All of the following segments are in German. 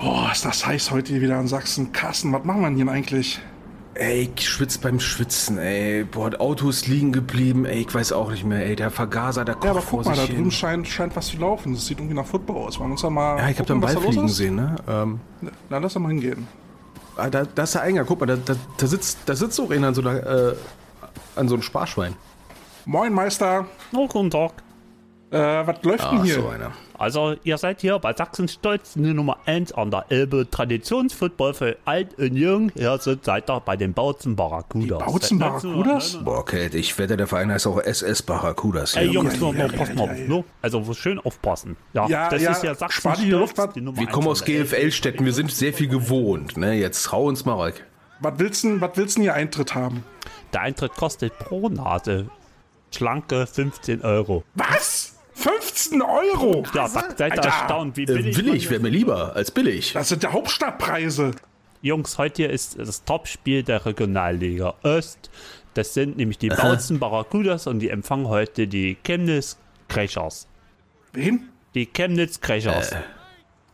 Boah, ist das heiß heute hier wieder in Sachsen. Carsten, was machen wir denn hier eigentlich? Ey, ich schwitz beim Schwitzen, ey. Boah, das Auto ist liegen geblieben, ey. Ich weiß auch nicht mehr, ey. Der Vergaser, der kocht Ja, aber vor guck mal, da hin. drüben scheint, scheint was zu laufen. Das sieht irgendwie nach Football aus. Wollen wir uns da mal. Ja, ich hab da einen Ball fliegen ist? sehen, ne? Ähm, Na, lass doch mal hingehen. ah, da, da ist der Eingang, guck mal, da, da, da sitzt, da sitzt auch einer an so einer, äh, an so einem Sparschwein. Moin, Meister. Oh, guten Tag. Äh, was läuft denn Ach, hier? so einer. Also, ihr seid hier bei Sachsen Stolz die Nummer 1 an der Elbe. Traditionsfootball für alt und jung. Ihr seid seid ihr bei den Bautzen Barracudas. Die Bautzen Barracudas? Boah, Kate, ich wette, der Verein heißt auch SS Barracudas. Ey, hier. Jungs, Ja, nur, ja, nur, ja, pass mal ja, auf, ja. ne? Also, schön aufpassen. Ja, Ja, das ja, ist ja Sachsen die Stolz, Luftfahrt. die Nummer Wir 1 kommen aus. GFL-Städten, wir sind sehr viel gewohnt, ne? Jetzt hau uns mal weg. Was willst du was willst du denn hier Eintritt haben? Der Eintritt kostet pro Nase schlanke 15 Euro. Was? 15 Euro? Ja, da seid ihr Alter. erstaunt, wie Äh, billig. willig man- wäre mir lieber als billig. Das sind ja Hauptstadtpreise. Jungs, heute hier ist das Topspiel der Regionalliga Öst. Das sind nämlich die Bautzen Barracudas und die empfangen heute die Chemnitz Crashers. Wen? Die Chemnitz Crashers.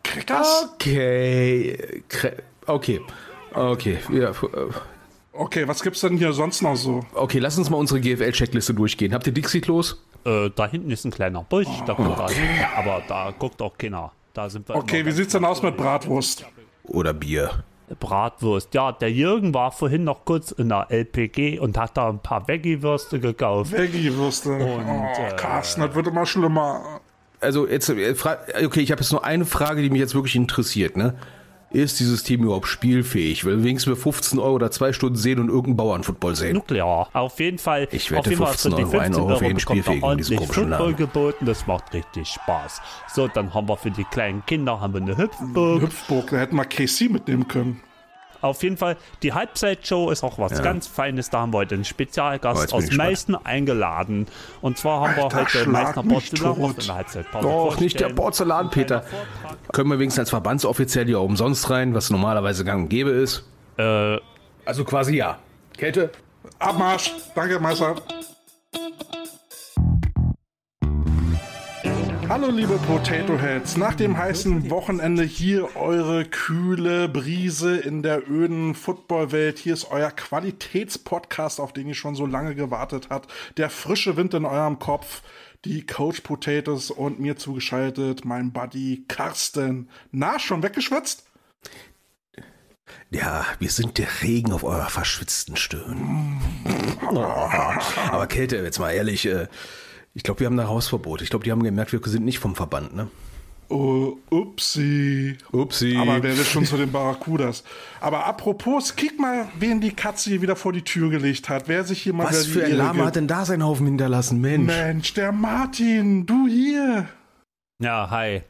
Crackers? Okay. Okay. Okay. Ja, äh, Okay, was gibt's denn hier sonst noch so? okay, lass uns mal unsere GFL-Checkliste durchgehen. Habt ihr Dixie-Klos? Äh, da hinten ist ein kleiner Busch, da guckt da, aber da guckt auch keiner. Da sind wir Okay, wie sieht's denn aus mit Bratwurst? Oder Bier? Bratwurst. Ja, der Jürgen war vorhin noch kurz in der LPG und hat da ein paar Veggie-Würste gekauft. Veggie-Würste. Oh, äh, Carsten, das wird immer schlimmer. Also jetzt, äh, okay, ich habe jetzt nur eine Frage, die mich jetzt wirklich interessiert, ne? Ist dieses Team überhaupt spielfähig? Weil wenigstens wir 15 Euro oder zwei Stunden sehen und irgendeinen Bauernfootball sehen. Nuklear. Auf jeden Fall. Ich wette auf jeden Fall 15 für die Euro, 1 Euro für jeden Spielfähigen in diesem komischen Football Laden. geboten. Das macht richtig Spaß. So, dann haben wir für die kleinen Kinder haben wir eine Hüpfburg. Hüpfburg, da hätten wir KC mitnehmen können. Auf jeden Fall, die Halbzeitshow ist auch was ganz Feines. Da haben wir heute einen Spezialgast aus gespannt. Meißen eingeladen. Und zwar haben Alter, wir heute Meißner Porzellan tot. in der Halbzeitpause. Doch, nicht der. Porzellan, Peter. Können wir wenigstens als Verbandsoffiziell hier umsonst rein, was normalerweise gang und gäbe ist? Äh, Also quasi ja. Kälte? Abmarsch. Danke, Meister. Hallo liebe Potato Heads, nach dem heißen Wochenende hier eure kühle Brise in der öden Footballwelt. Hier ist euer Qualitätspodcast, auf den ihr schon so lange gewartet habt. Der frische Wind in eurem Kopf, die Coach Potatoes und mir zugeschaltet mein Buddy Carsten. Na, schon weggeschwitzt? Ja, wir sind der Regen auf eurer verschwitzten Stirn. Oh, aber Kälte, jetzt mal ehrlich, äh, ich glaube, wir haben ein Hausverbot. Ich glaube, die haben gemerkt, wir sind nicht vom Verband, ne? Oh, upsi. Upsi. Aber wer will schon zu den Barracudas? Aber apropos, kick mal, wen die Katze hier wieder vor die Tür gelegt hat. Wer sich hier mal Was für ein Lama hat denn da seinen Haufen hinterlassen, Mensch? Mensch, der Martin, du hier. ja, hi.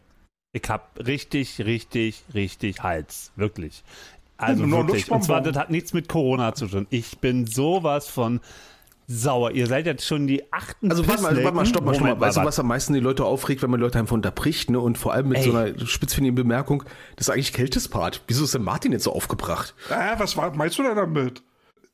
Ich hab richtig, richtig, richtig Hals. Wirklich. Also wirklich. Und zwar, das hat nichts mit Corona zu tun. Ich bin sowas von sauer. Ihr seid jetzt schon die achten Also warte mal, also, warte mal, stopp mal, stopp mal. Moment Weißt du, was am meisten die Leute aufregt, wenn man Leute einfach unterbricht, ne? Und vor allem mit Ey. so einer spitzfindigen Bemerkung, das ist eigentlich Kältespart. Wieso ist denn Martin jetzt so aufgebracht? Äh, was war, meinst du denn damit?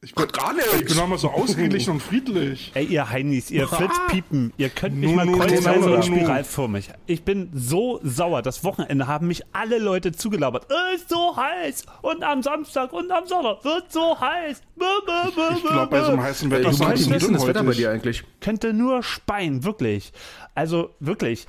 Ich bin gar nicht. Ich bin doch mal so ausgeglichen und friedlich. Ey, ihr Heinis, ihr Flitzpiepen, ihr könnt mich mal kreuzweise und spiralförmig. Ich bin so sauer. Das Wochenende haben mich alle Leute zugelabert. Es ist so heiß. Und am Samstag und am Sonntag wird so heiß. Bö, bö, bö, Ich glaube, bei so einem heißen Wetter ist denn das Wetter bei dir eigentlich? könnte nur speien, wirklich. Also wirklich.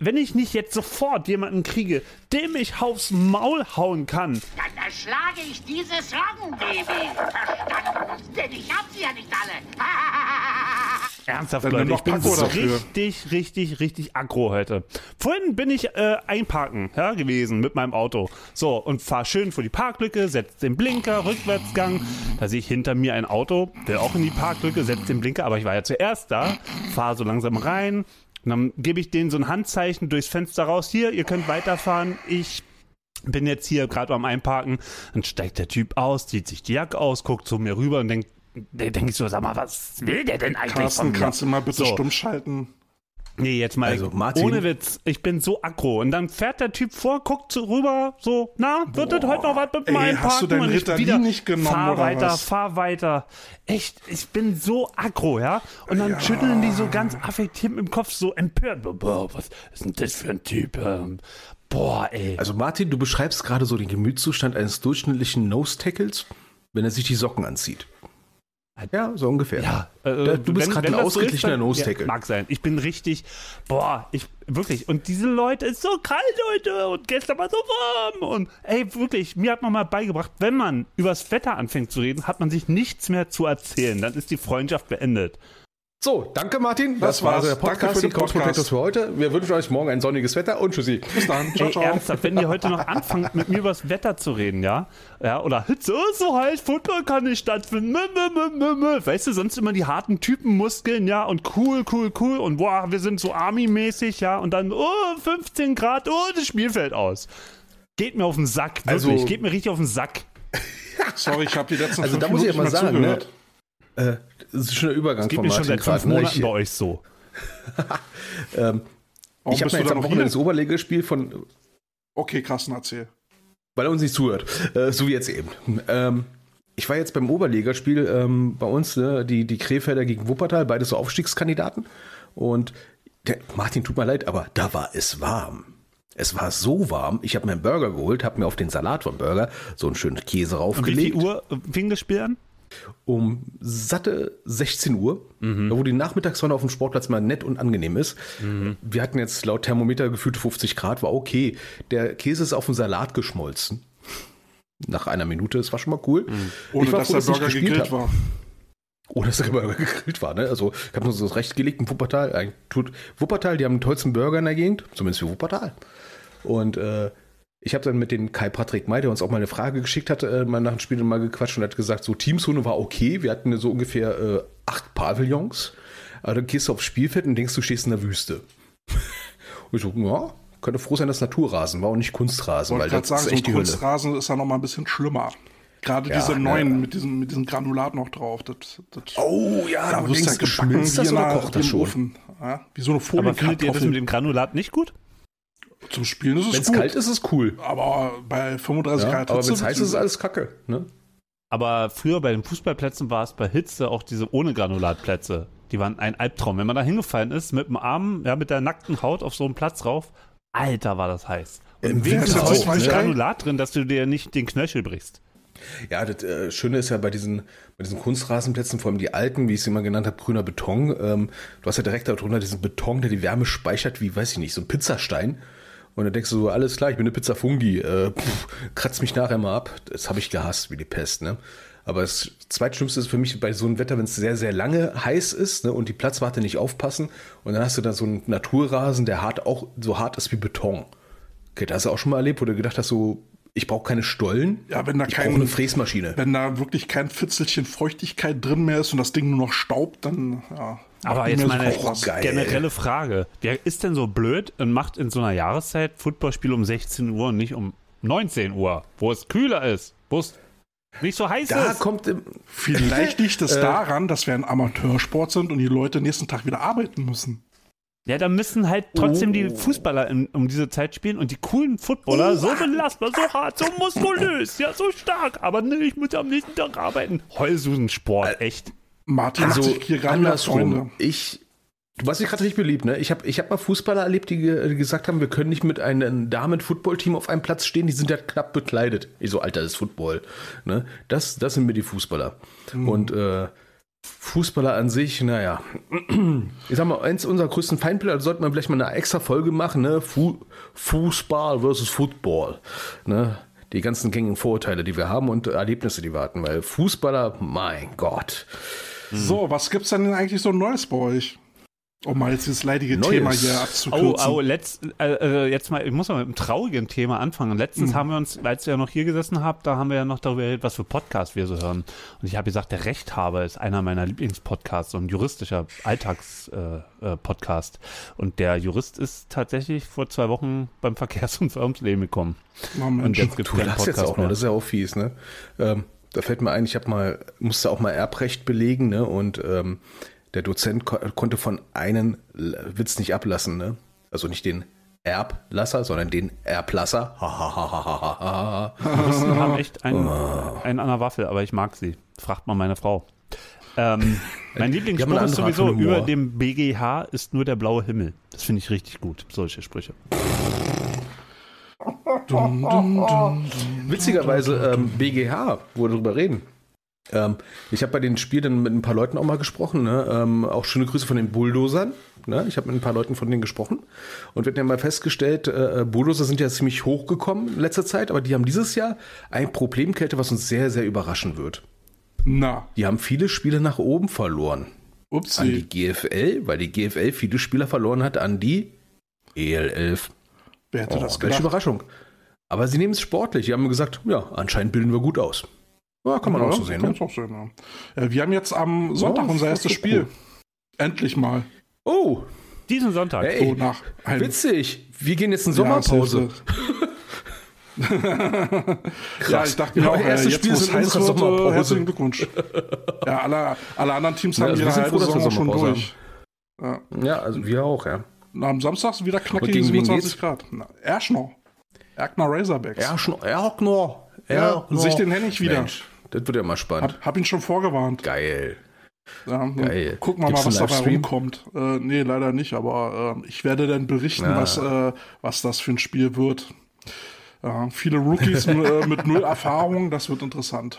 Wenn ich nicht jetzt sofort jemanden kriege, dem ich aufs Maul hauen kann, Dann erschlage ich dieses Roggenbaby. Verstanden? Denn ich hab sie ja nicht alle. ernsthaft, Dann Leute, ich bin so richtig, richtig, richtig aggro heute. Vorhin bin ich äh, einparken ja, gewesen mit meinem Auto. So, und fahr schön vor die Parklücke, setz den Blinker, Rückwärtsgang. Da sehe ich hinter mir ein Auto, will auch in die Parklücke, setzt den Blinker, aber ich war ja zuerst da, fahr so langsam rein. Und dann gebe ich denen so ein Handzeichen durchs Fenster raus. Hier, ihr könnt weiterfahren. Ich bin jetzt hier gerade beim Einparken. Dann steigt der Typ aus, zieht sich die Jacke aus, guckt zu mir rüber und denkt, denke ich so, sag mal, was will der denn eigentlich von Carsten, mir? kannst du mal bitte So. stumm schalten? Nee, jetzt mal Also, Martin- ohne Witz. Ich bin so aggro. Und dann fährt der Typ vor, guckt so rüber, so, na, wird das heute noch was mit Ey, meinem hast du dein Und ich Ritalin wieder, nicht genommen Fahr oder weiter, was? fahr weiter. Echt, ich bin so aggro, ja. Und dann schütteln die so ganz affektiert im Kopf, so empört. Boah, was ist denn das für ein Typ? Ähm, Boah, ey. Also Martin, du beschreibst gerade so den Gemütszustand eines durchschnittlichen Nose-Tackles, wenn er sich die Socken anzieht. Ja, so ungefähr. Ja, Da- du bist gerade ein das so ist, ausgeglichener. Ja, mag sein. Ich bin richtig, boah, ich, wirklich. Und diese Leute, ist so kalt heute und gestern war so warm. Und ey, wirklich, mir hat man mal beigebracht, wenn man übers Wetter anfängt zu reden, hat man sich nichts mehr zu erzählen. Dann ist die Freundschaft beendet. So, danke Martin. Das Das, war war's. der Danke Podcast, für den die Couch Podcast. Potatoes für heute. Wir wünschen euch morgen ein sonniges Wetter und tschüssi. Bis dann. Ciao, Ey, ciao. ernsthaft, wenn ihr heute noch anfangt, mit mir über das Wetter zu reden, ja? Ja, oder Hitze ist so heiß, Football kann nicht stattfinden. Mö, mö, mö, mö, mö. Weißt du, sonst immer die harten Typenmuskeln, ja? Und cool, cool, cool. Und boah, wir sind so Army-mäßig, ja? Und dann, oh, 15 Grad, oh, das Spiel fällt aus. Geht mir auf den Sack, wirklich. Also- geht mir richtig auf den Sack. Sorry, ich habe die letzten Also fünf da muss ich ja mal nicht mehr sagen, ne? Äh, das ist schon der Übergang Geht von mir schon Martin seit fünf. Ne? Monaten Ich, bei euch so. Warum ich habe mir jetzt dann am Wochenende das Oberlegespiel von, Okay, krass, erzähl. weil er uns nicht zuhört, äh, so wie jetzt eben. Ähm, ich war jetzt beim Oberligaspiel ähm, bei uns, ne, die, die Krefelder gegen Wuppertal, beide so Aufstiegskandidaten. Und der, Martin, tut mir leid, aber da war es warm. Es war so warm, ich habe mir einen Burger geholt, habe mir auf den Salat vom Burger so einen schönen Käse Und wie viel raufgelegt. Uhr äh, fing das Spiel an? Um satte 16 Uhr, Mhm. wo die Nachmittagssonne auf dem Sportplatz mal nett und angenehm ist. Wir hatten jetzt laut Thermometer gefühlte 50 Grad, war okay. Der Käse ist auf dem Salat geschmolzen. Nach einer Minute, das war schon mal cool. Ohne Ich war dass froh, der Burger gegrillt war. Ohne dass der Burger gegrillt war. Ne? Also ich habe nur so das Recht gelegt in Wuppertal. Tut Wuppertal, die haben den tollsten Burger in der Gegend, zumindest für Wuppertal. Und äh, ich habe dann mit dem Kai Patrick May, der uns auch mal eine Frage geschickt hat, äh, mal nach dem Spiel mal gequatscht und hat gesagt, so Teamzone war okay. Wir hatten so ungefähr äh, acht Pavillons. Aber dann gehst du aufs Spielfeld und denkst, du stehst in der Wüste. und ich so, ja, könnte froh sein, dass Naturrasen war und nicht Kunstrasen, Wollte weil das sagen, ist so ein die Hölle. Kunstrasen ist ja noch mal ein bisschen schlimmer. Gerade Ja, diese neuen ja. mit diesem, mit diesem Granulat noch drauf. Das, das, Oh ja, da du ja denkst du, gebacken schmilzt das oder kocht wie das im schon? Ofen. Ja, wie so eine Aber findet ihr das mit dem Granulat nicht gut? Zum Spielen ist es Wenn es kalt ist, ist es cool. Aber bei 35 Ja, Grad aber wenn es heiß ist, ist alles kacke. Ne? Aber früher bei den Fußballplätzen war es bei Hitze auch diese ohne Granulatplätze. Die waren ein Albtraum. Wenn man da hingefallen ist, mit dem Arm, ja, mit der nackten Haut auf so einen Platz rauf, Alter, war das heiß. Und Im Winter ist auch, ne? Granulat drin, dass du dir nicht den Knöchel brichst. Ja, das äh, Schöne ist ja bei diesen, bei diesen Kunstrasenplätzen, vor allem die alten, wie ich sie immer genannt habe, grüner Beton. Ähm, du hast ja direkt darunter diesen Beton, der die Wärme speichert, wie, weiß ich nicht, so ein Pizzastein. Und dann denkst du so, alles klar, ich bin eine Pizza Fungi, äh, pff, kratz mich nachher mal ab. Das habe ich gehasst, wie die Pest, ne? Aber das Zweitschlimmste ist für mich bei so einem Wetter, wenn es sehr, sehr lange heiß ist ne, und die Platzwarte nicht aufpassen und dann hast du da so einen Naturrasen, der hart auch so hart ist wie Beton. Okay, das hast du auch schon mal erlebt, wo du gedacht hast, so, ich brauche keine Stollen, Ja, wenn da ich kein- brauche eine Fräsmaschine. Wenn da wirklich kein Fitzelchen Feuchtigkeit drin mehr ist und das Ding nur noch staubt, dann ja. Aber jetzt meine geil. generelle Frage. Wer ist denn so blöd und macht in so einer Jahreszeit Footballspiel um 16 Uhr und nicht um 19 Uhr, wo es kühler ist, wo es nicht so heiß Da ist? kommt im, Vielleicht liegt es Äh. daran, dass wir ein Amateursport sind und die Leute nächsten Tag wieder arbeiten müssen. Ja, dann müssen halt trotzdem Oh. die Fußballer in, um diese Zeit spielen und die coolen Footballer so belastbar, so hart, so muskulös, ja, so stark. Aber nee, ich muss am nächsten Tag arbeiten. Heulsusensport, echt. Martin also hat sich hier gerade andersrum. Ich, du warst dich gerade nicht beliebt, ne? Ich habe ich hab mal Fußballer erlebt, die die gesagt haben, wir können nicht mit einem Damen-Football-Team auf einem Platz stehen, die sind ja knapp bekleidet. Ich so, Alter, das ist Football. Ne? Das, das sind mir die Fußballer. Mhm. Und äh, Fußballer an sich, naja. Ich sag mal, eins unserer größten Feindbilder, da sollte man vielleicht mal eine extra Folge machen, ne? Fu Fußball versus Football. Ne? Die ganzen gängigen Vorurteile, die wir haben und Erlebnisse, die wir hatten. Weil Fußballer, mein Gott. So, was gibt's denn eigentlich so Neues bei euch? Um mal jetzt dieses leidige Neues? Thema hier Oh, abzukürzen. oh, letzt, äh, äh, jetzt mal, ich muss mal mit einem traurigen Thema anfangen. Letztens Mhm. haben wir uns, als ihr ja noch hier gesessen habt, da haben wir ja noch darüber geredet, was für Podcasts wir so hören. Und ich habe gesagt, der Rechthaber ist einer meiner Lieblingspodcasts, so ein juristischer Alltagspodcast. Äh, Podcast. Und der Jurist ist tatsächlich vor zwei Wochen beim Verkehrsunfall ums Leben gekommen. Und Mensch. jetzt gibt es Du keinen lachst jetzt Podcast auch noch, mehr. das ist ja auch fies, ne? Ähm, da fällt mir ein, ich habe mal, musste auch mal Erbrecht belegen, ne? Und ähm, der Dozent ko konnte von einem Witz nicht ablassen, ne? Also nicht den Erblasser, sondern den Erblasser. Juristen haben echt einen, Oh. einen an der Waffel, aber ich mag sie. Fragt mal meine Frau. Ähm, mein Lieblingsspruch ist sowieso, über dem BGH ist nur der blaue Himmel. Das finde ich richtig gut, solche Sprüche. Dun, dun, dun, Witzigerweise, ähm, BGH, wo wir drüber reden. Ähm, ich habe bei den Spielen mit ein paar Leuten auch mal gesprochen. Ne? Ähm, auch schöne Grüße von den Bulldozern. Ne? Ich habe mit ein paar Leuten von denen gesprochen. Und wir haben ja mal festgestellt, äh, Bulldozer sind ja ziemlich hochgekommen in letzter Zeit, aber die haben dieses Jahr ein Problem, Kälte, was uns sehr, sehr überraschen wird. Na, Die haben viele Spiele nach oben verloren. An die upsi. GFL, weil die GFL viele Spieler verloren hat an die EL11. Wer hätte Oh, das welche gedacht? Überraschung. Aber sie nehmen es sportlich. Die haben gesagt, ja, anscheinend bilden wir gut aus. Ja, kann man auch so sehen. Ne? auch sehen, ja. Äh, Wir haben jetzt am Sonntag Ja, unser erstes Spiel. cool. Endlich mal. Oh, Diesen Sonntag. Hey. So nach einem witzig. Wir gehen jetzt in Sommerpause. Jahresende. ja, ich dachte mir Ja, auch, äh, erstes jetzt Spiel unserer wird, äh, Sommerpause. herzlichen Glückwunsch. ja, alle, alle anderen Teams Ja, haben also ihre sind halbe Saison schon durch. Ja. Ja, also wir auch, ja. Und am Samstag ist wieder knackige gegen wen 27 geht's? Grad. Na, Erschnau. Erkner Razorbacks. Erschner, Erkner. Ja, Erkner. sich den Hennig wieder. Mensch, das wird ja mal spannend. Hab, hab ihn schon vorgewarnt. Geil. Ja, Geil. Gucken wir mal, was dabei rumkommt. Äh, nee, leider nicht, aber äh, ich werde dann berichten, Ja. was, äh, was das für ein Spiel wird. Ja, viele Rookies äh, mit null Erfahrung, das wird interessant.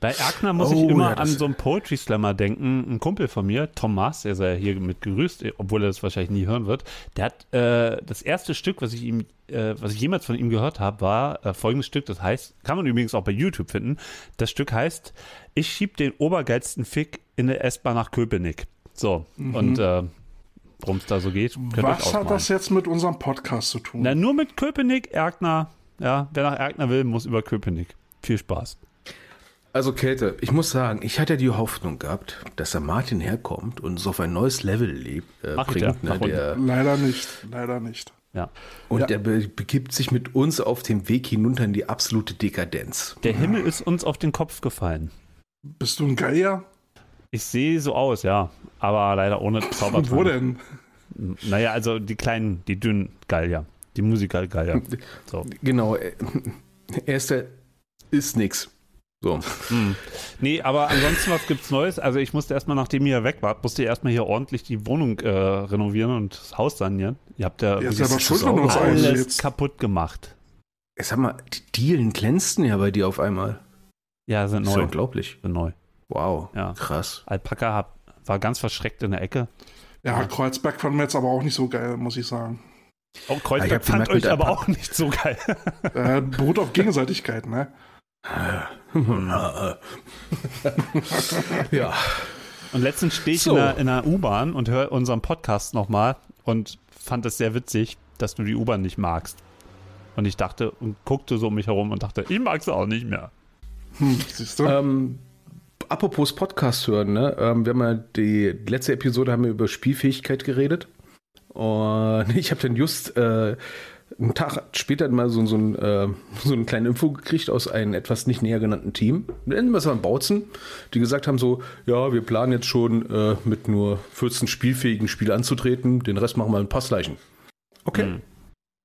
Bei Erkner muss Oh, ich immer ja, an so einen Poetry Slammer denken. Ein Kumpel von mir, Thomas, der sei hier mit gegrüßt, obwohl er das wahrscheinlich nie hören wird. Der hat äh, das erste Stück, was ich ihm, äh, was ich jemals von ihm gehört habe, war äh, folgendes Stück. Das heißt, kann man übrigens auch bei YouTube finden. Das Stück heißt, ich schieb den obergeilsten Fick in der S-Bahn nach Köpenick. So und äh, worum es da so geht, Mhm. Was hat das jetzt mit unserem Podcast zu tun? Na, nur mit Köpenick, Erkner. Ja, wer nach Erkner will, muss über Köpenick. Viel Spaß. Also Kälte, ich muss sagen, ich hatte die Hoffnung gehabt, dass der Martin herkommt und uns auf ein neues Level lebt, äh, Macht bringt. er, Ne, der, Leider nicht, leider nicht. Ja. und Ja. der be begibt sich mit uns auf dem Weg hinunter in die absolute Dekadenz. Der Himmel ist uns auf den Kopf gefallen. Bist du ein Geier? Ich sehe so aus, ja. Aber leider ohne Und Zaubertrank. wo denn? Naja, also die kleinen, die dünnen Gallier. Die Musiker-Gallier. So. Genau, äh, er ist der, ist nix. So. Hm. Nee, aber ansonsten, was gibt's Neues? Also ich musste erstmal, nachdem ihr weg wart, musste ich erstmal hier ordentlich die Wohnung äh, renovieren und das Haus sanieren. Ihr habt ja ist ja aber schuld, du uns alles einlädst. kaputt gemacht. Ich sag mal, die Dielen glänzten ja bei dir auf einmal. Ja, sind Das ist neu. unglaublich. Sind neu. Wow, Ja. krass. Alpaka hab, war ganz verschreckt in der Ecke. Ja, Kreuzberg fanden wir jetzt aber auch nicht so geil, muss ich sagen. Oh, Ja, ich Kreuzberg hab fand euch aber Alpaka- auch nicht so geil. Äh, beruht auf Gegenseitigkeit, ne? ja. Und letztens stehe ich So. in der, in der U-Bahn und höre unseren Podcast nochmal und fand es sehr witzig, dass du die U-Bahn nicht magst. Und ich dachte und guckte so um mich herum und dachte, ich mag sie auch nicht mehr. Hm, siehst du? Ähm, apropos Podcast hören, ne? Ähm, wir haben ja die letzte Episode haben wir über Spielfähigkeit geredet. Und ich habe dann just äh, einen Tag später mal so, so, ein, äh, so eine kleine Info gekriegt aus einem etwas nicht näher genannten Team. Nennen wir es mal Bautzen, die gesagt haben so, ja, wir planen jetzt schon äh, mit nur 14 spielfähigen Spielen anzutreten, den Rest machen wir in Passleichen. Okay. Hm.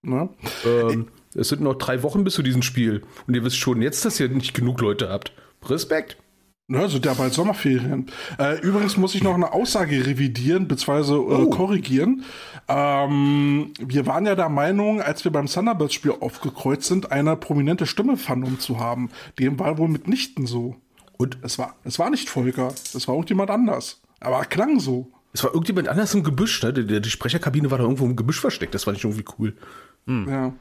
ne? Ähm, es sind noch drei Wochen bis zu diesem Spiel. Und ihr wisst schon jetzt, dass ihr nicht genug Leute habt. Respekt. Ja, sind ja bald Sommerferien. Äh, übrigens muss ich noch eine Aussage revidieren bzw. Äh, Oh. korrigieren. Ähm, wir waren ja der Meinung, als wir beim Thunderbirds-Spiel aufgekreuzt sind, eine prominente Stimme vernommen zu haben. Dem war wohl mitnichten so. Und Es war, es war nicht Volker, es war irgendjemand anders. Aber er klang so. es war irgendjemand anders im Gebüsch, ne? Die, die Sprecherkabine war da irgendwo im Gebüsch versteckt. Das fand ich irgendwie cool. Ja.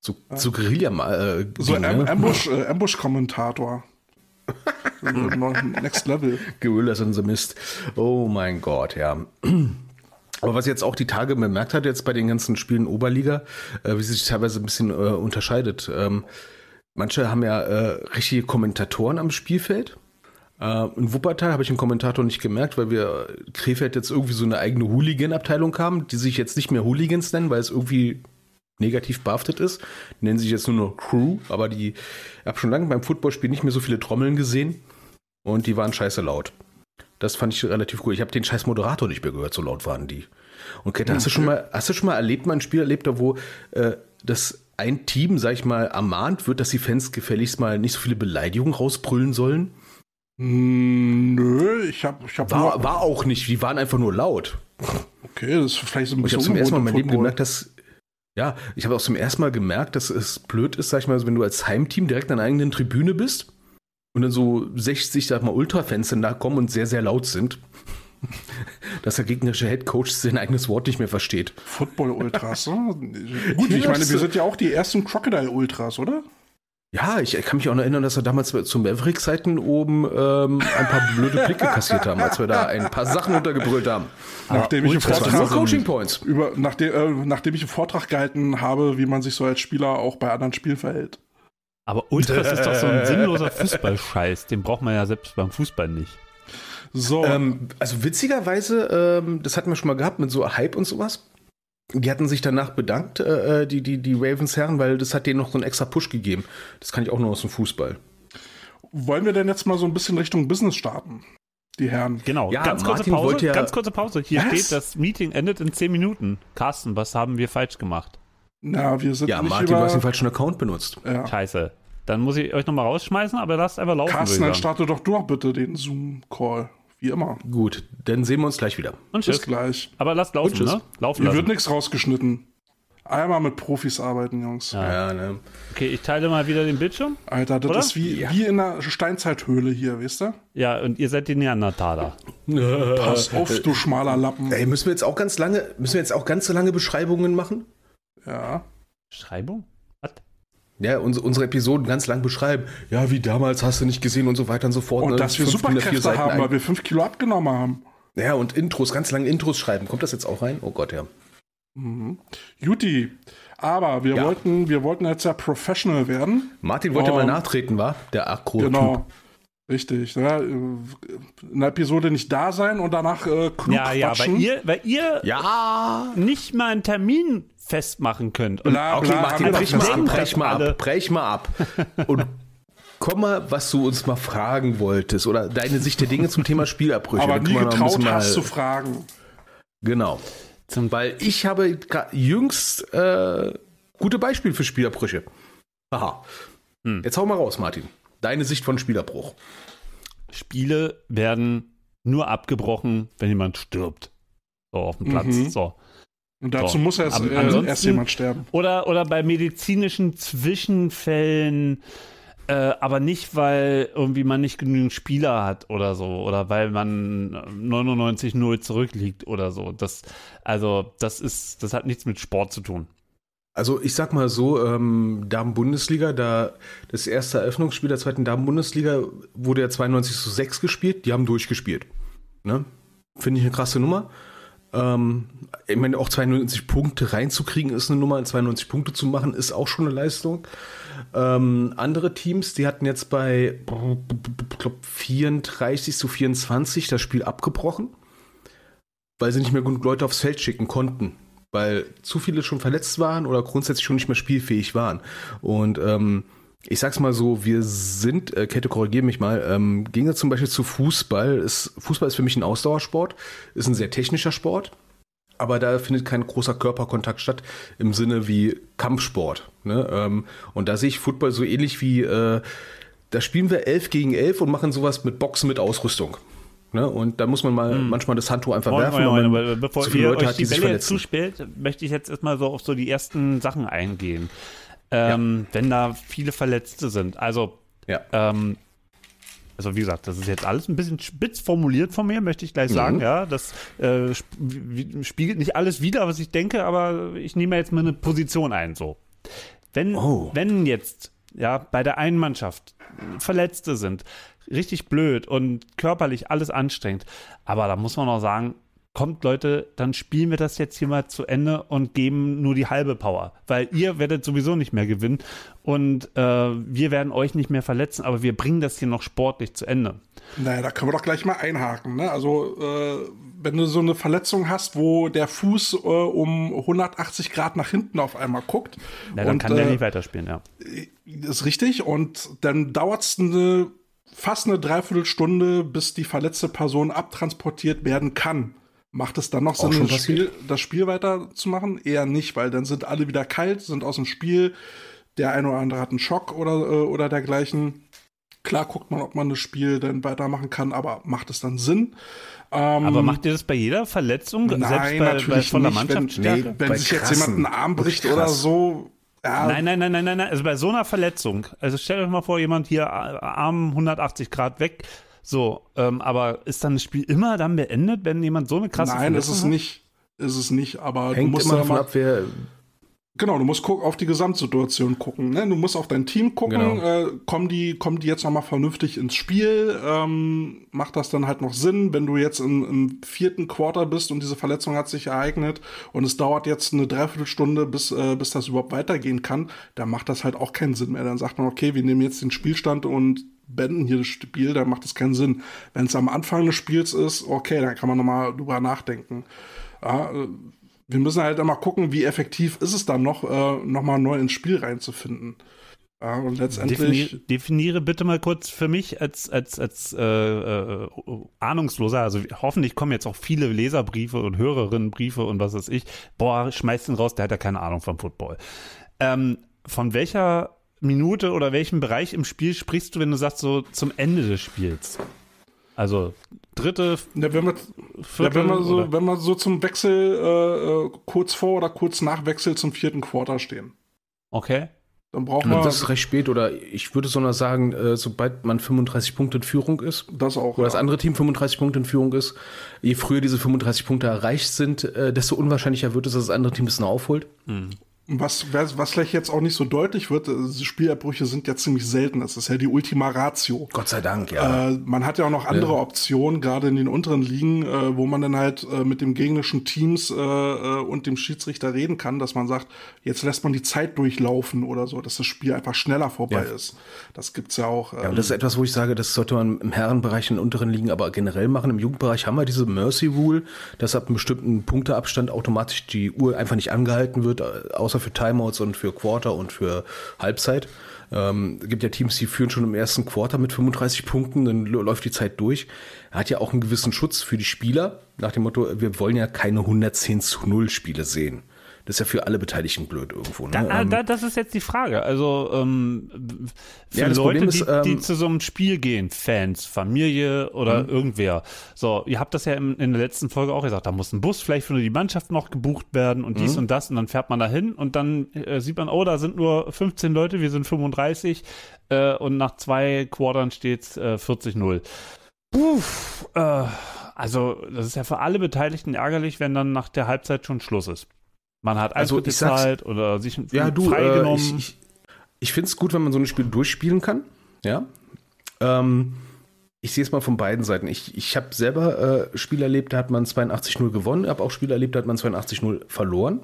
So, so Guerilla mal. Äh, So Ding, Am ne? Ambush, äh, Ambush-Kommentator. Next Level. Gorillas in the Mist. Oh mein Gott, ja. Aber was jetzt auch die Tage bemerkt hat, jetzt bei den ganzen Spielen Oberliga, äh, wie sich teilweise ein bisschen äh, unterscheidet. Ähm, manche haben ja äh, richtige Kommentatoren am Spielfeld. Äh, in Wuppertal habe ich einen Kommentator nicht gemerkt, weil wir äh, Krefeld jetzt irgendwie so eine eigene Hooligan-Abteilung haben, die sich jetzt nicht mehr Hooligans nennen, weil es irgendwie negativ behaftet ist. Die nennen sich jetzt nur noch Crew, aber die, ich habe schon lange beim Footballspiel nicht mehr so viele Trommeln gesehen und die waren scheiße laut. Das fand ich relativ cool. Ich habe den scheiß Moderator nicht mehr gehört, so laut waren die. Und Greta, hast du schon mal, hast du schon mal erlebt, mal ein Spiel erlebt, da wo äh, das ein Team, sag ich mal, ermahnt wird, dass die Fans gefälligst mal nicht so viele Beleidigungen rausbrüllen sollen? Hm, nö, ich hab, ich hab War, nur, war auch nicht, die waren einfach nur laut. okay, das ist vielleicht so ein Und ich bisschen habe zum ersten Mal in meinem Leben gemerkt, dass Ja, ich habe auch zum ersten Mal gemerkt, dass es blöd ist, sag ich mal, wenn du als Heimteam direkt an einer eigenen Tribüne bist und dann so 60, sag mal, Ultrafans dann da kommen und sehr, sehr laut sind, dass der gegnerische Headcoach sein eigenes Wort nicht mehr versteht. Football-Ultras, ne? Gut, ich meine, wir sind ja auch die ersten Crocodile-Ultras, oder? Ja, ich kann mich auch noch erinnern, dass wir damals zu Maverick-Seiten oben ähm, ein paar blöde Blicke kassiert haben, als wir da ein paar Sachen untergebrüllt haben. Nachdem ich, Vortrag, nur Coaching Points. über, nachdem, äh, nachdem ich einen Vortrag gehalten habe, wie man sich so als Spieler auch bei anderen Spielen verhält. Aber Ultras ist doch so ein sinnloser Fußballscheiß. Den braucht man ja selbst beim Fußball nicht. So, Ähm, also witzigerweise, ähm, das hatten wir schon mal gehabt mit so Hype und sowas. Die hatten sich danach bedankt, äh, die, die, die Ravens-Herren, weil das hat denen noch so einen extra Push gegeben. Das kann ich auch nur aus dem Fußball. wollen wir denn jetzt mal so ein bisschen Richtung Business starten? Die Herren. Genau, Ja, ganz kurze Martin Pause. wollte ja- ganz kurze Pause. Hier Was? steht, das Meeting endet in 10 Minuten. Carsten, was haben wir falsch gemacht? Na, wir sind Ja, nicht Martin, du über... hast den falschen Account benutzt. ja. Scheiße. Dann muss ich euch nochmal rausschmeißen, aber lasst einfach laufen. Carsten, dann starte doch du doch bitte den Zoom-Call. Wie immer. Gut, dann sehen wir uns gleich wieder. Und Bis tschüss. gleich. Aber lasst laufen, ne? Laufen Hier wird nichts rausgeschnitten. Einmal mit Profis arbeiten, Jungs. Ja, ne? Okay, ich teile mal wieder den Bildschirm. Alter, das Oder? ist wie, wie in einer Steinzeithöhle hier, weißt du? Ja, und ihr seid die Neandertaler. Pass auf, du schmaler Lappen. Ey, müssen wir jetzt auch ganz lange, müssen wir jetzt auch ganz so lange Beschreibungen machen? Ja. Schreibung? Ja, unsere, unsere Episoden ganz lang beschreiben. Ja, wie damals hast du nicht gesehen und so weiter und so fort. Und ne? dass wir Fünf DIN A4 Superkräfte haben, ein- weil wir fünf Kilo abgenommen haben. Ja, und Intros, ganz lange Intros schreiben. Kommt das jetzt auch rein? Oh Gott, ja. Mhm. Juti. Aber wir Ja. wollten, wir wollten jetzt ja professional werden. Martin wollte Oh. mal nachtreten, war? Der Akro-Typ. Genau. Richtig. Ja, äh, in der Episode nicht da sein und danach äh, klug Ja, ja, weil quatschen. ihr, weil ihr Ja! nicht mal einen Termin festmachen könnt. Und Bla, Okay, bla, Martin, haben wir brech mal ab, brech mal alle- ab, brech mal ab. Und komm mal, was du uns mal fragen wolltest oder deine Sicht der Dinge zum Thema Spielabbrüche. aber nie getraut bisschen hast mal- zu fragen. Genau. Zum Weil ich habe jüngst äh, gute Beispiele für Spielabbrüche. Haha. Hm. Jetzt hau mal raus, Martin. Deine Sicht von Spielabbruch. Spiele werden nur abgebrochen, wenn jemand stirbt. So auf dem Platz. Mhm. So. Und dazu So. muss erst, äh, erst jemand sterben. Oder, oder bei medizinischen Zwischenfällen, äh, aber nicht, weil irgendwie man nicht genügend Spieler hat oder so, oder weil man 99-0 zurückliegt oder so. Das, also, das ist, das hat nichts mit Sport zu tun. Also ich sag mal so, ähm, Damen-Bundesliga, da das erste Eröffnungsspiel der zweiten Damen-Bundesliga wurde ja 92 zu 6 gespielt, die haben durchgespielt. Ne? Finde ich eine krasse Nummer. Ähm, ich meine, auch 92 Punkte reinzukriegen ist eine Nummer, 92 Punkte zu machen ist auch schon eine Leistung. Ähm, andere Teams, die hatten jetzt bei, ich glaube, 34 zu 24 das Spiel abgebrochen, weil sie nicht mehr genug Leute aufs Feld schicken konnten weil zu viele schon verletzt waren oder grundsätzlich schon nicht mehr spielfähig waren. Und ähm, ich sag's mal so, wir sind, äh, Kette, korrigiere mich mal, ähm, ginge zum Beispiel zu Fußball. Ist, Fußball ist für mich ein Ausdauersport, ist ein sehr technischer Sport, aber da findet kein großer Körperkontakt statt im Sinne wie Kampfsport. Ne? Ähm, und da sehe ich Football so ähnlich wie, äh, da spielen wir 11 gegen 11 und machen sowas mit Boxen mit Ausrüstung. Ne? Und da muss man mal manchmal das Handtuch einfach Moin, werfen, moin, man aber bevor zu viele ihr Leute euch hat, die die Bälle jetzt zuspielt, möchte ich jetzt erstmal so auf so die ersten Sachen eingehen. Ähm, Wenn da viele Verletzte sind. Also, Ja. ähm, also wie gesagt, das ist jetzt alles ein bisschen spitz formuliert von mir, möchte ich gleich sagen. Mhm. Ja, das äh, sp spiegelt nicht alles wider, was ich denke, aber ich nehme jetzt mal eine Position ein. So, wenn, Oh. wenn jetzt ja bei der einen Mannschaft Verletzte sind, richtig blöd und körperlich alles anstrengend, aber da muss man auch sagen, kommt Leute, dann spielen wir das jetzt hier mal zu Ende und geben nur die halbe Power, weil ihr werdet sowieso nicht mehr gewinnen und äh, wir werden euch nicht mehr verletzen, aber wir bringen das hier noch sportlich zu Ende. Naja, da können wir doch gleich mal einhaken. Ne? Also, äh, wenn du so eine Verletzung hast, wo der Fuß äh, um 180 Grad nach hinten auf einmal guckt, Ja, dann und, kann der äh, nicht weiterspielen, ja. ist richtig. Und dann dauert es eine, fast eine Dreiviertelstunde, bis die verletzte Person abtransportiert werden kann. Macht es dann noch Sinn, das Spiel, das Spiel weiterzumachen? Eher nicht, weil dann sind alle wieder kalt, sind aus dem Spiel. Der eine oder andere hat einen Schock oder, äh, oder dergleichen. Klar guckt man, ob man das Spiel dann weitermachen kann, aber macht es dann Sinn? Ähm, Aber macht ihr das bei jeder Verletzung? Nein, selbst bei, bei natürlich voller nicht. Wenn, Mannschaftsstärke? Nee, wenn Bei sich jetzt krassen, jemand einen Arm bricht oder so, ja, Nein, nein, nein, nein, nein, nein. Also bei so einer Verletzung, also stellt euch mal vor, jemand hier äh, Arm 180 Grad weg. So, ähm, aber ist dann das Spiel immer dann beendet, wenn jemand so eine krasse nein, ist es hat? nicht. Ist es nicht, aber du Hängt musst immer da davon ab, wer. genau, du musst gucken, auf die Gesamtsituation gucken. Ne? Du musst auf dein Team gucken, Genau. äh, kommen, die, kommen die jetzt nochmal vernünftig ins Spiel? Ähm, macht das dann halt noch Sinn, wenn du jetzt im, im vierten Quarter bist und diese Verletzung hat sich ereignet und es dauert jetzt eine Dreiviertelstunde, bis, äh, bis das überhaupt weitergehen kann, dann macht das halt auch keinen Sinn mehr. Dann sagt man, okay, wir nehmen jetzt den Spielstand und beenden hier das Spiel, dann macht das keinen Sinn. Wenn es am Anfang des Spiels ist, okay, dann kann man nochmal drüber nachdenken. Ja, äh, wir müssen halt immer gucken, wie effektiv ist es dann noch, äh, nochmal neu ins Spiel reinzufinden. Ja, und letztendlich. Definiere, definiere bitte mal kurz für mich als, als, als äh, äh, Ahnungsloser, also hoffentlich kommen jetzt auch viele Leserbriefe und Hörerinnenbriefe und was weiß ich. Boah, schmeißt ihn raus, der hat ja keine Ahnung vom Football. Ähm, von welcher Minute oder welchem Bereich im Spiel sprichst du, wenn du sagst, so zum Ende des Spiels? Also dritte, Ja, wenn wir, Viertel ja, wenn wir so, oder- wenn wir so zum Wechsel äh, äh, kurz vor oder kurz nach Wechsel zum vierten Quarter stehen, okay. dann brauchen wir Das ist recht spät oder ich würde sogar sagen, äh, sobald man 35 Punkte in Führung ist, das auch. oder das ja. andere Team 35 Punkte in Führung ist, je früher diese 35 Punkte erreicht sind, äh, desto unwahrscheinlicher wird es, dass das andere Team ein bisschen aufholt. Was, was was vielleicht jetzt auch nicht so deutlich wird, äh, Spielabbrüche sind ja ziemlich selten. Das ist ja die Ultima Ratio. Gott sei Dank, ja. Äh, man hat ja auch noch andere Optionen, gerade in den unteren Ligen, äh, wo man dann halt äh, mit dem gegnerischen Teams äh, äh, und dem Schiedsrichter reden kann, dass man sagt, jetzt lässt man die Zeit durchlaufen oder so, dass das Spiel einfach schneller vorbei Ja. ist. Das gibt's ja auch. Ja, ähm, und das ist etwas, wo ich sage, das sollte man im Herrenbereich, in den unteren Ligen, aber generell machen. Im Jugendbereich haben wir diese Mercy Rule, dass ab einem bestimmten Punkteabstand automatisch die Uhr einfach nicht angehalten wird, äh, außer für Timeouts und für Quarter und für Halbzeit. Ähm, gibt ja Teams, die führen schon im ersten Quarter mit 35 Punkten, dann läuft die Zeit durch. Er hat ja auch einen gewissen Schutz für die Spieler, nach dem Motto, wir wollen ja keine 110 zu 0 Spiele sehen. Das ist ja für alle Beteiligten blöd irgendwo. Ne? Da, Ähm, da, das ist jetzt die Frage. Also ähm, für Ja, Leute, Problem die, ist, ähm, die zu so einem Spiel gehen, Fans, Familie oder Mhm. irgendwer. So, ihr habt das ja in, in der letzten Folge auch gesagt, da muss ein Bus vielleicht für die Mannschaft noch gebucht werden und Mhm. dies und das und dann fährt man da hin und dann äh, sieht man, oh, da sind nur 15 Leute, wir sind 35 äh, und nach zwei Quartern steht äh, 40-0. Uff, äh, also das ist ja für alle Beteiligten ärgerlich, wenn dann nach der Halbzeit schon Schluss ist. Man hat Also, Eintritt ich gezahlt oder sich Ja, du, äh, freigenommen. ich, ich, ich finde es gut, wenn man so ein Spiel durchspielen kann. Ja. Ähm, ich sehe es mal von beiden Seiten. Ich, ich habe selber äh, Spiel erlebt, da hat man 82-0 gewonnen, habe auch Spiel erlebt, da hat man 82-0 verloren.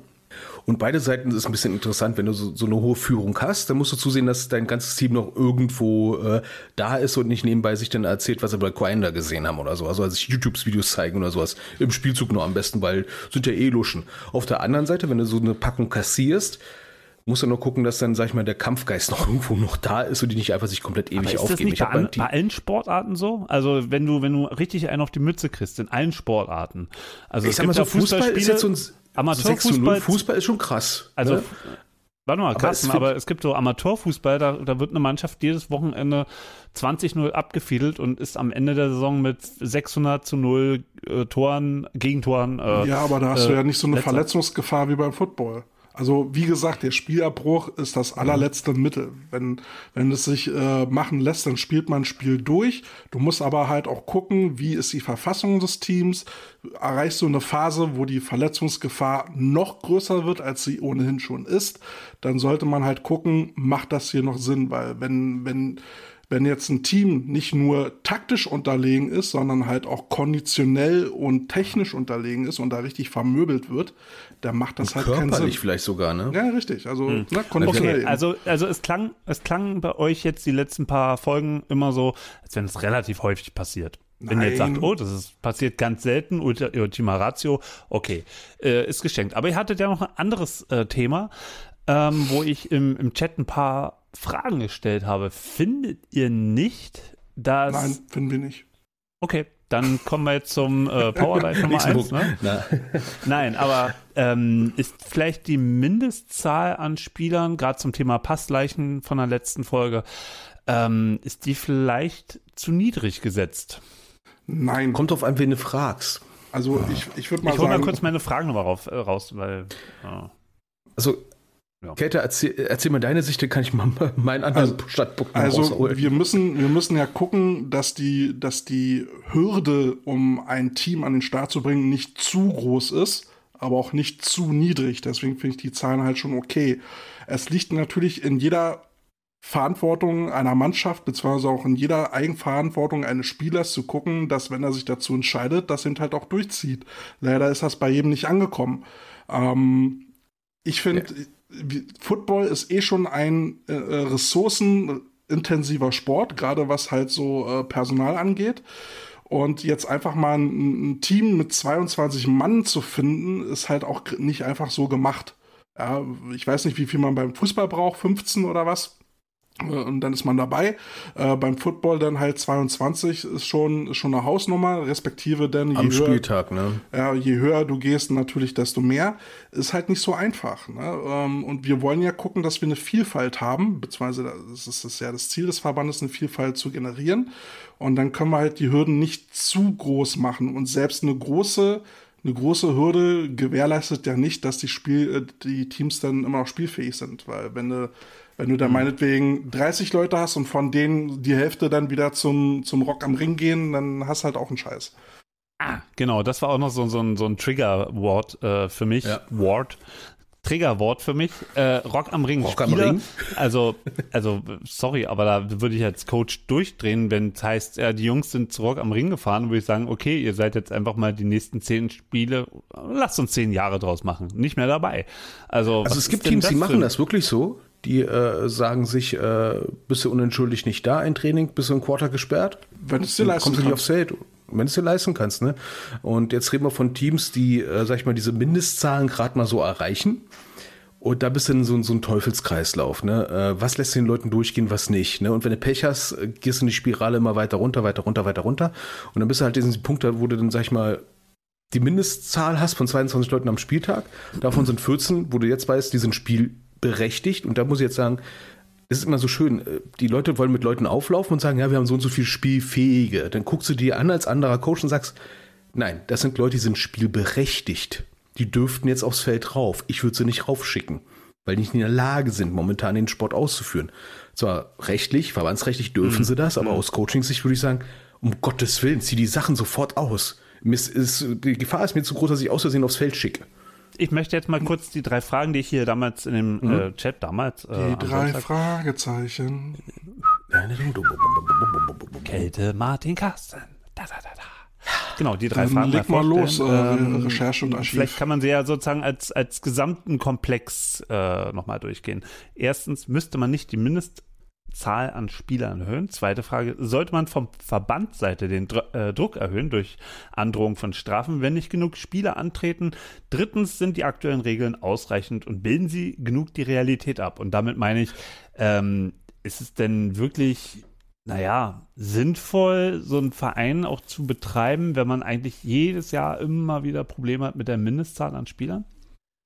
Und beide Seiten ist ein bisschen interessant, wenn du so, so eine hohe Führung hast, dann musst du zusehen, dass dein ganzes Team noch irgendwo äh, da ist und nicht nebenbei sich dann erzählt, was sie bei Grinder gesehen haben oder so. Also als sich YouTube-Videos zeigen oder sowas. Im Spielzug nur am besten, weil sind ja eh Luschen. Auf der anderen Seite, wenn du so eine Packung kassierst, musst du nur gucken, dass dann, sag ich mal, der Kampfgeist noch irgendwo noch da ist und die nicht einfach sich komplett ewig ist das aufgeben. nicht Ich bei, an, bei allen Sportarten so? Also wenn du, wenn du richtig einen auf die Mütze kriegst, in allen Sportarten. Also ich sag mal so, ja Fußball ist jetzt so ein so 6 zu 0. Amateurfußball. Fußball ist schon krass. Also, ne? warte mal, Aber Carsten, es wird- aber es gibt so Amateurfußball, da, da wird eine Mannschaft jedes Wochenende 20-0 abgefiedelt und ist am Ende der Saison mit 600 zu 0 äh, Toren, Gegentoren. Äh, ja, aber da hast du äh, ja nicht so eine letzter. Verletzungsgefahr wie beim Football. Also wie gesagt, der Spielabbruch ist das allerletzte Mittel. Wenn, wenn es sich äh, machen lässt, dann spielt man ein Spiel durch. Du musst aber halt auch gucken, wie ist die Verfassung des Teams. Erreichst du eine Phase, wo die Verletzungsgefahr noch größer wird, als sie ohnehin schon ist, dann sollte man halt gucken, macht das hier noch Sinn? Weil wenn, wenn, wenn jetzt ein Team nicht nur taktisch unterlegen ist, sondern halt auch konditionell und technisch unterlegen ist und da richtig vermöbelt wird, dann macht das halt keinen Sinn. Körperlich vielleicht sogar, ne? Ja, richtig. Also ne, konditionell. Okay, also, also es klang, es klang bei euch jetzt die letzten paar Folgen immer so, als wenn es relativ häufig passiert. Wenn ihr jetzt sagt, oh, das ist, passiert ganz selten, Ulti- Ultima Ratio, okay, äh, ist geschenkt. Aber ihr hattet ja noch ein anderes äh, Thema, ähm, wo ich im, im Chat ein paar Fragen gestellt habe. Findet ihr nicht, dass. Nein, finden wir nicht. Okay, dann kommen wir jetzt zum äh, Powerlife Nummer Nächsten 1. Punkt. Ne? Nein, aber ähm, ist vielleicht die Mindestzahl an Spielern, gerade zum Thema Passleichen von der letzten Folge, ähm, ist die vielleicht zu niedrig gesetzt? Nein, kommt auf an, wen du fragst. also ich, ich würde mal Ich hole mal kurz meine Fragen nochmal äh, raus, weil ja. Also, Ja. Käthe, erzähl, erzähl mal deine Sicht, dann kann ich mal meinen anderen Also- Standpunkt noch Also rausholen. wir müssen, wir müssen ja gucken, dass die, dass die Hürde, um ein Team an den Start zu bringen, nicht zu groß ist, aber auch nicht zu niedrig. Deswegen finde ich die Zahlen halt schon okay. Es liegt natürlich in jeder Verantwortung einer Mannschaft, beziehungsweise auch in jeder Eigenverantwortung eines Spielers zu gucken, dass wenn er sich dazu entscheidet, das eben halt auch durchzieht. Leider ist das bei jedem nicht angekommen. Ähm, ich finde, wie- Football ist eh schon ein äh, äh, ressourcenintensiver Sport, gerade was halt so äh, Personal angeht. Und jetzt einfach mal ein, ein Team mit 22 Mann zu finden, ist halt auch nicht einfach so gemacht. Ja, ich weiß nicht, wie viel man beim Fußball braucht, 15 oder was. Äh, Und dann ist man dabei. Äh, beim Football dann halt 22 ist schon, ist schon eine Hausnummer, respektive dann je Am höher, Spieltag, ne? ja, je höher du gehst, natürlich desto mehr. Ist halt nicht so einfach. Ne? Ähm, Und wir wollen ja gucken, dass wir eine Vielfalt haben, beziehungsweise das ist das ja das Ziel des Verbandes, eine Vielfalt zu generieren. Und dann können wir halt die Hürden nicht zu groß machen. Und selbst eine große, eine große Hürde gewährleistet ja nicht, dass die Spiel, äh, die Teams dann immer noch spielfähig sind. Weil wenn du wenn du da meinetwegen 30 Leute hast und von denen die Hälfte dann wieder zum, zum Rock am Ring gehen, dann hast du halt auch einen Scheiß. Genau, das war auch noch so, so ein, so ein Trigger-Wort äh, für mich. Ja. Wort. Triggerwort für mich. Äh, Rock am Ring. Rock am Spieler, Ring? Also, also, sorry, aber da würde ich als Coach durchdrehen, wenn es heißt, ja, die Jungs sind zu Rock am Ring gefahren, würde ich sagen, okay, ihr seid jetzt einfach mal die nächsten zehn Spiele, lasst uns zehn Jahre draus machen. Nicht mehr dabei. Also, Also es gibt Teams, die machen das wirklich so. Die äh, sagen sich, äh, bist du unentschuldigt nicht da, ein Training, bist du ein Quarter gesperrt, Wenn du es dir leisten kommst du nicht aufs Feld. Wenn du es dir leisten kannst, ne? Und jetzt reden wir von Teams, die, äh, sag ich mal, diese Mindestzahlen gerade mal so erreichen. Und da bist du in so, so ein Teufelskreislauf, ne? Äh, was lässt den Leuten durchgehen, was nicht, ne? Und wenn du Pech hast, äh, gehst du in die Spirale immer weiter runter, weiter runter, weiter runter. Und dann bist du halt in diesem Punkt, wo du dann, sag ich mal, die Mindestzahl hast von 22 Leuten am Spieltag. Davon sind 14, wo du jetzt weißt, die sind spielberechtigt. Und da muss ich jetzt sagen, es ist immer so schön, äh, die Leute wollen mit Leuten auflaufen und sagen, ja, wir haben so und so viel Spielfähige. Dann guckst du dir an als anderer Coach und sagst, nein, das sind Leute, die sind spielberechtigt. Die dürften jetzt aufs Feld rauf. Ich würde sie nicht raufschicken, weil die nicht in der Lage sind, momentan den Sport auszuführen. Zwar rechtlich, verbandsrechtlich dürfen sie das, aber aus Coaching-Sicht würde ich sagen, um Gottes Willen, zieh die Sachen sofort aus. Die Gefahr ist mir zu groß, dass ich aus Versehen aufs Feld schicke. Ich möchte jetzt mal kurz die drei Fragen, die ich hier damals in dem äh, Chat damals. Äh, Die drei Samstag- Fragezeichen. Kälte, Martin Carsten. Da, da, da, da. Genau, die drei Dann Fragen. leg mal los, äh, Recherche und Archiv. Vielleicht kann man sie ja sozusagen als, als gesamten Komplex äh, nochmal durchgehen. Erstens, müsste man nicht die Mindestzahl an Spielern erhöhen? Zweite Frage, sollte man vom Verbandsseite den Dr äh, Druck erhöhen durch Androhung von Strafen, wenn nicht genug Spieler antreten? Drittens, sind die aktuellen Regeln ausreichend und bilden sie genug die Realität ab? Und damit meine ich, ähm, ist es denn wirklich naja, sinnvoll, so einen Verein auch zu betreiben, wenn man eigentlich jedes Jahr immer wieder Probleme hat mit der Mindestzahl an Spielern?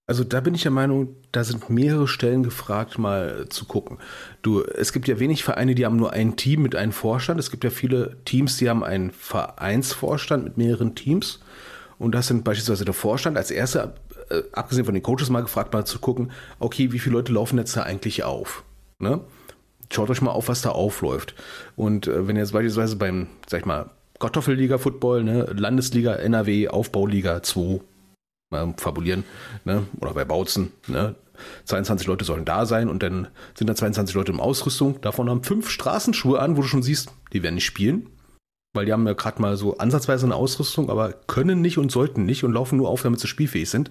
Also da bin ich der Meinung, da sind mehrere Stellen gefragt, mal zu gucken. Du, es gibt ja wenig Vereine, die haben nur ein Team mit einem Vorstand. Es gibt ja viele Teams, die haben einen Vereinsvorstand mit mehreren Teams. Und das sind beispielsweise der Vorstand als erster, äh, abgesehen von den Coaches mal gefragt, mal zu gucken, okay, wie viele Leute laufen jetzt da eigentlich auf? Ne? Schaut euch mal auf, was da aufläuft. Und äh, wenn jetzt beispielsweise beim, sag ich mal, Kartoffelliga-Football, ne, Landesliga, NRW, Aufbauliga 2, mal fabulieren, ne, oder bei Bautzen, ne, 22 Leute sollen da sein und dann sind da 22 Leute in Ausrüstung. Davon haben fünf Straßenschuhe an, wo du schon siehst, die werden nicht spielen, weil die haben ja gerade mal so ansatzweise eine Ausrüstung, aber können nicht und sollten nicht und laufen nur auf, damit sie spielfähig sind.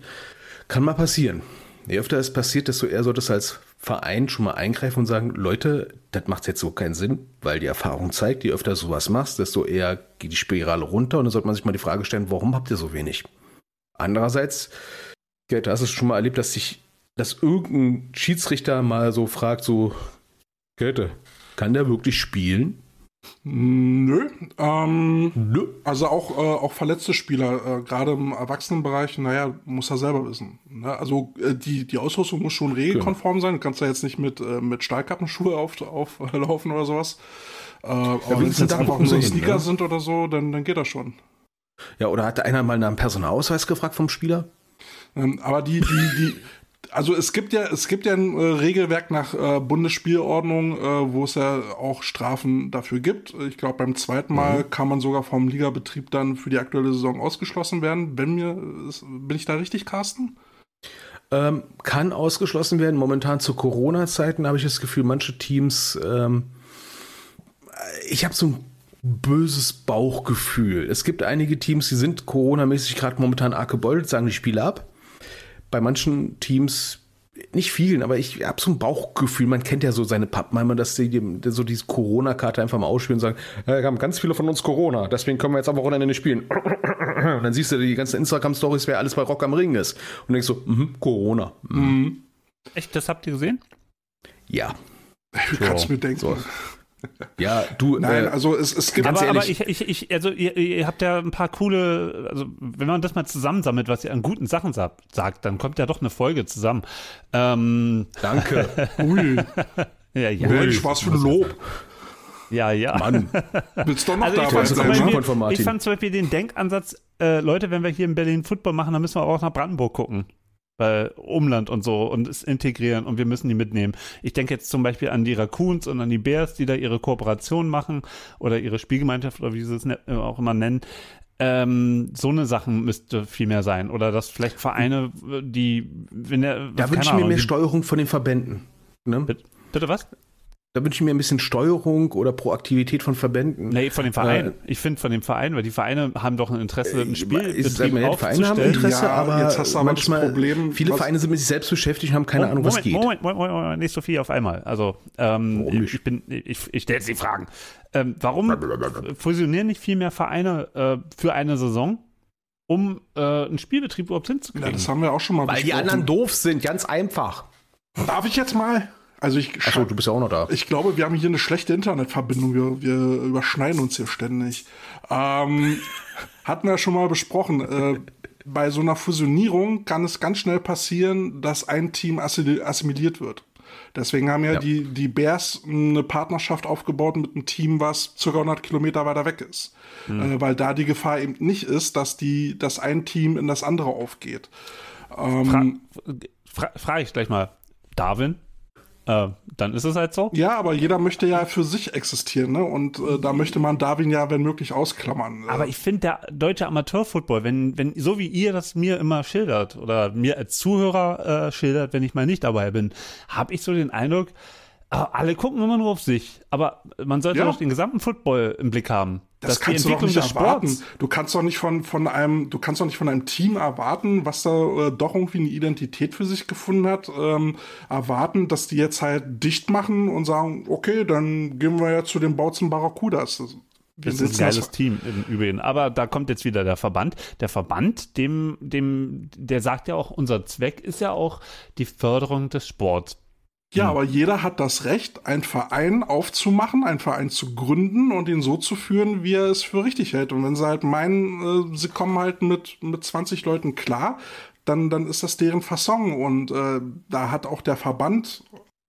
Kann mal passieren. Je öfter es passiert, desto eher solltest du als Verein schon mal eingreifen und sagen, Leute, das macht jetzt so keinen Sinn, weil die Erfahrung zeigt, je öfter du sowas machst, desto eher geht die Spirale runter und dann sollte man sich mal die Frage stellen, warum habt ihr so wenig? Andererseits, Gerd, hast du es schon mal erlebt, dass sich, dass irgendein Schiedsrichter mal so fragt, so, Käthe, kann der wirklich spielen? Nö. Ähm, Nö. Also auch, äh, auch verletzte Spieler, äh, gerade im Erwachsenenbereich, naja, muss er selber wissen. Ne? Also äh, die, die Ausrüstung muss schon regelkonform genau. sein. Du kannst ja jetzt nicht mit, äh, mit Stahlkappenschuhe auflaufen auf, oder sowas. Äh, aber wenn es jetzt einfach nur Sneaker ne? sind oder so, dann, dann geht das schon. Ja, oder hat einer mal nach einem Personalausweis gefragt vom Spieler? Ähm, aber die, die, die, also es gibt ja, es gibt ja ein äh, Regelwerk nach äh, Bundesspielordnung, äh, wo es ja auch Strafen dafür gibt. Ich glaube, beim zweiten Mal mhm. kann man sogar vom Ligabetrieb dann für die aktuelle Saison ausgeschlossen werden. Wenn mir, bin ich da richtig, Carsten? Ähm, kann ausgeschlossen werden. Momentan zu Corona-Zeiten habe ich das Gefühl, manche Teams, ähm, ich habe so ein böses Bauchgefühl. Es gibt einige Teams, die sind Corona-mäßig gerade momentan arg gebeutelt, sagen die Spiele ab bei manchen Teams, nicht vielen, aber ich habe so ein Bauchgefühl, man kennt ja so seine Pappenheimer, dass die so diese Corona-Karte einfach mal ausspielen und sagen, ja, haben ganz viele von uns Corona, deswegen können wir jetzt am Wochenende nicht spielen. Und dann siehst du die ganzen Instagram-Stories, wer alles bei Rock am Ring ist. Und denkst so, mh, Corona. Mhm. Echt, das habt ihr gesehen? Ja. Du kannst mir denken. So. Ja, du. Nein, äh, also es, es gibt. Aber, aber ich, ich, ich, also ihr, ihr, habt ja ein paar coole, also wenn man das mal zusammensammelt, was ihr an guten Sachen sagt, sagt dann kommt ja doch eine Folge zusammen. Ähm, Danke. Ui. ja, ja. Mensch, was für ein Lob. Ja, ja. Mann. Willst du doch noch also dabei sein? Ne? Ich fand zum Beispiel den Denkansatz, äh, Leute, wenn wir hier in Berlin Football machen, dann müssen wir auch nach Brandenburg gucken bei Umland und so und es integrieren und wir müssen die mitnehmen. Ich denke jetzt zum Beispiel an die Raccoons und an die Bears, die da ihre Kooperation machen oder ihre Spielgemeinschaft oder wie sie es ne-, äh, auch immer nennen. Ähm, so eine Sachen müsste viel mehr sein. Oder dass vielleicht Vereine, die, wenn der. Da wünsche ich mir mehr Steuerung von den Verbänden. Ne? Bitte, bitte was? Da wünsche ich mir ein bisschen Steuerung oder Proaktivität von Verbänden. Nee, von dem Verein. Äh, ich finde von dem Verein, weil die Vereine haben doch ein Interesse, ein Spiel äh, ist, Die Vereine haben Interesse, ja, aber jetzt hast du aber manchmal Problem, viele Vereine sind mit sich selbst beschäftigt und haben keine Moment, Ahnung, was geht. Moment, Moment, Moment, Moment, nicht so viel auf einmal. Also ähm, ich, ich, bin, ich, ich stelle jetzt die Fragen. Ähm, warum fusionieren nicht viel mehr Vereine äh, für eine Saison? um äh, einen Spielbetrieb überhaupt hinzukriegen. Ja, das haben wir auch schon mal Weil besprochen. die anderen doof sind, ganz einfach. Darf ich jetzt mal? Also ich, Achso, du bist ja auch noch da. Ich glaube, wir haben hier eine schlechte Internetverbindung. Wir, wir überschneiden uns hier ständig. Ähm, hatten wir schon mal besprochen. Äh, bei so einer Fusionierung kann es ganz schnell passieren, dass ein Team assimiliert wird. Deswegen haben ja, ja, Die, die Bears eine Partnerschaft aufgebaut mit einem Team, was ca. 100 Kilometer weiter weg ist. Mhm. Äh, weil da die Gefahr eben nicht ist, dass, die, dass ein Team in das andere aufgeht. Ähm, Fra fra Frage ich gleich mal, Darwin, äh, dann ist es halt so. Ja, aber jeder möchte ja für sich existieren, ne? Und äh, da möchte man Darwin ja, wenn möglich, ausklammern. Aber ich finde, der deutsche Amateurfootball, wenn, wenn, so wie ihr das mir immer schildert oder mir als Zuhörer äh, schildert, wenn ich mal nicht dabei bin, habe ich so den Eindruck, äh, alle gucken immer nur auf sich. Aber man sollte ja. doch den gesamten Football im Blick haben. Das kannst du doch nicht erwarten. Sports. Du kannst doch nicht von, von einem, du kannst doch nicht von einem Team erwarten, was da äh, doch irgendwie eine Identität für sich gefunden hat, ähm, erwarten, dass die jetzt halt dicht machen und sagen, okay, dann gehen wir ja zu den Bautzen Barracudas. Wie das ist ein geiles? Team im Übrigen. Aber da kommt jetzt wieder der Verband. Der Verband, dem, dem, der sagt ja auch, unser Zweck ist ja auch die Förderung des Sports. Ja, hm. aber jeder hat das Recht, einen Verein aufzumachen, einen Verein zu gründen und ihn so zu führen, wie er es für richtig hält. Und wenn sie halt meinen, äh, sie kommen halt mit, mit 20 Leuten klar, dann, dann ist das deren Fasson. Und äh, da hat auch der Verband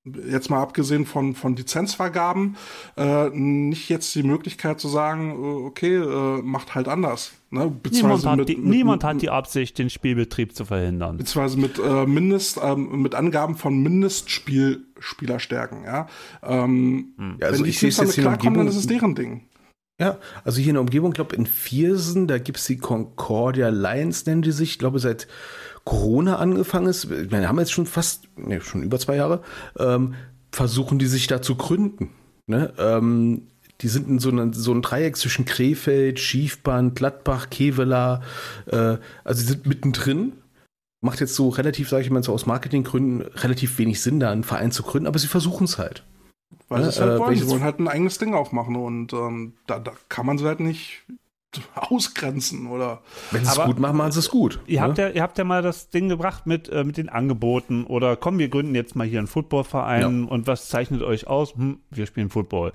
jetzt mal abgesehen von, von Lizenzvergaben, äh, nicht jetzt die Möglichkeit zu sagen, äh, okay, äh, macht halt anders. Ne? Niemand, hat, mit, die, mit, niemand mit, hat die Absicht, den Spielbetrieb zu verhindern. Beziehungsweise mit äh, Mindest, ähm, mit Angaben von Mindestspielerstärken, ja. Ähm, hm. ja also wenn die Teams damit klarkommen, dann ist es deren Ding. Ja, also hier in der Umgebung, glaube in Viersen, da gibt es die Concordia Lions, nennen die sich, ich glaube seit Corona angefangen ist, ich meine, haben jetzt schon fast, ne, schon über zwei Jahre, ähm, versuchen die sich da zu gründen. Ne? Ähm, die sind in so, eine, so ein Dreieck zwischen Krefeld, Schiefband, Gladbach, Kevela, äh, also sie sind mittendrin. Macht jetzt so relativ, sage ich mal, so aus Marketinggründen relativ wenig Sinn, da einen Verein zu gründen, aber sie versuchen es halt. Weil sie es halt äh, wollen. Sie wollen halt ein eigenes Ding aufmachen und ähm, da, da kann man sie halt nicht ausgrenzen oder. Wenn sie es gut machen, machen sie es gut. Ihr, ne? habt ja, ihr habt ja mal das Ding gebracht mit, äh, mit den Angeboten oder komm, wir gründen jetzt mal hier einen Footballverein ja. und was zeichnet euch aus? Hm, wir spielen Football.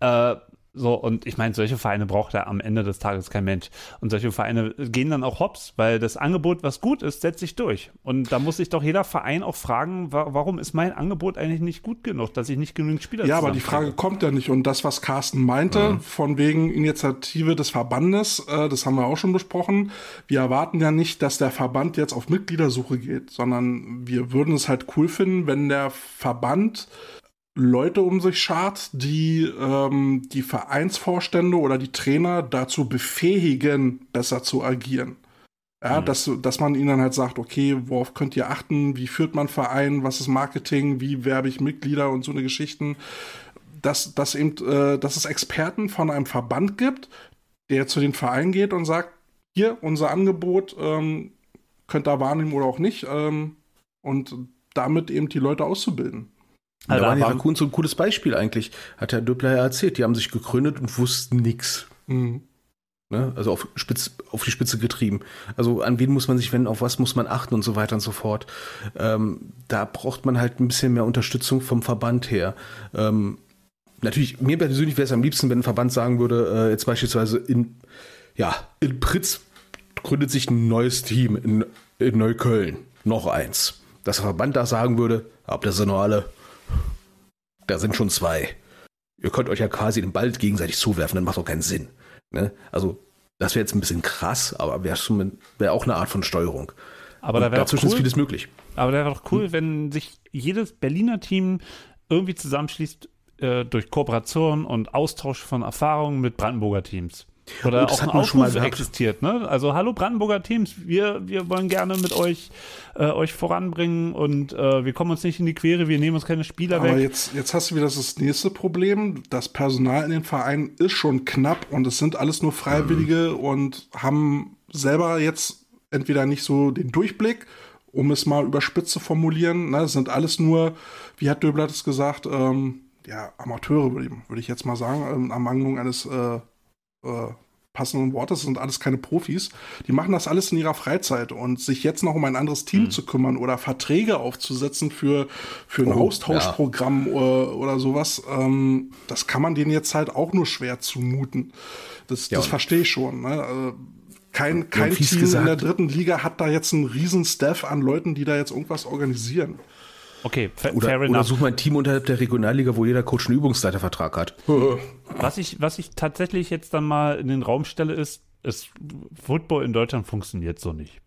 Äh, So, und ich meine, solche Vereine braucht ja am Ende des Tages kein Mensch. Und solche Vereine gehen dann auch hops, weil das Angebot, was gut ist, setzt sich durch. Und da muss sich doch jeder Verein auch fragen, wa warum ist mein Angebot eigentlich nicht gut genug, dass ich nicht genügend Spieler Ja, aber die Frage kommt ja nicht. Und das, was Carsten meinte, mhm. von wegen Initiative des Verbandes, äh, das haben wir auch schon besprochen. Wir erwarten ja nicht, dass der Verband jetzt auf Mitgliedersuche geht, sondern wir würden es halt cool finden, wenn der Verband Leute um sich schart, die ähm, die Vereinsvorstände oder die Trainer dazu befähigen, besser zu agieren. Ja, mhm. dass, dass man ihnen halt sagt, okay, worauf könnt ihr achten, wie führt man Verein, was ist Marketing, wie werbe ich Mitglieder und so eine Geschichten. Dass, dass eben, äh, dass es Experten von einem Verband gibt, der zu den Vereinen geht und sagt, hier, unser Angebot, ähm, könnt ihr wahrnehmen oder auch nicht. Ähm, und damit eben die Leute auszubilden. Also da waren die Raccoons so ein cooles Beispiel eigentlich. Hat Herr Döppler ja erzählt. Die haben sich gegründet und wussten nichts. Mhm. Ne? Also auf, Spitz, auf die Spitze getrieben. Also an wen muss man sich wenden, auf was muss man achten und so weiter und so fort. Ähm, da braucht man halt ein bisschen mehr Unterstützung vom Verband her. Ähm, natürlich, mir persönlich wäre es am liebsten, wenn ein Verband sagen würde, äh, jetzt beispielsweise in, ja, in Pritz gründet sich ein neues Team in, in Neukölln. Noch eins. Dass der Verband da sagen würde, habt ihr sie noch alle? Da sind schon zwei. Ihr könnt euch ja quasi den Ball gegenseitig zuwerfen, dann macht doch keinen Sinn. Ne? Also, das wäre jetzt ein bisschen krass, aber wäre wär auch eine Art von Steuerung. Aber da dazwischen cool, ist vieles möglich. Aber da wäre doch cool, hm. wenn sich jedes Berliner Team irgendwie zusammenschließt äh, durch Kooperation und Austausch von Erfahrungen mit Brandenburger Teams. Oder oh, auch ein Aufruf existiert, ne? Also hallo Brandenburger Teams, wir, wir wollen gerne mit euch äh, euch voranbringen und äh, wir kommen uns nicht in die Quere, wir nehmen uns keine Spieler Aber weg. Aber jetzt, jetzt hast du wieder das nächste Problem. Das Personal in den Vereinen ist schon knapp und es sind alles nur Freiwillige mhm. und haben selber jetzt entweder nicht so den Durchblick, um es mal überspitzt zu formulieren. Ne? Es sind alles nur, wie hat Döbler das gesagt, ähm, ja, Amateure, würde ich, jetzt mal sagen, ähm, am Mangelung eines äh, äh, passenden Wortes, sind alles keine Profis. Die machen das alles in ihrer Freizeit und sich jetzt noch um ein anderes Team mhm. zu kümmern oder Verträge aufzusetzen für, für ein oh, Austauschprogramm ja. oder, oder sowas, ähm, das kann man denen jetzt halt auch nur schwer zumuten. Das, ja, das verstehe ich schon. Ne? Also, kein, kein Team gesagt. in der dritten Liga hat da jetzt einen riesen Staff an Leuten, die da jetzt irgendwas organisieren. Okay, fa oder, fair oder such mal ein Team unterhalb der Regionalliga, wo jeder Coach einen Übungsleitervertrag hat. Was ich, was ich tatsächlich jetzt dann mal in den Raum stelle, ist, ist Football in Deutschland funktioniert so nicht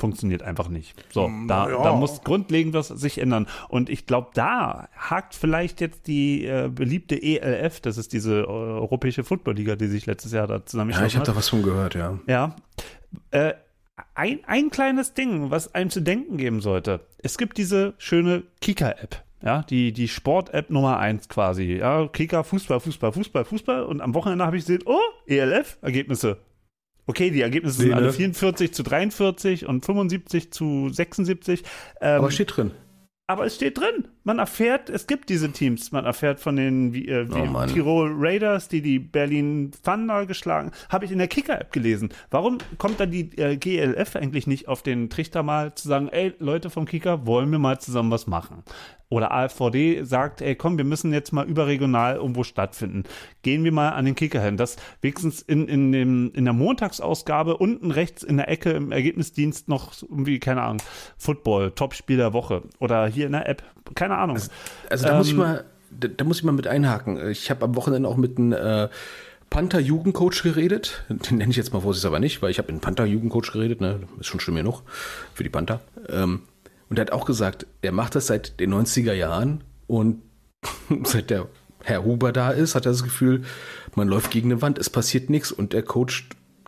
funktioniert einfach nicht. So, hm, da, ja. da muss grundlegend was sich ändern. Und ich glaube, da hakt vielleicht jetzt die äh, beliebte ELF, das ist diese äh, europäische Footballliga, die sich letztes Jahr da zusammengeschlossen hat. Ja, ich habe da was von gehört, ja. Ja. Äh, ein, ein kleines Ding, was einem zu denken geben sollte. Es gibt diese schöne Kika-App. Ja, die, die Sport-App Nummer 1 quasi. Ja, Kika, Fußball, Fußball, Fußball, Fußball. Und am Wochenende habe ich gesehen, oh, ELF-Ergebnisse. Okay, die Ergebnisse sind alle 44 zu 43 und 75 zu 76. Ähm, Aber steht drin. Aber es steht drin. Man erfährt, es gibt diese Teams. Man erfährt von den wie, äh, wie oh Tirol Raiders, die die Berlin Thunder geschlagen. Habe ich in der Kicker-App gelesen. Warum kommt da die äh, GLF eigentlich nicht auf den Trichter mal zu sagen, ey Leute vom Kicker, wollen wir mal zusammen was machen? oder AfVD sagt, ey komm, wir müssen jetzt mal überregional irgendwo stattfinden. Gehen wir mal an den Kicker hin. Das wenigstens in, in, dem, in der Montagsausgabe unten rechts in der Ecke im Ergebnisdienst noch irgendwie, keine Ahnung, Football, Topspiel der Woche. Oder hier in der App, keine Ahnung. Also, also da ähm, muss ich ähm, mal, da, da, muss ich mal mit einhaken. Ich habe am Wochenende auch mit einem äh, Panther-Jugendcoach geredet. Den nenne ich jetzt mal vorsichtshalber aber nicht, weil ich habe mit einem Panther-Jugendcoach geredet. Ne? Ist schon schlimm genug für die Panther. Ähm, und er hat auch gesagt, er macht das seit den 90er Jahren und seit der Herr Huber da ist, hat er das Gefühl, man läuft gegen eine Wand, es passiert nichts und er coacht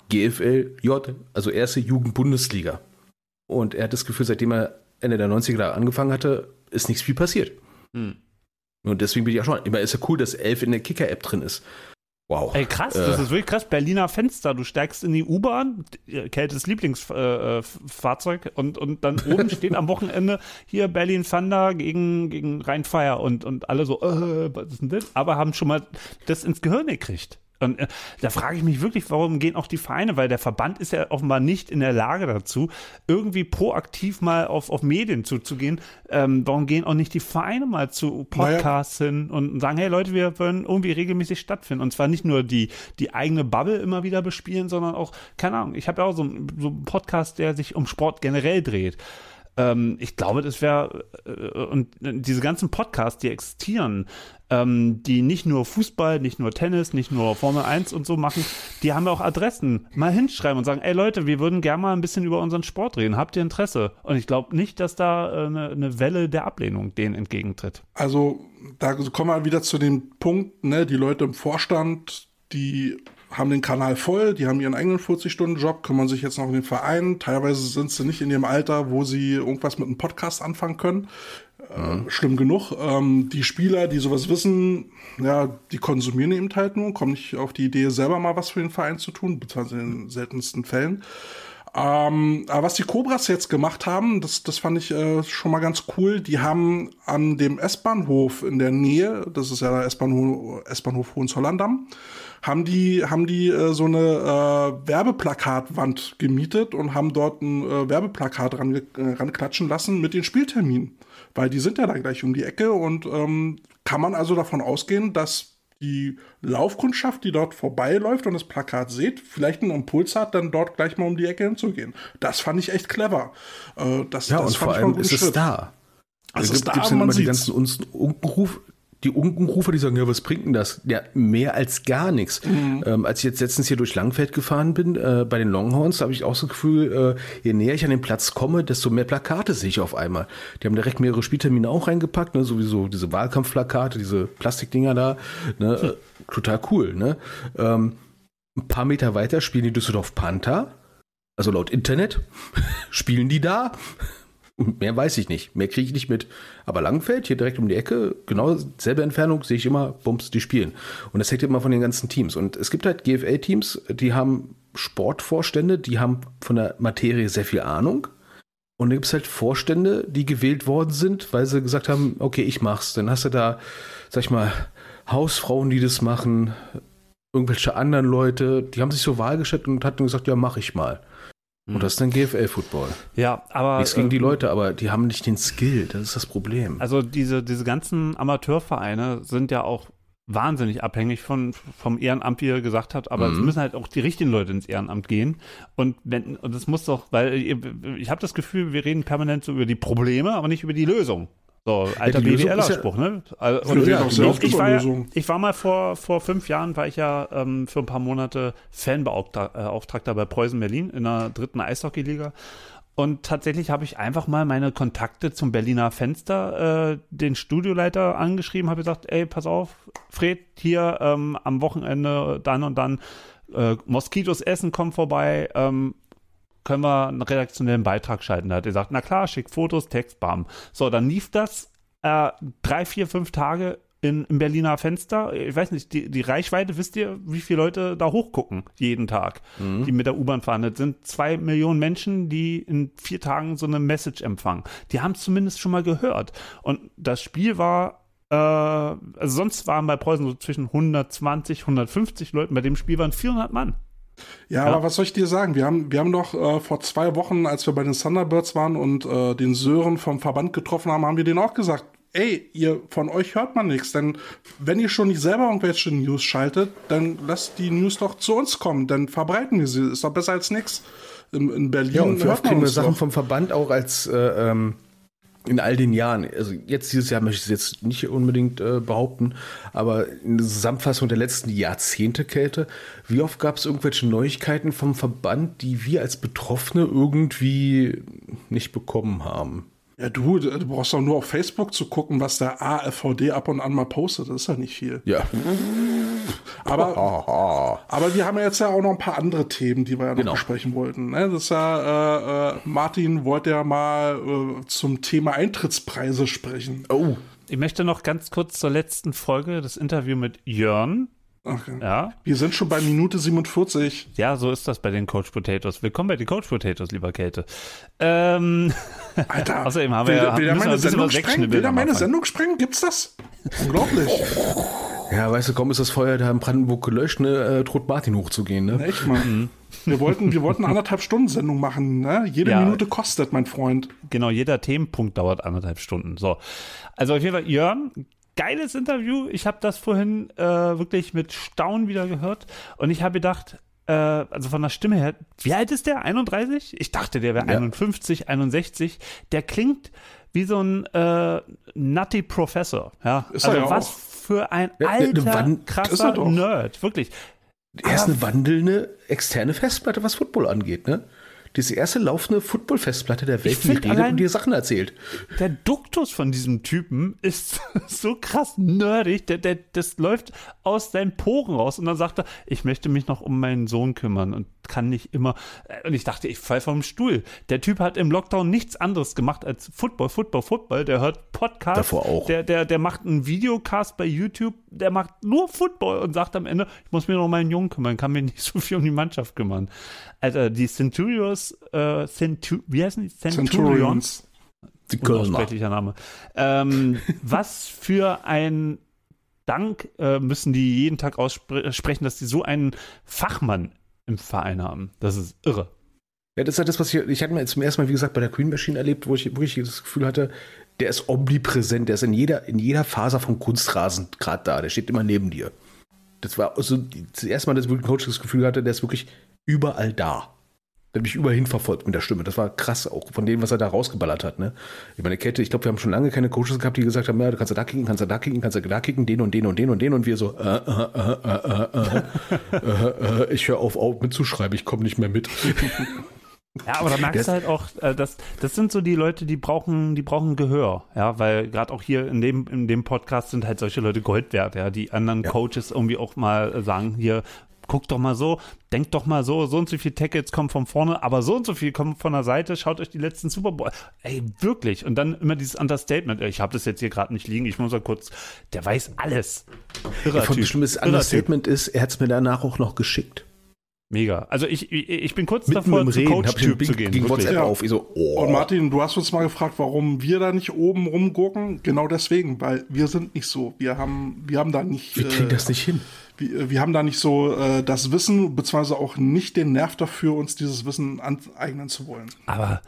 GFL J, also erste Jugendbundesliga. Und er hat das Gefühl, seitdem er Ende der 90er Jahre angefangen hatte, ist nichts viel passiert. Hm. Und deswegen bin ich auch schon, immer ist ja cool, dass Elf in der Kicker-App drin ist. Wow. Ey, krass, das äh. ist wirklich krass. Berliner Fenster. Du steigst in die U-Bahn, kältes Lieblingsfahrzeug, äh, äh und, und dann oben steht am Wochenende hier Berlin Thunder gegen, gegen Rhein-Fire und, und alle so, äh, was ist denn das? Aber haben schon mal das ins Gehirn gekriegt. Und äh, da frage ich mich wirklich, warum gehen auch die Vereine, weil der Verband ist ja offenbar nicht in der Lage dazu, irgendwie proaktiv mal auf, auf Medien zuzugehen. Ähm, warum gehen auch nicht die Vereine mal zu Podcasts naja. hin und sagen, hey Leute, wir wollen irgendwie regelmäßig stattfinden. Und zwar nicht nur die, die eigene Bubble immer wieder bespielen, sondern auch, keine Ahnung, ich habe ja auch so, so einen Podcast, der sich um Sport generell dreht. Ähm, ich glaube, das wäre, äh, und diese ganzen Podcasts, die existieren, ähm, die nicht nur Fußball, nicht nur Tennis, nicht nur Formel 1 und so machen, die haben ja auch Adressen. Mal hinschreiben und sagen, ey Leute, wir würden gerne mal ein bisschen über unseren Sport reden. Habt ihr Interesse? Und ich glaube nicht, dass da äh, eine, eine Welle der Ablehnung denen entgegentritt. Also, da kommen wir wieder zu dem Punkt, ne, die Leute im Vorstand, die haben den Kanal voll, die haben ihren eigenen 40-Stunden-Job, kümmern sich jetzt noch um den Verein. Teilweise sind sie nicht in dem Alter, wo sie irgendwas mit einem Podcast anfangen können. Mhm. Äh, schlimm genug. Ähm, die Spieler, die sowas wissen, ja, die konsumieren eben halt nur, kommen nicht auf die Idee, selber mal was für den Verein zu tun, beziehungsweise in den seltensten Fällen. Ähm, aber was die Cobras jetzt gemacht haben, das, das fand ich äh, schon mal ganz cool. Die haben an dem S-Bahnhof in der Nähe, das ist ja der S-Bahnhof, S-Bahnhof Hohenzollern-Damm, haben die, haben die äh, so eine äh, Werbeplakatwand gemietet und haben dort ein äh, Werbeplakat ran, äh, ranklatschen lassen mit den Spielterminen. Weil die sind ja da gleich um die Ecke und ähm, kann man also davon ausgehen, dass die Laufkundschaft, die dort vorbeiläuft und das Plakat sieht, vielleicht einen Impuls hat, dann dort gleich mal um die Ecke hinzugehen. Das fand ich echt clever. Äh, das, ja, das und vor allem ist es da. Also es gibt es dann immer die ganzen Unkenruf, die Unkenrufer, die sagen, ja, was bringt denn das? Ja, mehr als gar nichts. Mhm. Ähm, als ich jetzt letztens hier durch Langfeld gefahren bin, äh, bei den Longhorns, habe ich auch so das Gefühl, äh, je näher ich an den Platz komme, desto mehr Plakate sehe ich auf einmal. Die haben direkt mehrere Spieltermine auch reingepackt, ne? sowieso diese Wahlkampfplakate, diese Plastikdinger da, ne? Hm. Äh, total cool. Ne? Ähm, ein paar Meter weiter spielen die Düsseldorf Panther, also laut Internet, spielen die da. Mehr weiß ich nicht. Mehr kriege ich nicht mit. Aber Langenfeld, hier direkt um die Ecke, genau selbe Entfernung, sehe ich immer, bums, die spielen. Und das hängt immer von den ganzen Teams. Und es gibt halt GFL-Teams, die haben Sportvorstände, die haben von der Materie sehr viel Ahnung. Und dann gibt es halt Vorstände, die gewählt worden sind, weil sie gesagt haben, okay, ich mach's. Dann hast du da, sag ich mal, Hausfrauen, die das machen, irgendwelche anderen Leute, die haben sich so Wahl gestellt und hatten gesagt, ja, mach ich mal. Und das ist dann GFL-Football. Ja, aber. Nichts gegen die Leute, aber die haben nicht den Skill, das ist das Problem. Also diese, diese ganzen Amateurvereine sind ja auch wahnsinnig abhängig von, vom Ehrenamt, wie ihr gesagt habt, aber mhm. es müssen halt auch die richtigen Leute ins Ehrenamt gehen. Und wenn, und das muss doch, weil ich habe das Gefühl, wir reden permanent so über die Probleme, aber nicht über die Lösung. So, alter ja, BWLer-Spruch, ja, ne? Also, und ja, ich, ich, war ja, ich war mal vor, vor fünf Jahren, war ich ja ähm, für ein paar Monate Fanbeauftragter äh, bei Preußen Berlin in der dritten Eishockeyliga. Und tatsächlich habe ich einfach mal meine Kontakte zum Berliner Fenster, äh, den Studioleiter angeschrieben, habe gesagt, ey, pass auf, Fred, hier ähm, am Wochenende dann und dann äh, Moskitos Essen kommt vorbei, ähm, können wir einen redaktionellen Beitrag schalten. Da hat er gesagt, na klar, schick Fotos, Text, bam. So, dann lief das äh, drei, vier, fünf Tage in, im Berliner Fenster. Ich weiß nicht, die, die Reichweite, wisst ihr, wie viele Leute da hochgucken jeden Tag, mhm. die mit der U-Bahn fahren? Das sind zwei Millionen Menschen, die in vier Tagen so eine Message empfangen. Die haben es zumindest schon mal gehört. Und das Spiel war äh, also sonst waren bei Preußen so zwischen 120, 150 Leuten. Bei dem Spiel waren 400 Mann. Ja, ja, aber was soll ich dir sagen? Wir haben, wir haben doch äh, vor zwei Wochen, als wir bei den Thunderbirds waren und äh, den Sören vom Verband getroffen haben, haben wir denen auch gesagt, ey, ihr von euch hört man nichts. Denn wenn ihr schon nicht selber irgendwelche News schaltet, dann lasst die News doch zu uns kommen. Dann verbreiten wir sie. Ist doch besser als nichts. In, in Berlin ja, und hört man kriegen wir Sachen vom Verband auch als äh, ähm in all den Jahren, also jetzt dieses Jahr möchte ich es jetzt nicht unbedingt äh, behaupten, aber in der Zusammenfassung der letzten Jahrzehnte Kälte, wie oft gab es irgendwelche Neuigkeiten vom Verband, die wir als Betroffene irgendwie nicht bekommen haben? Ja, du, du brauchst doch nur auf Facebook zu gucken, was der AFVD ab und an mal postet. Das ist ja nicht viel. Ja. Aber, aber wir haben ja jetzt ja auch noch ein paar andere Themen, die wir ja noch genau. besprechen wollten. Ne? Das ist ja, äh, äh, Martin wollte ja mal äh, zum Thema Eintrittspreise sprechen. Oh. Ich möchte noch ganz kurz zur letzten Folge, das Interview mit Jörn, Okay. Ja. Wir sind schon bei Minute 47. Ja, so ist das bei den Coach Potatoes. Willkommen bei den Coach Potatoes, lieber Kälte. Ähm, Alter, außerdem haben wir will, ja, will er meine Sendung sprengen? Will er meine Sendung sprengen? Gibt's das? Unglaublich. Ja, weißt du, kaum ist das Feuer da in Brandenburg gelöscht, ne, äh, droht Martin hochzugehen, ne? Echt mal. Wir wollten, wir wollten eine anderthalb Stunden Sendung machen, ne? Jede Ja. Minute kostet, mein Freund. Genau, jeder Themenpunkt dauert anderthalb Stunden. So. Also auf jeden Fall, Jörn, geiles Interview. Ich habe das vorhin äh, wirklich mit Staunen wieder gehört. Und ich habe gedacht, äh, also von der Stimme her, wie alt ist der? 31? Ich dachte, der wäre Ja. 51, 61. Der klingt wie so ein äh, nutty Professor. Ja? Ist er also ja was auch. für ein Ja, ne- ne alter, er krasser. Nerd. Wirklich. Er ist eine wandelnde externe Festplatte, was Football angeht, ne? Die ist die erste laufende Football-Festplatte der Welt, die redet und dir Sachen erzählt. Der Duktus von diesem Typen ist so krass nerdig. Der, der, das läuft aus seinen Poren raus. Und dann sagt er, ich möchte mich noch um meinen Sohn kümmern und kann nicht immer. Und ich dachte, ich fall vom Stuhl. Der Typ hat im Lockdown nichts anderes gemacht als Football, Football, Football. Der hört Podcasts. Davor auch. Der, der, der macht einen Videocast bei YouTube. Der macht nur Football und sagt am Ende, ich muss mich noch um meinen Jungen kümmern, kann mich nicht so viel um die Mannschaft kümmern. Alter, die Centurions, äh, Centu wie heißen die? Centurions. Die Kölner. Unaussprechlicher Name. Ähm, was für ein Dank äh, müssen die jeden Tag aussprechen, dass die so einen Fachmann im Verein haben. Das ist irre. Ja, das ist halt das, was ich, ich hatte mir zum ersten Mal, wie gesagt, bei der Queen Machine erlebt, wo ich wirklich das Gefühl hatte, der ist omnipräsent, der ist in jeder, in jeder Faser vom Kunstrasen gerade da, der steht immer neben dir. Das war so das erste Mal, dass ich wirklich ein Coach das Gefühl hatte, der ist wirklich überall da. Der hat mich überhin verfolgt mit der Stimme. Das war krass, auch von dem, was er da rausgeballert hat. Ne? Ich meine, Kette, ich glaube, wir haben schon lange keine Coaches gehabt, die gesagt haben, ja, du kannst da kicken, kannst da kicken, kannst da kicken, den und den und den und den. Und wir so, äh, äh, äh, äh, äh, äh, äh, äh ich höre auf, auf mitzuschreiben, ich komme nicht mehr mit. Ja, aber da merkst du halt auch, äh, das, das sind so die Leute, die brauchen, die brauchen Gehör, ja, weil gerade auch hier in dem, in dem Podcast sind halt solche Leute Gold wert, ja, die anderen ja. Coaches irgendwie auch mal sagen, hier, guck doch mal so, denk doch mal so, so und so viel Tackles kommen von vorne, aber so und so viel kommen von der Seite, schaut euch die letzten Super Bowl, ey, wirklich, und dann immer dieses Understatement, ich habe das jetzt hier gerade nicht liegen, ich muss mal kurz, der weiß alles. Irrer Von Typ. schlimmes Irrer Typ. Understatement ist, er hat es mir danach auch noch geschickt. Mega. Also ich, ich, ich bin kurz Mitten davor, im zu Reden hab ich Coach-Typ zu gehen. gegen wirklich. WhatsApp Ja. auf. Ich so, oh. Und Martin, du hast uns mal gefragt, warum wir da nicht oben rumgucken. Genau deswegen, weil wir sind nicht so. Wir haben, wir haben da nicht. wir kriegen äh, das nicht hin. Wir, wir haben da nicht so äh, das Wissen, beziehungsweise auch nicht den Nerv dafür, uns dieses Wissen aneignen zu wollen. Aber,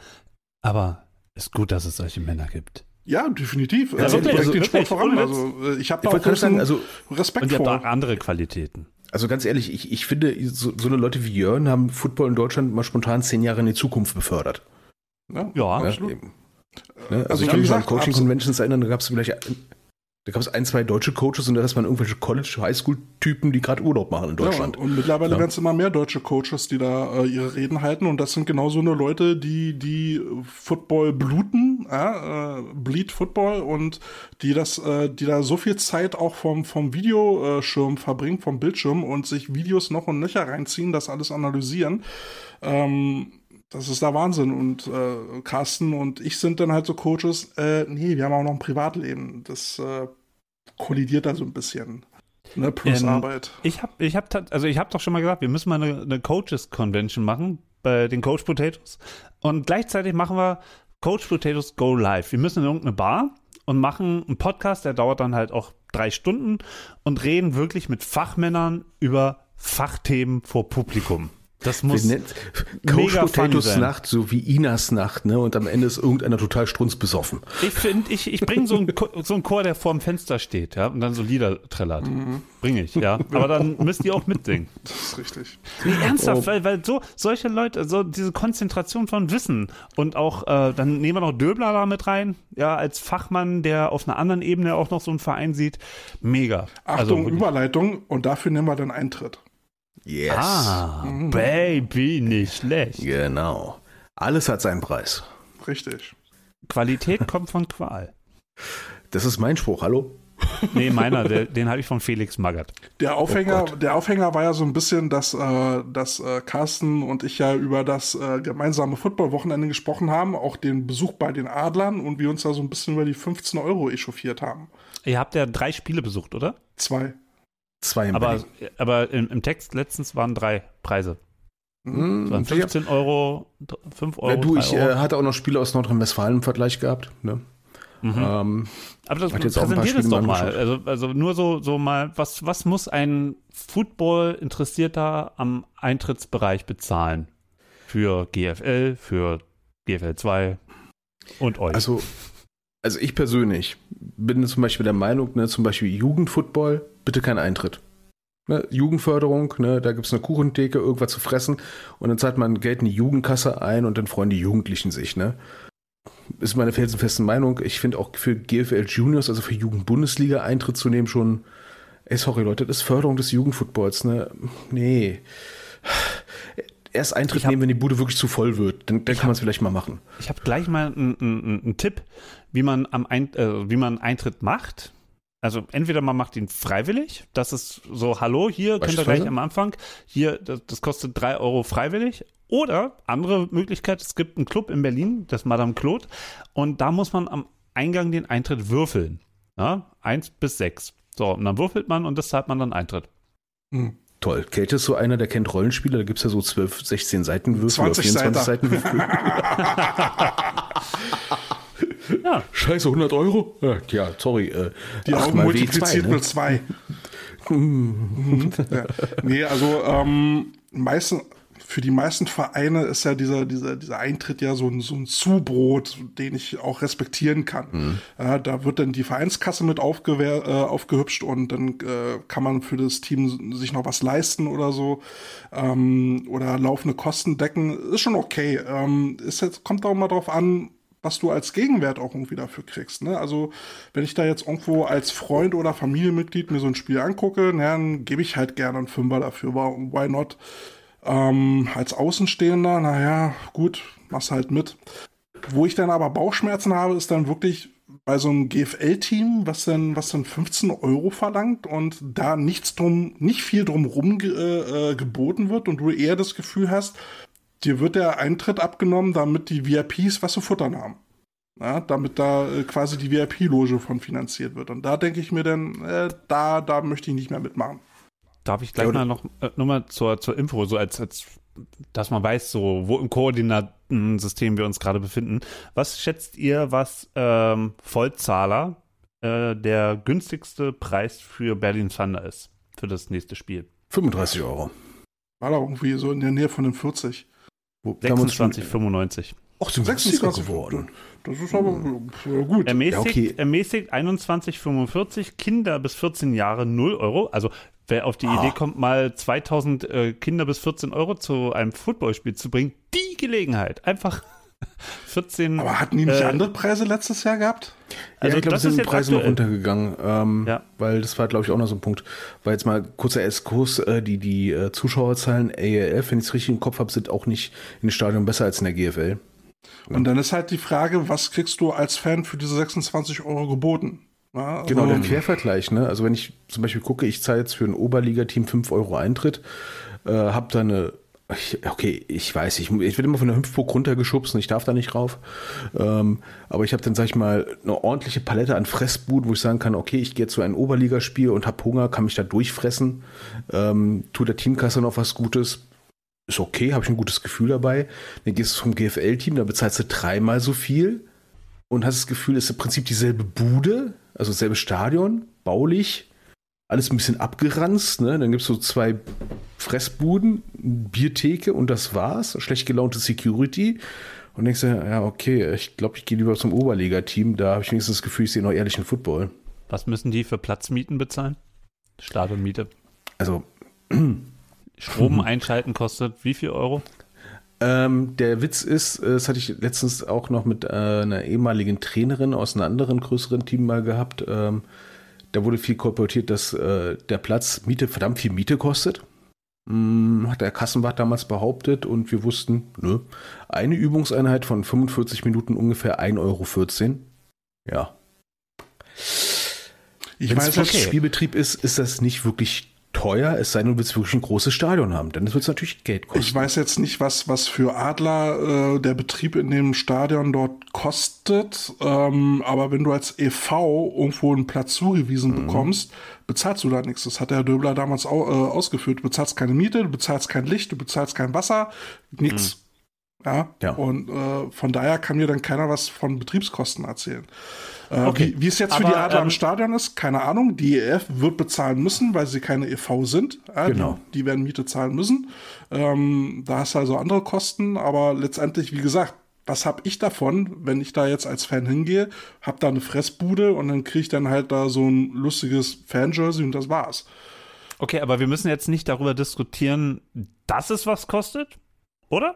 aber ist gut, dass es solche Männer gibt. Ja, definitiv. Ja, also, wirklich, also den Sport voran. Also, äh, ich habe da Ich auch gerade sagen, also, Respekt Und ihr habt vor. auch andere Qualitäten. also ganz ehrlich, ich, ich finde, so, so eine Leute wie Jörn haben Football in Deutschland mal spontan zehn Jahre in die Zukunft befördert. Ja, Ja, Ne? absolut. Ne? Also, Also ich kann mich an Coaching. Conventions erinnern, da gab es vielleicht da gab es ein, zwei deutsche Coaches und da ist man irgendwelche College, Highschool-Typen, die gerade Urlaub machen in Deutschland. Ja, und mittlerweile Ja. werden es immer mehr deutsche Coaches, die da äh, ihre Reden halten. Und das sind genau so eine Leute, die, die Football bluten, äh, Bleed Football und die das, äh, die da so viel Zeit auch vom, vom Videoschirm verbringen, vom Bildschirm und sich Videos noch und nöcher reinziehen, das alles analysieren. Ähm, das ist der Wahnsinn. Und äh, Carsten und ich sind dann halt so Coaches, äh, nee, wir haben auch noch ein Privatleben. Das äh, kollidiert da so ein bisschen. Ne, plus Ähm, Arbeit. Ich habe ich hab, also ich hab doch schon mal gesagt, wir müssen mal eine, eine Coaches-Convention machen bei den Coach Potatoes. Und gleichzeitig machen wir Coach Potatoes Go Live. Wir müssen in irgendeine Bar und machen einen Podcast, der dauert dann halt auch drei Stunden und reden wirklich mit Fachmännern über Fachthemen vor Publikum. Das muss Coach Potatoes. Nacht, so wie Inas Nacht, ne? Und am Ende ist irgendeiner total strunzbesoffen. Ich finde, ich, ich bringe so einen so einen Chor, der vorm Fenster steht, ja, und dann so Lieder trällert. Bringe ich, ja. Aber dann müsst ihr auch mitsingen. Das ist richtig. Nee, ernsthaft, Oh. weil, weil so solche Leute, so diese Konzentration von Wissen und auch, äh, dann nehmen wir noch Döbler da mit rein, ja, als Fachmann, der auf einer anderen Ebene auch noch so einen Verein sieht. Mega. Achtung, wirklich. Überleitung und dafür nehmen wir dann Eintritt. Yes. Ah, Baby, nicht schlecht. Genau. Alles hat seinen Preis. Richtig. Qualität kommt von Qual. Das ist mein Spruch, hallo? Nee, meiner, der, den habe ich von Felix Magath. Der Aufhänger, Oh der Aufhänger war ja so ein bisschen, dass, äh, dass äh, Carsten und ich ja über das äh, gemeinsame Football-Wochenende gesprochen haben, auch den Besuch bei den Adlern und wir uns da so ein bisschen über die 15 Euro echauffiert haben. Ihr habt ja drei Spiele besucht, oder? Zwei. Zwei im Aber, Berlin. aber im, im Text letztens waren drei Preise. Mhm. Waren Hm, 15 Euro, 5 Euro. Ja, du, 3 ich Euro. äh, hatte auch noch Spiele aus Nordrhein-Westfalen im Vergleich gehabt. Ne? Ähm, Aber das präsentiert es doch mal mal. Also, also nur so, so mal, was, was muss ein Football-Interessierter am Eintrittsbereich bezahlen? Für GFL, für GFL 2 und euch. Also, also ich persönlich bin zum Beispiel der Meinung, ne, zum Beispiel Jugendfootball, bitte kein Eintritt. Ne, Jugendförderung, ne, da gibt es eine Kuchentheke, irgendwas zu fressen und dann zahlt man Geld in die Jugendkasse ein und dann freuen die Jugendlichen sich. Ne? Ist meine felsenfeste Meinung. Ich finde auch für GFL Juniors, also für Jugendbundesliga Eintritt zu nehmen, schon, ey, sorry Leute, das ist Förderung des Jugendfootballs. Ne? Nee. Erst Eintritt hab- nehmen, wenn die Bude wirklich zu voll wird. Dann, dann kann man es vielleicht mal machen. Ich habe gleich mal einen Tipp, wie man, am Ein, äh, wie man Eintritt macht. Also entweder man macht ihn freiwillig, das ist so, hallo, hier könnt ihr gleich am Anfang, hier, das, das kostet 3 Euro freiwillig. Oder andere Möglichkeit, es gibt einen Club in Berlin, das Madame Claude, und da muss man am Eingang den Eintritt würfeln. Ja, 1 bis 6. So, und dann würfelt man und das zahlt man dann Eintritt. Hm. Toll. Kate ist so einer, der kennt Rollenspiele. Da gibt es ja so 12, 16 Seitenwürfel oder 20 24 Seiten. Seitenwürfel. Ja, Scheiße, 100 Euro? Ja, tja, sorry. Äh, Die Augen multipliziert W2, ne? mit zwei. Mhm. ja. Nee, also ähm, meisten, für die meisten Vereine ist ja dieser, dieser, dieser Eintritt ja so ein, so ein Zubrot, den ich auch respektieren kann. Ja, da wird dann die Vereinskasse mit aufgewehr, äh, aufgehübscht und dann äh, kann man für das Team sich noch was leisten oder so. Ähm, oder laufende Kosten decken. Ist schon okay. Ähm, ist jetzt, kommt auch mal drauf an, was du als Gegenwert auch irgendwie dafür kriegst. Ne? Also wenn ich da jetzt irgendwo als Freund oder Familienmitglied mir so ein Spiel angucke, na, dann gebe ich halt gerne einen Fünfer dafür. Why not? Ähm, als Außenstehender, naja, gut, mach's halt mit. Wo ich dann aber Bauchschmerzen habe, ist dann wirklich bei so einem GFL-Team, was dann, was dann 15 Euro verlangt und da nichts drum, nicht viel drumrum ge äh, äh, geboten wird und du eher das Gefühl hast, dir wird der Eintritt abgenommen, damit die VIPs was zu futtern haben. Ja, damit da äh, quasi die VIP-Loge von finanziert wird. Und da denke ich mir dann, äh, da, da möchte ich nicht mehr mitmachen. Darf ich gleich Ja, mal noch, äh, nur mal zur, zur Info, so als, als, dass man weiß, so, wo im Koordinatensystem wir uns gerade befinden. Was schätzt ihr, was ähm, Vollzahler äh, der günstigste Preis für Berlin Thunder ist? Für das nächste Spiel? 35 Euro. War da irgendwie so in der Nähe von den 40. 26,95. Ach, sind 26 26 geworden. Das ist aber ja, gut. Ermäßigt, Ja, okay. ermäßigt 21,45, Kinder bis 14 Jahre 0 Euro. Also wer auf die Ah. Idee kommt, mal 2000 äh, Kinder bis 14 Euro zu einem Footballspiel zu bringen, die Gelegenheit. Einfach 14. Aber hatten die nicht äh, andere Preise letztes Jahr gehabt? Also ja, ich glaube, sind die Preise noch runtergegangen. Ähm, Ja. Weil das war, glaube ich, auch noch so ein Punkt. Weil jetzt mal kurzer Exkurs, äh, die, die äh, Zuschauerzahlen AAF, wenn ich es richtig im Kopf habe, sind auch nicht in den Stadion besser als in der GFL. Und dann ist halt die Frage, was kriegst du als Fan für diese 26 Euro geboten? Ja, also- Genau, der Quervergleich. Ne? Also wenn ich zum Beispiel gucke, ich zahle jetzt für ein Oberligateam 5 Euro Eintritt, äh, habe da eine, ich, okay, ich weiß, ich, ich werde immer von der Hüpfburg runtergeschubst und ich darf da nicht rauf. Ähm, aber ich habe dann, sag ich mal, eine ordentliche Palette an Fressbuden, wo ich sagen kann, okay, ich gehe zu einem Oberligaspiel und habe Hunger, kann mich da durchfressen, ähm, tut der Teamkasse noch was Gutes. Ist okay, habe ich ein gutes Gefühl dabei. Dann gehst du vom GFL-Team, da bezahlst du dreimal so viel und hast das Gefühl, es ist im Prinzip dieselbe Bude, also dasselbe Stadion, baulich, alles ein bisschen abgeranzt. Ne? Dann gibt es so zwei Fressbuden, Biertheke und das war's. Schlecht gelaunte Security. Und denkst du, ja, okay, ich glaube, ich gehe lieber zum Oberliga-Team. Da habe ich wenigstens das Gefühl, ich sehe noch ehrlichen Football. Was müssen die für Platzmieten bezahlen? Stadionmiete. Also, Strom einschalten kostet wie viel Euro? Ähm, der Witz ist, äh, das hatte ich letztens auch noch mit äh, einer ehemaligen Trainerin aus einem anderen größeren Team mal gehabt. Ähm, da wurde viel kolportiert, dass äh, der Platz Miete verdammt viel Miete kostet. Hm, hat der Kassenwart damals behauptet und wir wussten, nö, eine Übungseinheit von 45 Minuten ungefähr 1,14 Euro. Ja. ich Wenn es jetzt, Spielbetrieb ist, ist das nicht wirklich teuer, es sei denn, du willst wirklich ein großes Stadion haben. Dann wird es natürlich Geld kosten. ich weiß jetzt nicht, was, was für Adler äh, der Betrieb in dem Stadion dort kostet. Ähm, aber wenn du als e.V. irgendwo einen Platz zugewiesen bekommst, bezahlst du da nichts. Das hat der Döbler damals au, äh, ausgeführt. Du bezahlst keine Miete, du bezahlst kein Licht, du bezahlst kein Wasser, nichts. Ja. Ja. Und äh, von daher kann mir dann keiner was von Betriebskosten erzählen. Äh, Okay. wie, wie es jetzt für Aber, die Adler ähm, im Stadion ist, keine Ahnung. Die EF wird bezahlen müssen, weil sie keine EV sind. Ja, Genau. Die, die werden Miete zahlen müssen. Ähm, da hast du also andere Kosten, aber letztendlich, wie gesagt, was habe ich davon, wenn ich da jetzt als Fan hingehe, hab da eine Fressbude und dann kriege ich dann halt da so ein lustiges Fan-Jersey und das war's. Okay, aber wir müssen jetzt nicht darüber diskutieren, dass es was kostet, oder?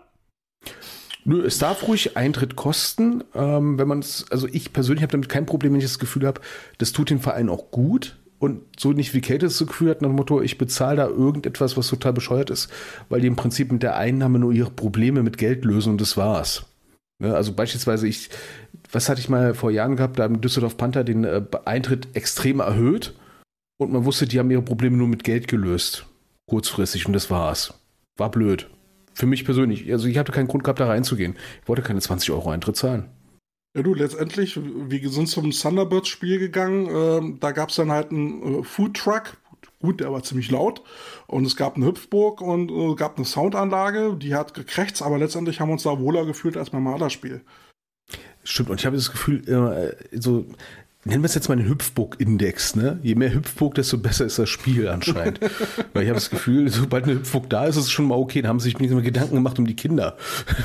Nö, es darf ruhig Eintritt kosten, ähm, wenn man es, also ich persönlich habe damit kein Problem, wenn ich das Gefühl habe, das tut den Verein auch gut und so nicht wie Kate das Gefühl hat, nach dem Motto, ich bezahle da irgendetwas, was total bescheuert ist, weil die im Prinzip mit der Einnahme nur ihre Probleme mit Geld lösen und das war's. Ne, also beispielsweise ich, was hatte ich mal vor Jahren gehabt, da haben Düsseldorf Panther den äh, Eintritt extrem erhöht und man wusste, die haben ihre Probleme nur mit Geld gelöst. Kurzfristig und das war's. War blöd. Für mich persönlich. Also ich hatte keinen Grund gehabt, da reinzugehen. Ich wollte keine 20 Euro Eintritt zahlen. Ja, du, letztendlich, wir sind zum Thunderbirds-Spiel gegangen. Ähm, da gab es dann halt einen äh, Foodtruck. Gut, der war ziemlich laut. Und es gab eine Hüpfburg und äh, gab eine Soundanlage. Die hat gekrächzt, aber letztendlich haben wir uns da wohler gefühlt als beim Malerspiel. Stimmt, und ich habe das Gefühl, äh, so, nennen wir es jetzt mal den Hüpfburg-Index, ne? Je mehr Hüpfburg, desto besser ist das Spiel anscheinend. Weil ich habe das Gefühl, sobald eine Hüpfburg da ist, ist es schon mal okay. Da haben sie sich nicht mehr Gedanken gemacht um die Kinder.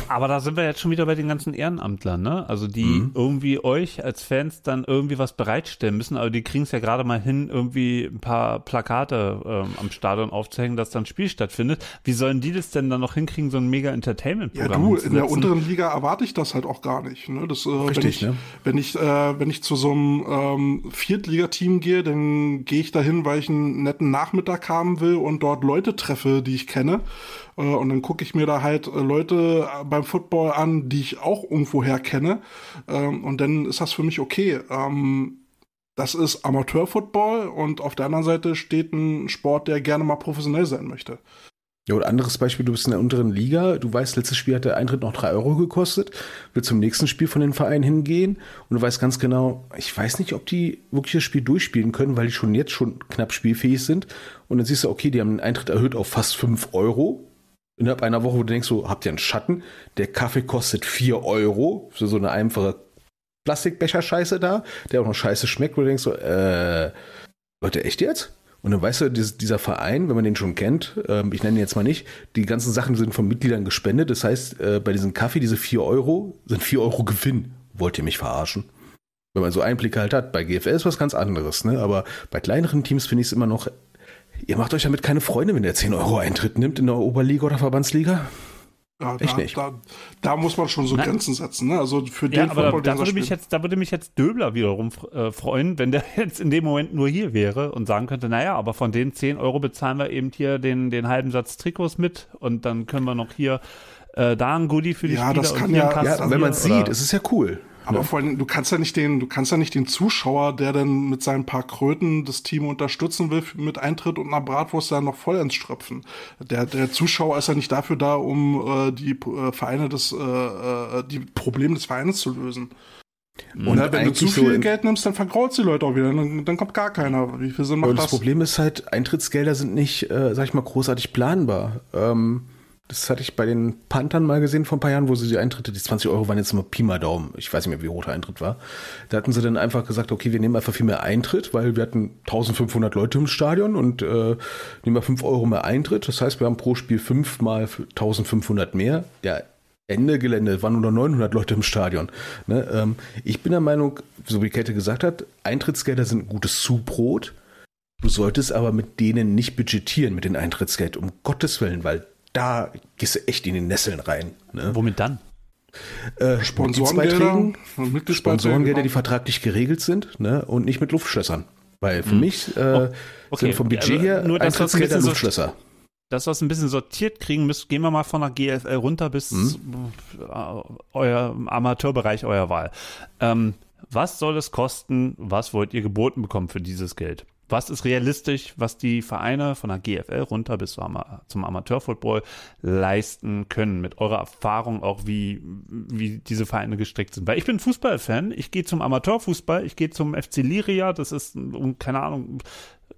Aber da sind wir jetzt schon wieder bei den ganzen Ehrenamtlern, ne? Also die Mhm. irgendwie euch als Fans dann irgendwie was bereitstellen müssen, aber die kriegen es ja gerade mal hin, irgendwie ein paar Plakate ähm, am Stadion aufzuhängen, dass dann ein Spiel stattfindet. Wie sollen die das denn dann noch hinkriegen, so ein mega Ja, Entertainment-Programm du, in der unteren Liga erwarte ich das halt auch gar nicht. Ne? Das, äh, Richtig, wenn ich, ne? wenn ich, äh, wenn ich zu so einem ähm, Viertligateam gehe, dann gehe ich dahin, weil ich einen netten Nachmittag haben will und dort Leute treffe, die ich kenne. Äh, und dann gucke ich mir da halt äh, Leute beim Football an, die ich auch irgendwoher kenne. Ähm, und dann ist das für mich okay. Ähm, das ist Amateurfootball und auf der anderen Seite steht ein Sport, der gerne mal professionell sein möchte. Ja, oder anderes Beispiel, du bist in der unteren Liga, du weißt, letztes Spiel hat der Eintritt noch drei Euro gekostet, willst zum nächsten Spiel von den Vereinen hingehen und du weißt ganz genau, ich weiß nicht, ob die wirklich das Spiel durchspielen können, weil die schon jetzt schon knapp spielfähig sind und dann siehst du, okay, die haben den Eintritt erhöht auf fast fünf Euro innerhalb einer Woche, wo du denkst, so, habt ihr einen Schatten? Der Kaffee kostet vier Euro für so eine einfache Plastikbecher-Scheiße da, der auch noch scheiße schmeckt, wo du denkst so, äh, Leute, echt jetzt? Und dann weißt du, dies- dieser Verein, wenn man den schon kennt, ähm, ich nenne ihn jetzt mal nicht, die ganzen Sachen sind von Mitgliedern gespendet. Das heißt, äh, bei diesem Kaffee, diese 4 Euro, sind 4 Euro Gewinn. Wollt ihr mich verarschen? Wenn man so Einblicke halt hat, bei GFL ist was ganz anderes, ne? Aber bei kleineren Teams finde ich es immer noch, ihr macht euch damit keine Freunde, wenn der 10 Euro Eintritt nimmt in der Oberliga oder Verbandsliga. Ja, Echt da, nicht. Da, da muss man schon so Nein. Grenzen setzen. Ne? Also für Ja, den aber da, Football, da, den würde mich jetzt, da würde mich jetzt Döbler wiederum äh, freuen, wenn der jetzt in dem Moment nur hier wäre und sagen könnte, naja, aber von den 10 Euro bezahlen wir eben hier den, den halben Satz Trikots mit und dann können wir noch hier äh, da ein Goodie für die Ja, Spieler das und kann hier ja- Ja, wenn man es sieht, es ist ja cool. Aber vor allem, du kannst ja nicht den, du kannst ja nicht den Zuschauer, der dann mit seinen paar Kröten das Team unterstützen will, mit Eintritt und einer Bratwurst dann noch voll ins Ströpfen. Der, der Zuschauer ist ja nicht dafür da, um äh, die äh, Vereine des, äh, äh, die Probleme des Vereines zu lösen. Und Und wenn du zu so viel in- Geld nimmst, dann vergraulst die Leute auch wieder. Dann, dann kommt gar keiner. Wie viel Sinn macht das das? Problem ist halt, Eintrittsgelder sind nicht, äh, sag ich mal, großartig planbar. Ähm, das hatte ich bei den Panthern mal gesehen vor ein paar Jahren, wo sie die Eintritte, die 20 Euro waren jetzt immer Pi mal Daumen. Ich weiß nicht mehr, wie hoch der Eintritt war. Da hatten sie dann einfach gesagt, okay, wir nehmen einfach viel mehr Eintritt, weil wir hatten 1500 Leute im Stadion und äh, nehmen wir 5 Euro mehr Eintritt. Das heißt, wir haben pro Spiel 5 mal 1500 mehr. Ja, Ende Gelände, waren nur noch 900 Leute im Stadion. Ne, ähm, ich bin der Meinung, so wie Kette gesagt hat, Eintrittsgelder sind ein gutes Zubrot. Du solltest aber mit denen nicht budgetieren, mit den Eintrittsgeld, um Gottes Willen, weil da gehst du echt in die Nesseln rein. Ne? Womit dann? Äh, Sponsorengelder, Sponsorengelder, die vertraglich geregelt sind ne? und nicht mit Luftschlössern. Weil für mich äh, okay. sind vom Budget her nur, das ein Eintrittsgelder bisschen Luftschlösser. dass wir es ein bisschen sortiert kriegen müssen, gehen wir mal von der GFL runter bis Mhm. euer Amateurbereich eurer Wahl. Ähm, was soll es kosten? Was wollt ihr geboten bekommen für dieses Geld? Was ist realistisch, was die Vereine von der GFL runter bis zum, zum Amateurfootball leisten können? Mit eurer Erfahrung auch, wie, wie diese Vereine gestrickt sind. Weil ich bin Fußballfan, ich gehe zum Amateurfußball, ich gehe zum FC Liria, das ist, keine Ahnung,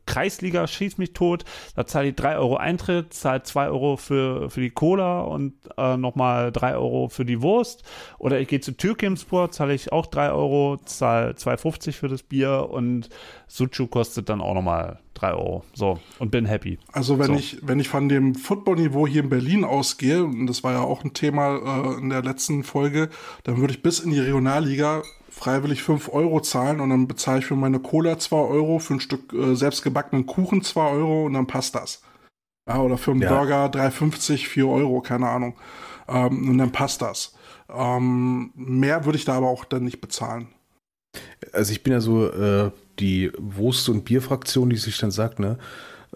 Kreisliga schießt mich tot. Da zahle ich 3 Euro Eintritt, zahle 2 Euro für, für die Cola und äh, nochmal 3 Euro für die Wurst. Oder ich gehe zu Türkimsport, zahle ich auch 3 Euro, zahle 2,50 für das Bier und Suchu kostet dann auch nochmal 3 Euro. So, und bin happy. Also wenn So. ich, wenn ich von dem Footballniveau hier in Berlin ausgehe, und das war ja auch ein Thema äh, in der letzten Folge, dann würde ich bis in die Regionalliga freiwillig 5 Euro zahlen und dann bezahle ich für meine Cola 2 Euro, für ein Stück äh, selbstgebackenen Kuchen 2 Euro und dann passt das. Ja, oder für einen Ja. Burger 3,50, 4 Euro, keine Ahnung. Ähm, und dann passt das. Ähm, mehr würde ich da aber auch dann nicht bezahlen. Also ich bin ja so äh, die Wurst- und Bierfraktion, die sich dann sagt, ne,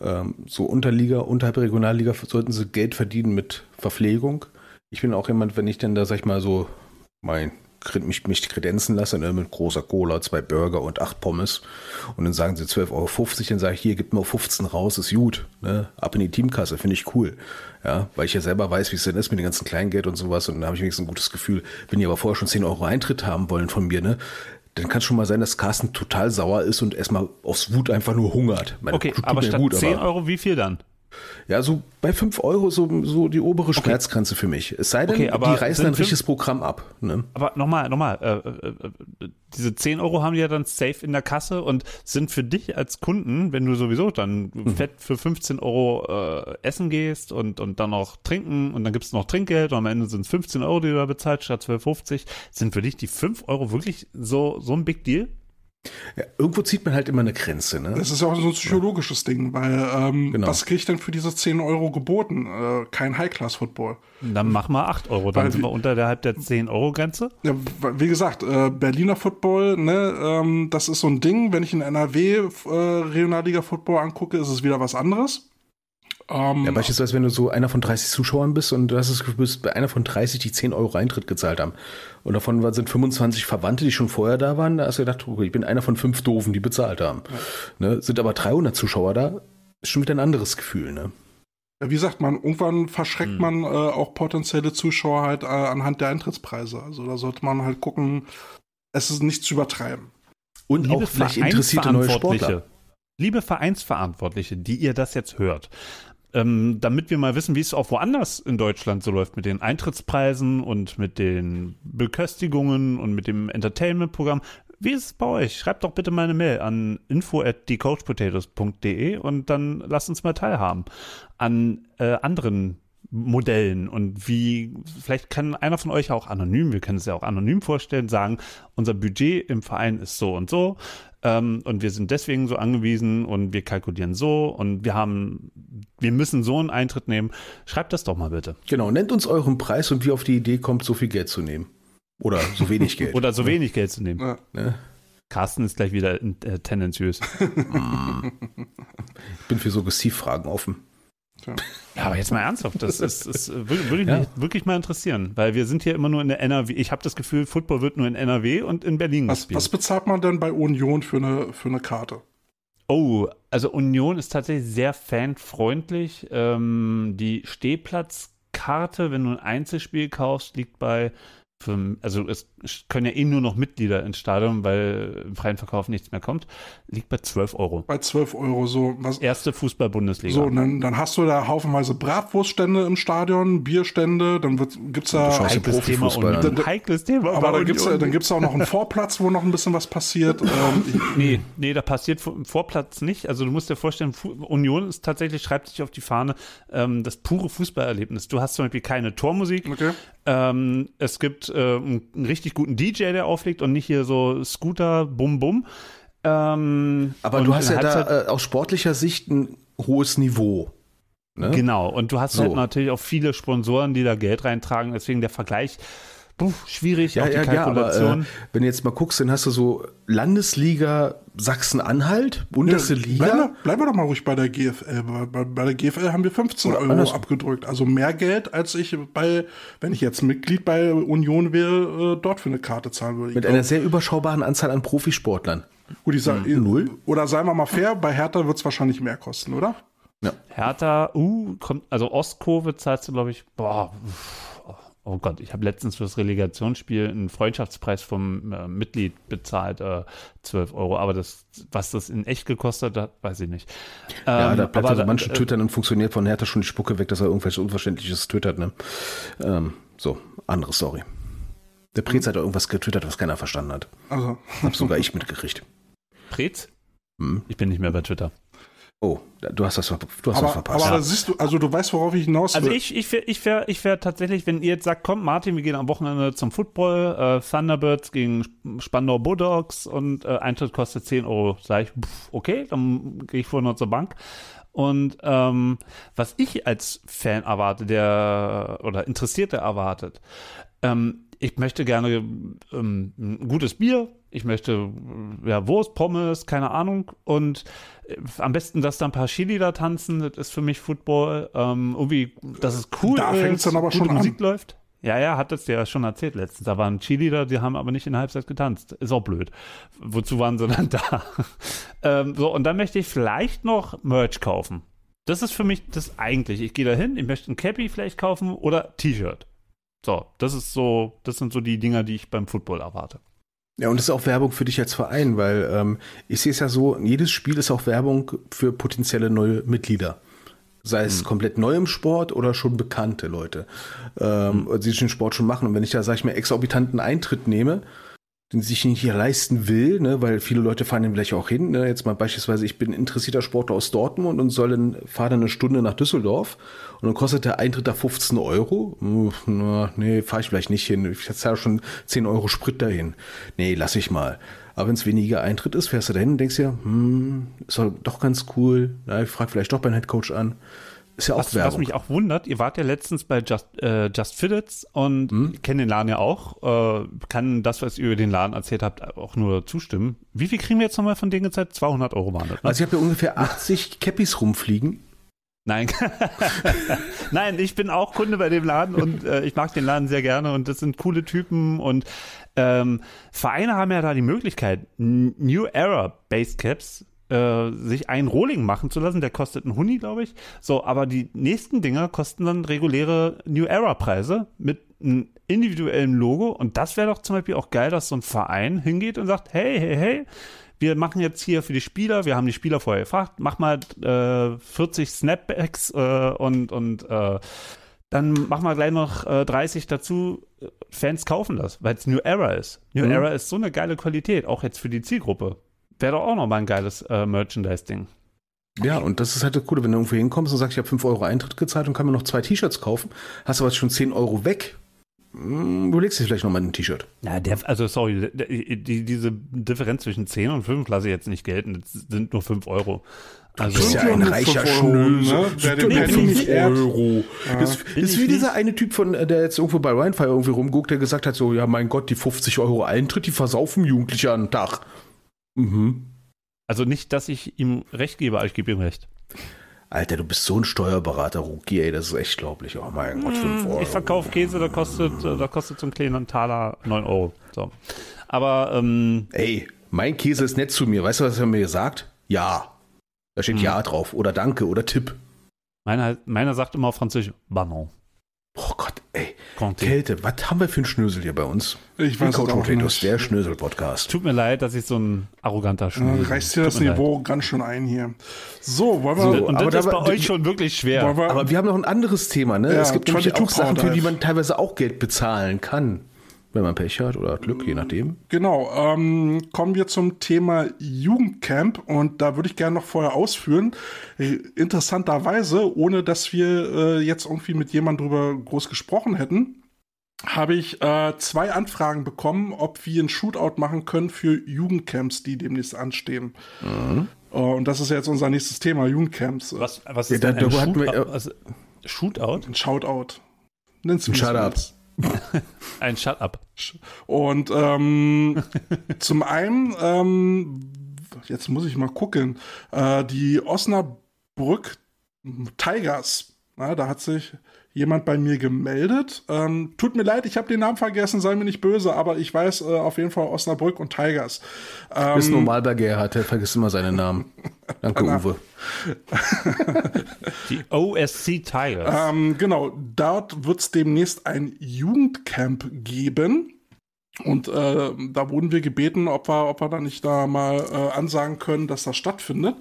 ähm, so Unterliga, unterhalb Regionalliga sollten sie Geld verdienen mit Verpflegung. Ich bin auch jemand, wenn ich dann da, sag ich mal, so mein mich, mich kredenzen lasse, ne, mit großer Cola, zwei Burger und acht Pommes und dann sagen sie 12,50 Euro, dann sage ich, hier, gib mir 15 raus, ist gut, ne? ab in die Teamkasse, finde ich cool. Ja, weil ich ja selber weiß, wie es denn ist mit dem ganzen Kleingeld und sowas und dann habe ich wenigstens ein gutes Gefühl. Wenn die aber vorher schon 10 Euro Eintritt haben wollen von mir, ne, dann kann es schon mal sein, dass Carsten total sauer ist und erstmal aus Wut einfach nur hungert. Meine, Okay, aber statt gut, 10 aber- Euro, wie viel dann? Ja, so bei 5 Euro so, so die obere Schmerzgrenze für mich. Es sei denn, Okay, aber die reißen ein richtiges Programm ab. Ne? Aber nochmal, nochmal, äh, äh, diese 10 Euro haben die ja dann safe in der Kasse und sind für dich als Kunden, wenn du sowieso dann Mhm. fett für 15 Euro äh, essen gehst und, und dann noch trinken und dann gibt's noch Trinkgeld und am Ende sind es 15 Euro, die du da bezahlst, statt 12,50, sind für dich die 5 Euro wirklich so, so ein Big Deal? Ja, irgendwo zieht man halt immer eine Grenze. Ne? Das ist ja auch so ein psychologisches Ding, weil ähm, Genau. was kriege ich denn für diese 10 Euro geboten? Äh, kein High-Class-Football. Dann mach mal 8 Euro, dann Weil sind wir- unterhalb der 10 Euro Grenze. Ja, w- wie gesagt, äh, Berliner Football, ne, ähm, das ist so ein Ding. Wenn ich in NRW äh, Regionalliga-Football angucke, ist es wieder was anderes. Ähm, Ja, beispielsweise, wenn du so einer von 30 Zuschauern bist und du hast das Gefühl, du bist bei einer von 30, die 10 Euro Eintritt gezahlt haben. Und davon waren- sind 25 Verwandte, die schon vorher da waren. Da hast du gedacht, okay, ich bin einer von fünf Doofen, die bezahlt haben. Ne? Sind aber 300 Zuschauer da, ist schon wieder ein anderes Gefühl. Ne? ja, wie sagt man, irgendwann verschreckt Hm. man äh, auch potenzielle Zuschauer halt äh, anhand der Eintrittspreise. Also da sollte man halt gucken, es ist nicht zu übertreiben. Und Liebe auch vielleicht interessierte neue Sportler. Liebe Vereinsverantwortliche, die ihr das jetzt hört, ähm, damit wir mal wissen, wie es auch woanders in Deutschland so läuft mit den Eintrittspreisen und mit den Beköstigungen und mit dem Entertainment-Programm. Wie ist es bei euch? Schreibt doch bitte mal eine Mail an info at thecoachpotatoes.de und dann lasst uns mal teilhaben an äh, anderen Modellen und wie, vielleicht kann einer von euch auch anonym, wir können es ja auch anonym vorstellen, sagen, unser Budget im Verein ist so und so ähm, und wir sind deswegen so angewiesen und wir kalkulieren so und wir haben, wir müssen so einen Eintritt nehmen. Schreibt das doch mal bitte. Genau, nennt uns euren Preis und wie auf die Idee kommt, so viel Geld zu nehmen. Oder so wenig Geld. Oder so wenig Geld zu nehmen. Ja. ne? Carsten ist gleich wieder äh, tendenziös. Ich bin für Suggestivfragen offen. Ja, aber jetzt mal ernsthaft, das ist, ist äh, würde, würde Ja. mich wirklich mal interessieren, weil wir sind hier immer nur in der NRW. Ich habe das Gefühl, Football wird nur in NRW und in Berlin Was, gespielt. was bezahlt man denn bei Union für eine, für eine Karte? Oh, also Union ist tatsächlich sehr fanfreundlich. Ähm, die Stehplatzkarte, wenn du ein Einzelspiel kaufst, liegt bei, fünf- also es können ja eh nur noch Mitglieder ins Stadion, weil im freien Verkauf nichts mehr kommt, liegt bei 12 Euro. Bei 12 Euro so. Was, Erste Fußball-Bundesliga. so, und dann, dann hast du da haufenweise Bratwurststände im Stadion, Bierstände, dann wird, gibt's da. schaust du Heikles Thema Union. an. Heikles Thema. Aber bei da gibt's, dann gibt's auch noch einen Vorplatz, wo noch ein bisschen was passiert. Ähm, Nee, nee, da passiert im Vorplatz nicht. Also du musst dir vorstellen, Union ist tatsächlich, schreibt sich auf die Fahne, ähm, das pure Fußballerlebnis. Du hast zum Beispiel keine Tormusik. okay. Ähm, es gibt äh, einen, einen richtig guten DJ, der auflegt und nicht hier so Scooter, bum bum. Ähm, Aber du hast ja Halbzeit- da äh, aus sportlicher Sicht ein hohes Niveau. Ne? Genau, und du hast So. halt natürlich auch viele Sponsoren, die da Geld reintragen, deswegen der Vergleich, puh, schwierig, Ja, auch die ja, ja, aber Kalkulation. äh, wenn du jetzt mal guckst, dann hast du so Landesliga Sachsen-Anhalt, unterste Ja, Liga. Bleiben, wir- bleiben wir doch mal ruhig bei der GFL. Bei, bei, bei der GFL haben wir 15 Oder Euro andersrum. abgedrückt. Also mehr Geld, als ich bei, wenn ich jetzt Mitglied bei Union wäre, äh, dort für eine Karte zahlen würde. Ich Mit glaub- einer sehr überschaubaren Anzahl an Profisportlern. Gut, ich sag, Null. Oder seien wir mal fair, bei Hertha wird es wahrscheinlich mehr kosten, oder? Ja. Hertha, uh, kommt, also Ostkurve zahlst du, glaube ich, boah, uff, oh Gott, ich habe letztens für das Relegationsspiel einen Freundschaftspreis vom äh, Mitglied bezahlt, äh, 12 Euro. Aber das, was das in echt gekostet hat, weiß ich nicht. Ja, Ähm, da bleibt aber also da- manchen äh, Twittern und funktioniert von Hertha schon die Spucke weg, dass er irgendwelches Unverständliches twittert, ne? Ähm, so, andere Story. Der Prez hat doch irgendwas getwittert, was keiner verstanden hat. Also, Hab sogar ich mitgekriegt. Prez? Hm. Ich bin nicht mehr bei Twitter. Oh, du hast das ver- du hast was aber, verpasst. aber da siehst du, also du weißt, worauf ich hinaus will. Also ich, ich wäre ich wär, ich wär tatsächlich, wenn ihr jetzt sagt, kommt Martin, wir gehen am Wochenende zum Football, äh, Thunderbirds gegen Spandau Bulldogs und äh, Eintritt kostet 10 Euro, sage ich, pff, okay, dann gehe ich vorher noch zur Bank. Und ähm, was ich als Fan erwarte, der oder Interessierte erwartet, ähm, ich möchte gerne ähm, ein gutes Bier, ich möchte äh, ja, Wurst, Pommes, keine Ahnung. Und äh, am besten, dass da ein paar Chili da tanzen, das ist für mich Football. Ähm, irgendwie, dass es cool Da ist, fängt's dann aber schon an. Musik läuft. Ja, ja, hat das ja schon erzählt letztens. Da waren Chili da, die haben aber nicht in der Halbzeit getanzt. Ist auch blöd. Wozu waren sie dann da? ähm, so, und dann möchte ich vielleicht noch Merch kaufen. Das ist für mich das eigentlich. Ich gehe da hin, ich möchte ein Cappy vielleicht kaufen oder T-Shirt. So, das ist so, das sind so die Dinger, die ich beim Football erwarte. Ja, und das ist auch Werbung für dich als Verein, weil ähm, ich sehe es ja so, jedes Spiel ist auch Werbung für potenzielle neue Mitglieder. Sei es komplett neu im Sport oder schon bekannte Leute, ähm, die den Sport schon machen. Und wenn ich da, sag ich mal, exorbitanten Eintritt nehme, den sich nicht hier leisten will, ne, weil viele Leute fahren dann vielleicht auch hin. Ne? Jetzt mal beispielsweise, ich bin interessierter Sportler aus Dortmund und soll dann, fahre dann eine Stunde nach Düsseldorf und dann kostet der Eintritt da 15 Euro. Na, nee, fahre ich vielleicht nicht hin. Ich zahle schon 10 Euro Sprit dahin. Nee, lass ich mal. Aber wenn es weniger Eintritt ist, fährst du dahin und denkst dir, hm, ist doch doch ganz cool. Na, ich frage vielleicht doch beim Headcoach an. Ist ja auch Was, was mich auch wundert, ihr wart ja letztens bei Just, äh, Just Fitteds und Hm? kenne den Laden ja auch, äh, kann das, was ihr über den Laden erzählt habt, auch nur zustimmen. Wie viel kriegen wir jetzt nochmal von denen gezahlt? 200 Euro waren das, ne? also ich habe ja ungefähr 80 Cappies rumfliegen. Nein. Nein, ich bin auch Kunde bei dem Laden und äh, ich mag den Laden sehr gerne und das sind coole Typen und ähm, Vereine haben ja da die Möglichkeit, New Era Basecaps äh, sich einen Rolling machen zu lassen. Der kostet einen Huni, glaube ich. So, aber die nächsten Dinger kosten dann reguläre New Era Preise mit einem individuellen Logo und das wäre doch zum Beispiel auch geil, dass so ein Verein hingeht und sagt, hey, hey, hey, wir machen jetzt hier für die Spieler, wir haben die Spieler vorher gefragt, mach mal äh, 40 Snapbacks äh, und, und äh, dann machen wir gleich noch äh, 30 dazu. Fans kaufen das, weil es New Era ist. New Mhm. Era ist so eine geile Qualität, auch jetzt für die Zielgruppe. Wäre doch auch nochmal ein geiles äh, Merchandise-Ding. Ja, und das ist halt das Coole, wenn du irgendwo hinkommst und sagst, ich habe 5 Euro Eintritt gezahlt und kann mir noch zwei T-Shirts kaufen, hast aber jetzt schon 10 Euro weg. Hm, Überlegst du dir vielleicht nochmal ein T-Shirt. Ja, der, also sorry, der, die, diese Differenz zwischen 10 und 5 lasse ich jetzt nicht gelten. Das sind nur 5 Euro. Also, bist ja ein reicher ne? Den Nee, nicht nicht. ehrt. Euro. Das, das Bin ist wie nicht. dieser eine Typ von, äh, der jetzt irgendwo bei Rheinfire irgendwie rumguckt, der gesagt hat, so, ja mein Gott, die 50 Euro Eintritt, die versaufen Jugendliche an den Tag. Mhm. also nicht, dass ich ihm recht gebe, aber ich gebe ihm recht. Alter, du bist so ein Steuerberater, Rookie, ey, das ist echt glaublich. Oh mein Gott, 5 Euro. Ich verkaufe Käse, da kostet, äh, da kostet so ein kleiner Taler 9 Euro. So. Aber ähm, Ey, mein Käse ist nett zu mir. Weißt du, was er mir sagt? Ja. Da steht Hm. Ja drauf. Oder Danke oder Tipp. meiner, meiner sagt immer auf Französisch, Banon. Oh Gott, ey. Conti. Kälte, was haben wir für einen Schnösel hier bei uns? Ich weiß es Coach auch Potatoes, nicht. der Schnösel-Podcast. Tut mir leid, dass ich so ein arroganter Schnösel reißt dir das mir leid. Niveau ganz schön ein hier. So, wollen wir, So, Und aber das da ist war- bei euch schon wirklich schwer. wir Aber wir haben noch ein anderes Thema, ne? Ja, es gibt nämlich 22 auch Sachen, für die man teilweise auch Geld bezahlen kann. Wenn man Pech hat oder hat Glück, je nachdem. Genau, ähm, kommen wir zum Thema Jugendcamp und da würde ich gerne noch vorher ausführen. Äh, Interessanterweise, ohne dass wir äh, jetzt irgendwie mit jemandem drüber groß gesprochen hätten, habe ich äh, zwei Anfragen bekommen, ob wir ein Shootout machen können für Jugendcamps, die demnächst anstehen. Äh, und das ist jetzt unser nächstes Thema, Jugendcamps. Was, was Ja, ist da- denn ein Shootout? Was- Shootout? Ein Shoutout. Nenn's wie Ein Shoutout. Ein Shut-up. Und ähm, zum einen, ähm, jetzt muss ich mal gucken, äh, die Osnabrück Tigers, na, da hat sich jemand bei mir gemeldet. Ähm, tut mir leid, ich habe den Namen vergessen, sei mir nicht böse, aber ich weiß äh, auf jeden Fall Osnabrück und Tigers. Ähm, Ist normal bei Gerhard, der vergisst immer seinen Namen. Danke, Uwe. Die OSC Tigers. Ähm, genau, dort wird es demnächst ein Jugendcamp geben. Und äh, da wurden wir gebeten, ob wir, ob wir da nicht da mal äh, ansagen können, dass das stattfindet.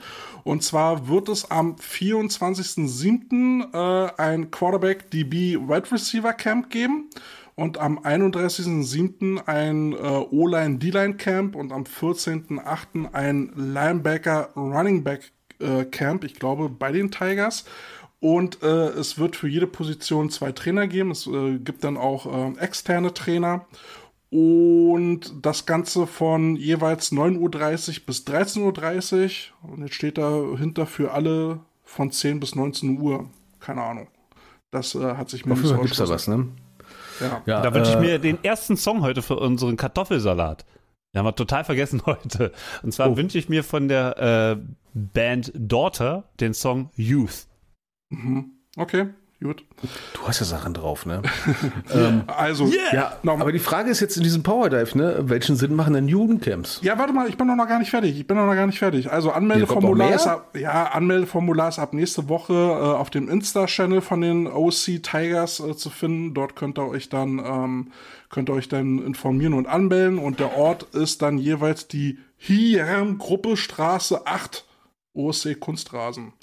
Und zwar wird es am 24.07. Äh, ein Quarterback DB Wide Receiver Camp geben und am 31.07. ein äh, O-Line D-Line Camp und am 14.08. ein Linebacker Running Back äh, Camp, ich glaube bei den Tigers. Und äh, es wird für jede Position zwei Trainer geben. Es äh, gibt dann auch äh, externe Trainer. Und das Ganze von jeweils 9.30 Uhr bis 13.30 Uhr. Und jetzt steht dahinter für alle von 10 bis 19 Uhr. Keine Ahnung. Das äh, hat sich mir Dafür gibt's da was, ne? Ja. Ja, da wünsche ich äh, mir den ersten Song heute für unseren Kartoffelsalat. Den haben wir total vergessen heute. Und zwar Oh. wünsche ich mir von der äh, Band Daughter den Song Youth. Mhm. Okay, gut. Du hast ja Sachen drauf, ne? Also, ja, Nochmal. aber die Frage ist jetzt in diesem Power Dive, ne? Welchen Sinn machen denn Jugendcamps? Ja, warte mal, ich bin noch gar nicht fertig. Ich bin noch gar nicht fertig. Also Anmeldeformular ist ab, ja, Anmeldeformular ist ab nächste Woche äh, auf dem Insta-Channel von den OC Tigers äh, zu finden. Dort könnt ihr euch dann ähm, könnt ihr euch dann informieren und anmelden und der Ort ist dann jeweils die Hierm-Gruppe Straße 8 OSC Kunstrasen.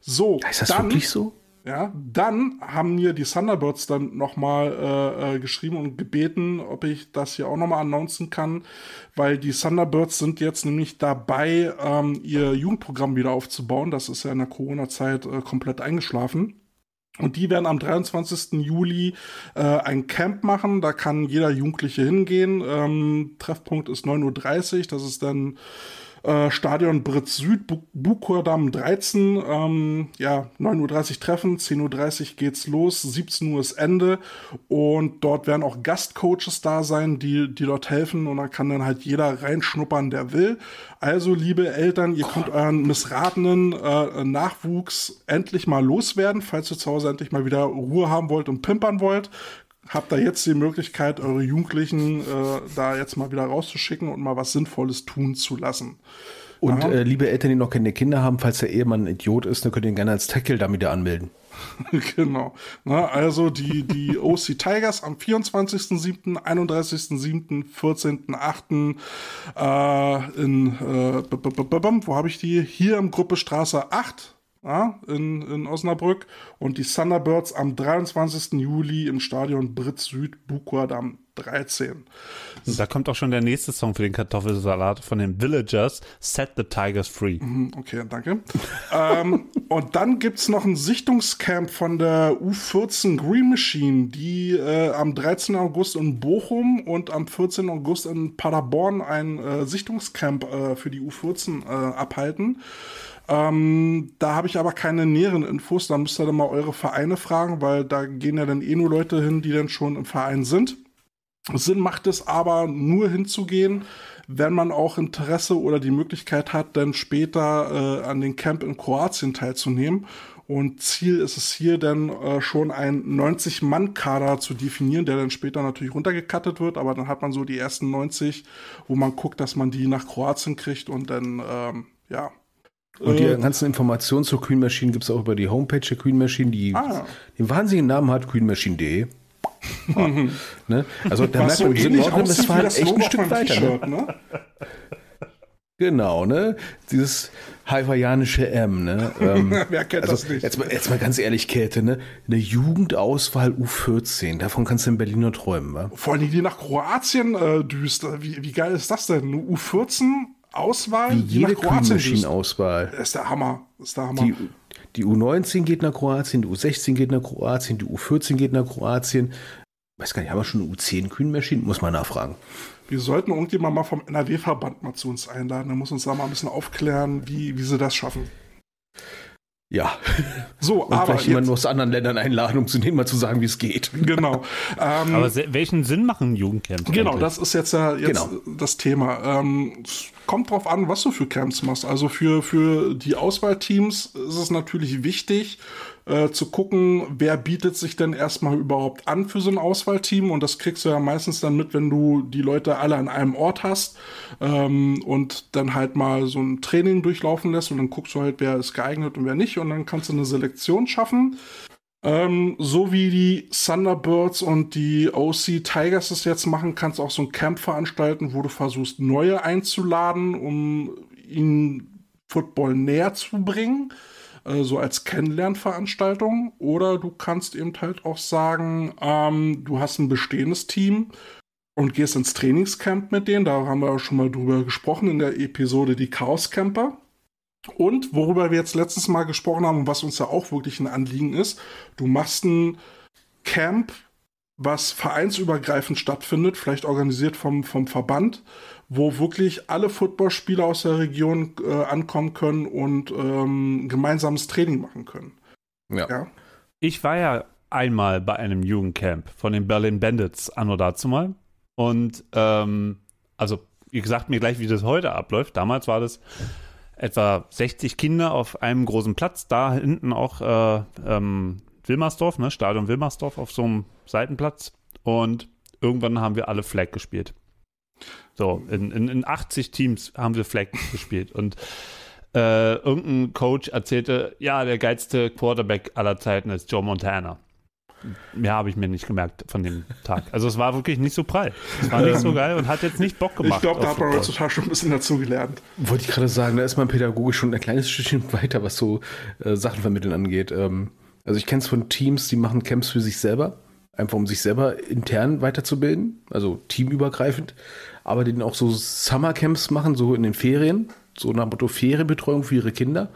So, Ist das dann, wirklich so? Ja, dann haben mir die Thunderbirds dann nochmal äh, äh, geschrieben und gebeten, ob ich das hier auch nochmal announcen kann, weil die Thunderbirds sind jetzt nämlich dabei, ähm, ihr Jugendprogramm wieder aufzubauen. Das ist ja in der Corona-Zeit äh, komplett eingeschlafen. Und die werden am 23. Juli äh, ein Camp machen. Da kann jeder Jugendliche hingehen. Ähm, Treffpunkt ist 9.30 Uhr. Das ist dann äh, Stadion Britz Süd, Bu Bukurdamm 13. Ähm, ja, 9.30 Uhr treffen, 10.30 Uhr geht's los, 17 Uhr ist Ende. Und dort werden auch Gastcoaches da sein, die, die dort helfen. Und da kann dann halt jeder reinschnuppern, der will. Also, liebe Eltern, ihr könnt euren missratenen äh, Nachwuchs endlich mal loswerden, falls ihr zu Hause endlich mal wieder Ruhe haben wollt und pimpern wollt. Habt da jetzt die Möglichkeit, eure Jugendlichen äh, da jetzt mal wieder rauszuschicken und mal was Sinnvolles tun zu lassen. Und äh, liebe Eltern, die noch keine Kinder haben, falls der Ehemann ein Idiot ist, dann könnt ihr ihn gerne als Tackle da wieder anmelden. genau. Na, also die, die OC Tigers am 24.07., 31.07., 14.08. Äh, in, äh, b- b- b- b- bum, wo habe ich die? Hier im Gruppe Straße 8. Ja, in, in Osnabrück und die Thunderbirds am 23. Juli im Stadion Britz Süd, Bukuadam 13. Und da kommt auch schon der nächste Song für den Kartoffelsalat von den Villagers, Set the Tigers Free. Hm, Okay, danke. ähm, und dann gibt's noch ein Sichtungscamp von der U14 Green Machine, die äh, am 13. August in Bochum und am 14. August in Paderborn ein äh, Sichtungscamp äh, für die U14 äh, abhalten. Ähm, da habe ich aber keine näheren Infos. Da müsst ihr dann mal eure Vereine fragen, weil da gehen ja dann eh nur Leute hin, die dann schon im Verein sind. Sinn macht es aber nur hinzugehen, wenn man auch Interesse oder die Möglichkeit hat, dann später äh, an den Camp in Kroatien teilzunehmen. Und Ziel ist es hier dann äh, schon ein 90-Mann-Kader zu definieren, der dann später natürlich runtergekattet wird, aber dann hat man so die ersten 90, wo man guckt, dass man die nach Kroatien kriegt und dann, ähm, ja. Und die Äh, ganzen Informationen zur Queen Machine gibt es auch über die Homepage der Queen Machine, die Ah. den wahnsinnigen Namen hat, queenmachine.de. Ja, ne? Also da merkt so man, wir sind Nordrhein-Westfalen echt ein Stück weiter. Ne? Ne? Genau, ne? Dieses hawaiianische M, ne? Ähm, Wer kennt also das nicht? Jetzt, mal, jetzt mal ganz ehrlich, Käthe, ne? Eine Jugendauswahl U14, davon kannst du in Berlin nur träumen, wa? Vor allem, die nach Kroatien äh, düst. Wie, wie geil ist das denn? Eine U14-Auswahl, Wie die jede nach Queen Kroatien Machine düst. Auswahl. Das ist der Hammer. Das ist der Hammer. Die, die U19 geht nach Kroatien, die U16 geht nach Kroatien, die U14 geht nach Kroatien. Weiß gar nicht, haben wir schon eine U10 Queen Machine? Muss mal nachfragen. Wir sollten irgendjemand mal vom NRW-Verband mal zu uns einladen. Der muss uns da mal ein bisschen aufklären, wie, wie sie das schaffen. Ja. So, Und aber vielleicht jemanden aus anderen Ländern einladen, um zu denen mal zu sagen, wie es geht. genau. Ähm, Aber welchen Sinn machen Jugendcamps? Genau, eigentlich? das ist jetzt ja jetzt Genau. das Thema. Ähm, kommt drauf an, was du für Camps machst. Also für, für die Auswahlteams ist es natürlich wichtig, äh, zu gucken, wer bietet sich denn erstmal überhaupt an für so ein Auswahlteam. Und das kriegst du ja meistens dann mit, wenn du die Leute alle an einem Ort hast ähm, und dann halt mal so ein Training durchlaufen lässt und dann guckst du halt, wer ist geeignet und wer nicht. und dann kannst du eine Selektion schaffen. Ähm, so wie die Thunderbirds und die OC Tigers es jetzt machen, kannst du auch so ein Camp veranstalten, wo du versuchst, neue einzuladen, um ihnen Football näher zu bringen, äh, so als Kennenlernveranstaltung. Oder du kannst eben halt auch sagen, ähm, du hast ein bestehendes Team und gehst ins Trainingscamp mit denen. Da haben wir auch schon mal drüber gesprochen in der Episode Die Chaos Camper. Und worüber wir jetzt letztes Mal gesprochen haben und was uns ja auch wirklich ein Anliegen ist, du machst ein Camp, was vereinsübergreifend stattfindet, vielleicht organisiert vom, vom Verband, wo wirklich alle Footballspieler aus der Region äh, ankommen können und ähm, gemeinsames Training machen können. Ja. ja. Ich war ja einmal bei einem Jugendcamp von den Berlin Bandits anno dazu mal. Und ähm, also, ihr sagt mir gleich, wie das heute abläuft. Damals war das etwa 60 Kinder auf einem großen Platz, da hinten auch äh, ähm, Wilmersdorf, ne, Stadion Wilmersdorf auf so einem Seitenplatz. Und irgendwann haben wir alle Flag gespielt. So, in, in, in 80 Teams haben wir Flag gespielt. Und äh, irgendein Coach erzählte, ja, der geilste Quarterback aller Zeiten ist Joe Montana. Mehr habe ich mir nicht gemerkt von dem Tag. Also es war wirklich nicht so prall. Es war nicht so geil und hat jetzt nicht Bock gemacht. Ich glaube, da hat man heutzutage schon ein bisschen dazu gelernt. Wollte ich gerade sagen, da ist man pädagogisch schon ein kleines Stückchen weiter, was so äh, Sachen vermitteln angeht. Ähm, also ich kenne es von Teams, die machen Camps für sich selber, einfach um sich selber intern weiterzubilden, also teamübergreifend, aber die auch so Summercamps machen, so in den Ferien, so nach Motto Ferienbetreuung für ihre Kinder.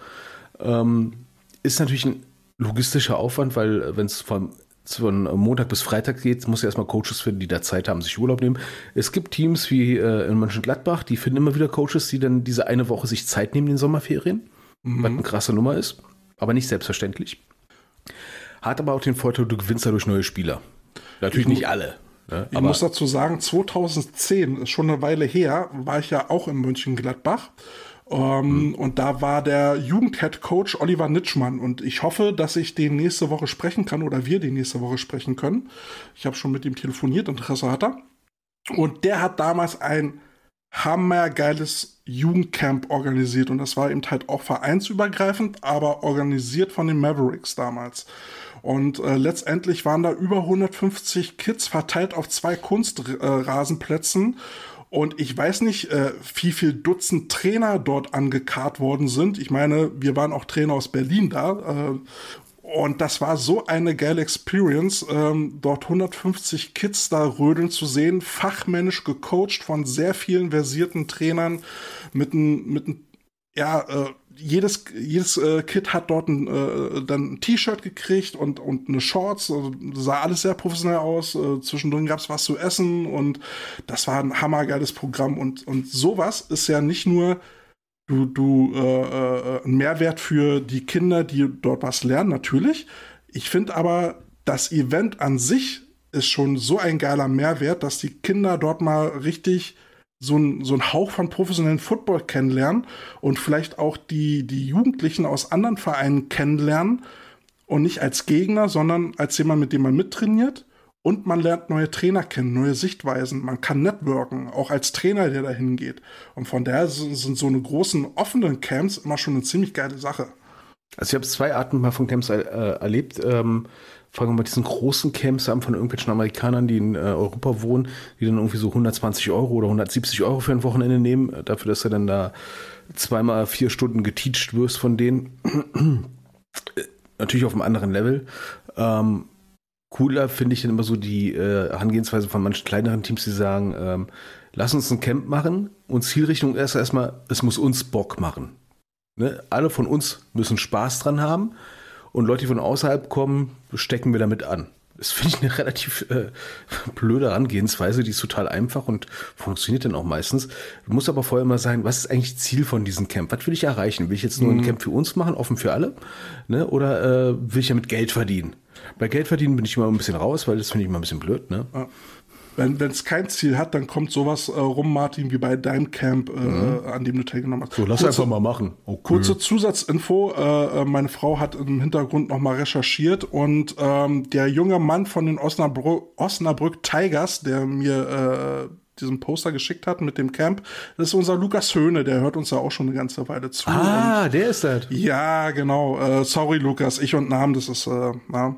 Ähm, ist natürlich ein logistischer Aufwand, weil äh, wenn es vom von Montag bis Freitag geht, muss ja erstmal Coaches finden, die da Zeit haben, sich Urlaub nehmen. Es gibt Teams wie äh, in Mönchengladbach, die finden immer wieder Coaches, die dann diese eine Woche sich Zeit nehmen in den Sommerferien, mhm. was eine krasse Nummer ist, aber nicht selbstverständlich. Hat aber auch den Vorteil, du gewinnst dadurch neue Spieler. Natürlich ich nicht alle. Ne? Ich muss dazu sagen, 2010 ist schon eine Weile her, war ich ja auch in Mönchengladbach. Ähm, mhm. Und da war der Jugendhead-Coach Oliver Nitschmann. Und ich hoffe, dass ich den nächste Woche sprechen kann oder wir den nächste Woche sprechen können. Ich habe schon mit ihm telefoniert, Interesse hat er. Und der hat damals ein hammergeiles Jugendcamp organisiert. Und das war eben halt auch vereinsübergreifend, aber organisiert von den Mavericks damals. Und äh, letztendlich waren da über 150 Kids verteilt auf zwei Kunstrasenplätzen. Äh, und ich weiß nicht, äh, wie viel Dutzend Trainer dort angekarrt worden sind. Ich meine, wir waren auch Trainer aus Berlin da. Äh, und das war so eine geile Experience, ähm, dort 150 Kids da rödeln zu sehen, fachmännisch gecoacht von sehr vielen versierten Trainern mit einem mit ja, äh, jedes, jedes äh, Kid hat dort ein, äh, dann ein T-Shirt gekriegt und, und eine Shorts. Also, sah alles sehr professionell aus. Äh, zwischendrin gab es was zu essen und das war ein hammergeiles Programm. Und, und sowas ist ja nicht nur du, du äh, äh, ein Mehrwert für die Kinder, die dort was lernen, natürlich. Ich finde aber, das Event an sich ist schon so ein geiler Mehrwert, dass die Kinder dort mal richtig so ein, so ein Hauch von professionellen Football kennenlernen und vielleicht auch die, die Jugendlichen aus anderen Vereinen kennenlernen und nicht als Gegner, sondern als jemand, mit dem man mittrainiert. Und man lernt neue Trainer kennen, neue Sichtweisen. Man kann networken, auch als Trainer, der dahin geht. Und von daher sind so eine großen offenen Camps immer schon eine ziemlich geile Sache. Also ich habe zwei Arten mal von Camps äh, erlebt. Ähm, fangen wir mal diesen großen Camps an von irgendwelchen Amerikanern, die in äh, Europa wohnen, die dann irgendwie so 120 Euro oder 170 Euro für ein Wochenende nehmen, äh, dafür, dass du dann da zweimal vier Stunden geteacht wirst von denen. Natürlich auf einem anderen Level. Ähm, cooler finde ich dann immer so die äh, Herangehensweise von manchen kleineren Teams, die sagen, ähm, lass uns ein Camp machen und Zielrichtung ist erstmal, es muss uns Bock machen. Ne? Alle von uns müssen Spaß dran haben und Leute, die von außerhalb kommen, stecken wir damit an. Das finde ich eine relativ äh, blöde Herangehensweise, die ist total einfach und funktioniert dann auch meistens. Du musst aber vorher immer sagen, was ist eigentlich Ziel von diesem Camp? Was will ich erreichen? Will ich jetzt nur ein mhm. Camp für uns machen, offen für alle? Ne? Oder äh, will ich damit Geld verdienen? Bei Geld verdienen bin ich immer ein bisschen raus, weil das finde ich immer ein bisschen blöd. Ne? Ja wenn es kein Ziel hat, dann kommt sowas äh, rum, Martin, wie bei deinem Camp, äh, mhm. an dem du teilgenommen hast. So, lass kurze, einfach mal machen. Okay. Kurze Zusatzinfo, äh, äh, meine Frau hat im Hintergrund nochmal recherchiert und ähm, der junge Mann von den Osnabrück, Osnabrück Tigers, der mir diesen Poster geschickt hat mit dem Camp. Das ist unser Lukas Höhne, der hört uns ja auch schon eine ganze Weile zu. Ah, der ist das. Ja, genau. Äh, sorry, Lukas, ich und Namen, das ist, äh, ja.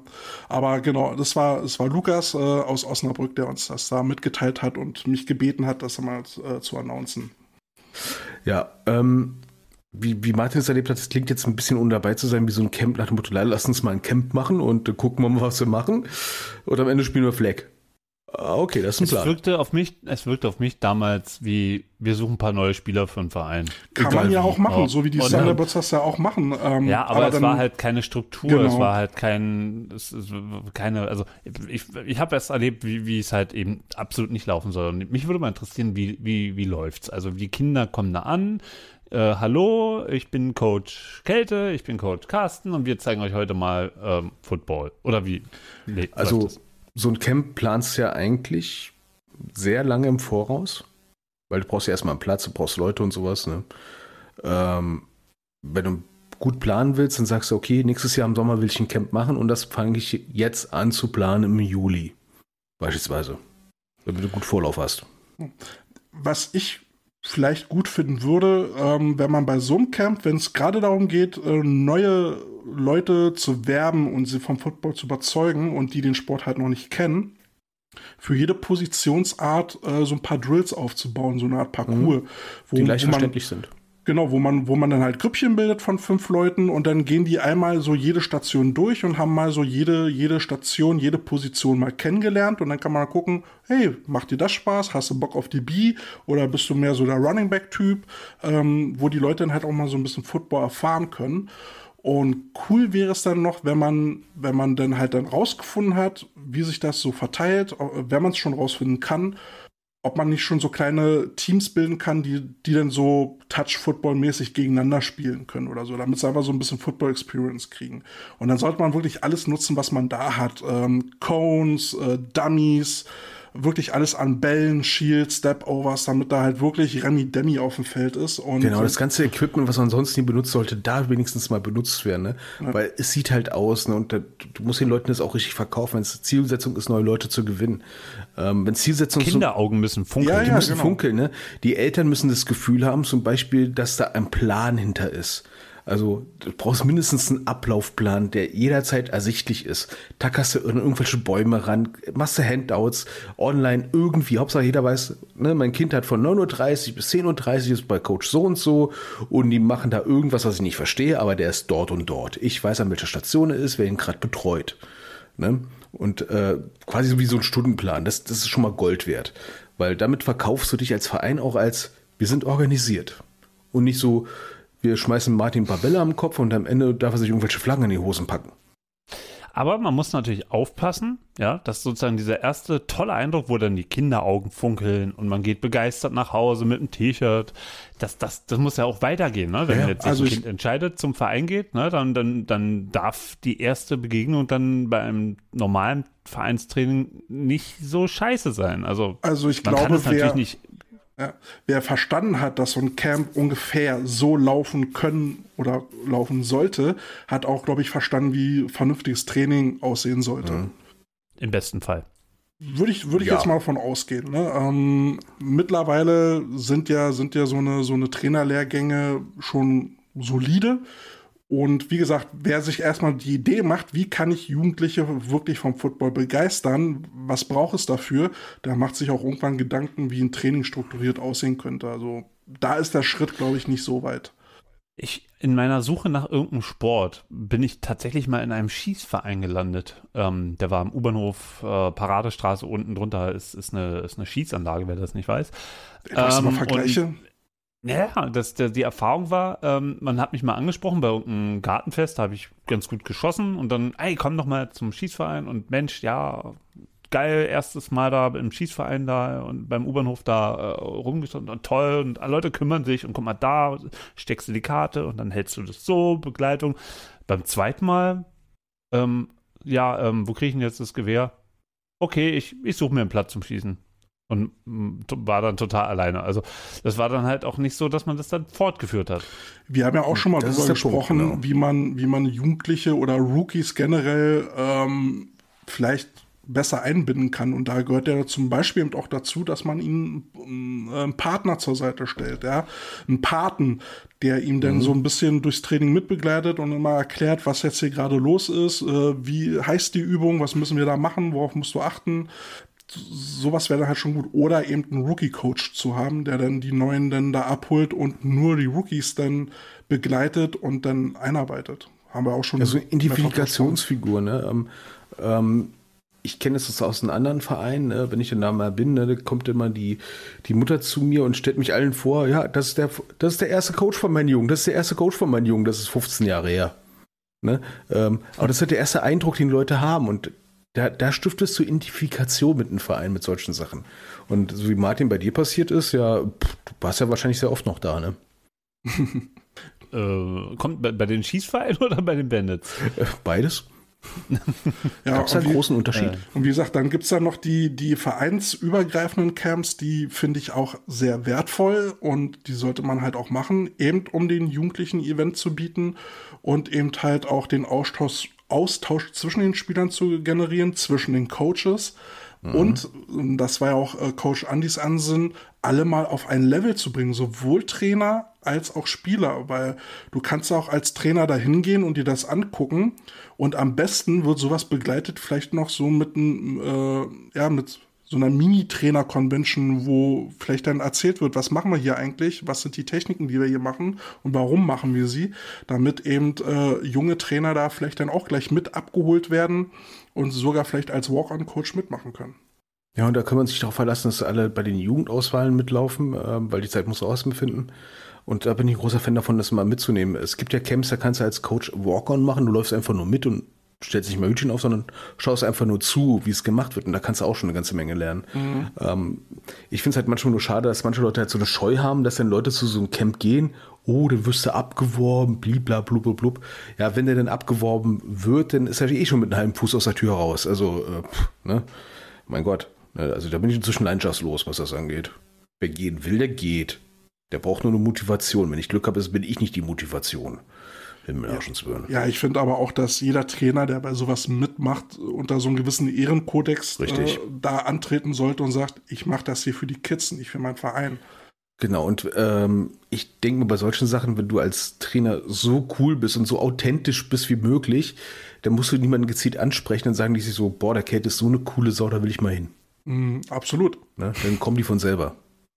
Aber genau, das war, es war Lukas äh, aus Osnabrück, der uns das da mitgeteilt hat und mich gebeten hat, das mal äh, zu announcen. Ja, ähm, wie, wie Martin es erlebt hat, es klingt jetzt ein bisschen ohne dabei zu sein, wie so ein Camp nach dem Motto, lass uns mal ein Camp machen und gucken wir mal, was wir machen. Und am Ende spielen wir Flag. Ah, okay, das ist ein Es Plan. wirkte auf mich, es wirkte auf mich damals wie, wir suchen ein paar neue Spieler für einen Verein. Kann Egal man ja wie. auch machen, Ja. so wie die Und, Thunderbirds das ja auch machen. Ähm, Ja, aber, es dann- war halt keine Struktur, Genau. es war halt kein, es, es, keine, also ich, ich habe erst erlebt, wie, wie es halt eben absolut nicht laufen soll. Und mich würde mal interessieren, wie, wie, wie läuft's? Also die Kinder kommen da an, äh, hallo, ich bin Coach Kälte, ich bin Coach Carsten und wir zeigen euch heute mal ähm, Football. Oder wie? Nee, Also, läuft das? So ein Camp planst ja eigentlich sehr lange im Voraus, weil du brauchst ja erstmal einen Platz, du brauchst Leute und sowas. Ne? Ähm, wenn du gut planen willst, dann sagst du, okay, nächstes Jahr im Sommer will ich ein Camp machen und das fange ich jetzt an zu planen im Juli. Beispielsweise. Damit du gut Vorlauf hast. was ich vielleicht gut finden würde, ähm, wenn man bei so einem Camp, wenn es gerade darum geht, äh, neue Leute zu werben und sie vom Football zu überzeugen und die den Sport halt noch nicht kennen, für jede Positionsart äh, so ein paar Drills aufzubauen, so eine Art Parcours, wo, Die wo leicht man verständlich sind. Genau, wo man, wo man dann halt Grüppchen bildet von fünf Leuten und dann gehen die einmal so jede Station durch und haben mal so jede, jede Station, jede Position mal kennengelernt und dann kann man gucken, hey, macht dir das Spaß? Hast du Bock auf die B? Oder bist du mehr so der Running Back-Typ, ähm, wo die Leute dann halt auch mal so ein bisschen Football erfahren können. Und cool wäre es dann noch, wenn man, wenn man dann halt dann rausgefunden hat, wie sich das so verteilt, wenn man es schon rausfinden kann, ob man nicht schon so kleine Teams bilden kann, die, die dann so Touch-Football-mäßig gegeneinander spielen können oder so, damit sie einfach so ein bisschen Football-Experience kriegen. Und dann sollte man wirklich alles nutzen, was man da hat. Ähm, Cones, äh, Dummies, wirklich alles an Bällen, Shields, Step-Overs, damit da halt wirklich Remi-Demi auf dem Feld ist. Und Genau, das ganze Equipment, was man sonst nie benutzt, sollte da wenigstens mal benutzt werden, ne? Weil es sieht halt aus, ne? Und da, du musst den Leuten das auch richtig verkaufen, wenn es Zielsetzung ist, neue Leute zu gewinnen. Ähm, wenn Zielsetzung so- Kinderaugen müssen funkeln. Ja, die ja, müssen genau. funkeln, ne? Die Eltern müssen das Gefühl haben, zum Beispiel, dass da ein Plan hinter ist. Also, du brauchst mindestens einen Ablaufplan, der jederzeit ersichtlich ist. Tackerst du in irgendwelche Bäume ran, machst du Handouts, online irgendwie. Hauptsache jeder weiß, ne, mein Kind hat von 9.30 Uhr bis 10.30 Uhr ist bei Coach so und so und die machen da irgendwas, was ich nicht verstehe, aber der ist dort und dort. Ich weiß, an welcher Station er ist, wer ihn gerade betreut. Ne? Und äh, quasi so wie so ein Stundenplan. Das, das ist schon mal Gold wert. Weil damit verkaufst du dich als Verein auch als, wir sind organisiert. Und nicht so, wir schmeißen Martin ein paar Bälle am Kopf und am Ende darf er sich irgendwelche Flaggen in die Hosen packen. Aber man muss natürlich aufpassen, ja, dass sozusagen dieser erste tolle Eindruck, wo dann die Kinderaugen funkeln und man geht begeistert nach Hause mit einem T-Shirt, das, das, das muss ja auch weitergehen, ne? Wenn Ja, jetzt also ein Kind entscheidet, zum Verein geht, ne, dann, dann, dann darf die erste Begegnung dann bei einem normalen Vereinstraining nicht so scheiße sein. Also, Also ich man kann glaube, es natürlich nicht. Ja, wer verstanden hat, dass so ein Camp ungefähr so laufen können oder laufen sollte, hat auch, glaube ich, verstanden, wie vernünftiges Training aussehen sollte. Im besten Fall. Würde ich, würde ich Ja. jetzt mal davon ausgehen. Ne? Ähm, mittlerweile sind ja, sind ja so eine, so eine Trainerlehrgänge schon solide. Und wie gesagt, wer sich erstmal die Idee macht, wie kann ich Jugendliche wirklich vom Football begeistern, was braucht es dafür, der macht sich auch irgendwann Gedanken, wie ein Training strukturiert aussehen könnte. Also da ist der Schritt, glaube ich, nicht so weit. Ich, in meiner Suche nach irgendeinem Sport bin ich tatsächlich mal in einem Schießverein gelandet. Ähm, der war am U-Bahnhof, äh, Paradestraße, unten drunter ist, ist, eine, ist eine Schießanlage, wer das nicht weiß. Du mal Ähm, Vergleiche? Ja, das, der, die Erfahrung war, ähm, man hat mich mal angesprochen bei irgendeinem Gartenfest, da habe ich ganz gut geschossen und dann, ey, komm doch mal zum Schießverein und Mensch, ja, geil, erstes Mal da im Schießverein da und beim U-Bahnhof da äh, rumgestanden und toll und alle Leute kümmern sich und guck mal da, steckst du die Karte und dann hältst du das so, Begleitung. Beim zweiten Mal, ähm, ja, ähm, wo kriege ich denn jetzt das Gewehr? Okay, ich, ich suche mir einen Platz zum Schießen. Und war dann total alleine. Also, das war dann halt auch nicht so, dass man das dann fortgeführt hat. Wir haben ja auch schon mal Das darüber der Punkt, gesprochen, genau. wie man, wie man Jugendliche oder Rookies generell ähm, vielleicht besser einbinden kann. Und da gehört ja zum Beispiel eben auch dazu, dass man ihm ähm, einen Partner zur Seite stellt, ja, einen Paten, der ihm dann mhm. so ein bisschen durchs Training mitbegleitet und immer erklärt, was jetzt hier gerade los ist, äh, wie heißt die Übung, was müssen wir da machen, worauf musst du achten. Sowas wäre dann halt schon gut. Oder eben einen Rookie-Coach zu haben, der dann die Neuen dann da abholt und nur die Rookies dann begleitet und dann einarbeitet. Haben wir auch schon. Also Identifikationsfigur, ne? Ähm, ähm, ich kenne es aus einem anderen Verein, ne? wenn ich dann da mal bin, ne, da kommt immer die, die Mutter zu mir und stellt mich allen vor, ja, das ist der, das ist der erste Coach von meinem Jungen, das ist der erste Coach von meinem Jungen, das ist 15 Jahre her. Ne? Ähm, aber das ist halt der erste Eindruck, den die Leute haben und da, da stiftest du Identifikation mit einem Verein mit solchen Sachen. Und so wie Martin bei dir passiert ist, ja, pff, du warst ja wahrscheinlich sehr oft noch da, ne? äh, kommt bei, bei den Schießvereinen oder bei den Bandits? Beides. ja, Gab es einen großen Unterschied? Äh. Und wie gesagt, dann gibt es da noch die, die vereinsübergreifenden Camps, die finde ich auch sehr wertvoll und die sollte man halt auch machen, eben um den Jugendlichen Event zu bieten und eben halt auch den Austausch, Austausch zwischen den Spielern zu generieren, zwischen den Coaches. Mhm. Und das war ja auch äh, Coach Andys Ansinn, alle mal auf ein Level zu bringen, sowohl Trainer als auch Spieler, weil du kannst auch als Trainer da hingehen und dir das angucken und am besten wird sowas begleitet vielleicht noch so mit einem, äh, ja, mit so einer Mini-Trainer-Convention, wo vielleicht dann erzählt wird, was machen wir hier eigentlich, was sind die Techniken, die wir hier machen und warum machen wir sie, damit eben äh, junge Trainer da vielleicht dann auch gleich mit abgeholt werden und sogar vielleicht als Walk-on-Coach mitmachen können. Ja, und da kann man sich darauf verlassen, dass alle bei den Jugendauswahlen mitlaufen, äh, weil die Zeit muss rausbefinden. Und da bin ich ein großer Fan davon, das mal mitzunehmen. Es gibt ja Camps, da kannst du als Coach Walk-on machen, du läufst einfach nur mit und stellst nicht mal Hütchen auf, sondern schaust einfach nur zu, wie es gemacht wird. Und da kannst du auch schon eine ganze Menge lernen. Mhm. Ähm, ich finde es halt manchmal nur schade, dass manche Leute halt so eine Scheu haben, dass dann Leute zu so einem Camp gehen, oh, dann wirst du abgeworben, blibla, blub, blub, blub. Ja, wenn der dann abgeworben wird, dann ist er eh schon mit einem halben Fuß aus der Tür raus. Also, äh, pff, ne? Mein Gott. Ne, also da bin ich inzwischen leidenschaftslos, was das angeht. Wer gehen will, der geht. Der braucht nur eine Motivation. Wenn ich Glück habe, bin ich nicht die Motivation. Himmelarschenswürden. Ja, ich finde aber auch, dass jeder Trainer, der bei sowas mitmacht, unter so einem gewissen Ehrenkodex äh, da antreten sollte und sagt, ich mache das hier für die Kids, nicht für meinen Verein. Genau, und ähm, ich denke mir bei solchen Sachen, wenn du als Trainer so cool bist und so authentisch bist wie möglich, dann musst du niemanden gezielt ansprechen und sagen die sich so, boah, der Kate ist so eine coole Sau, da will ich mal hin. Mm, absolut. Ne? Dann kommen die von selber.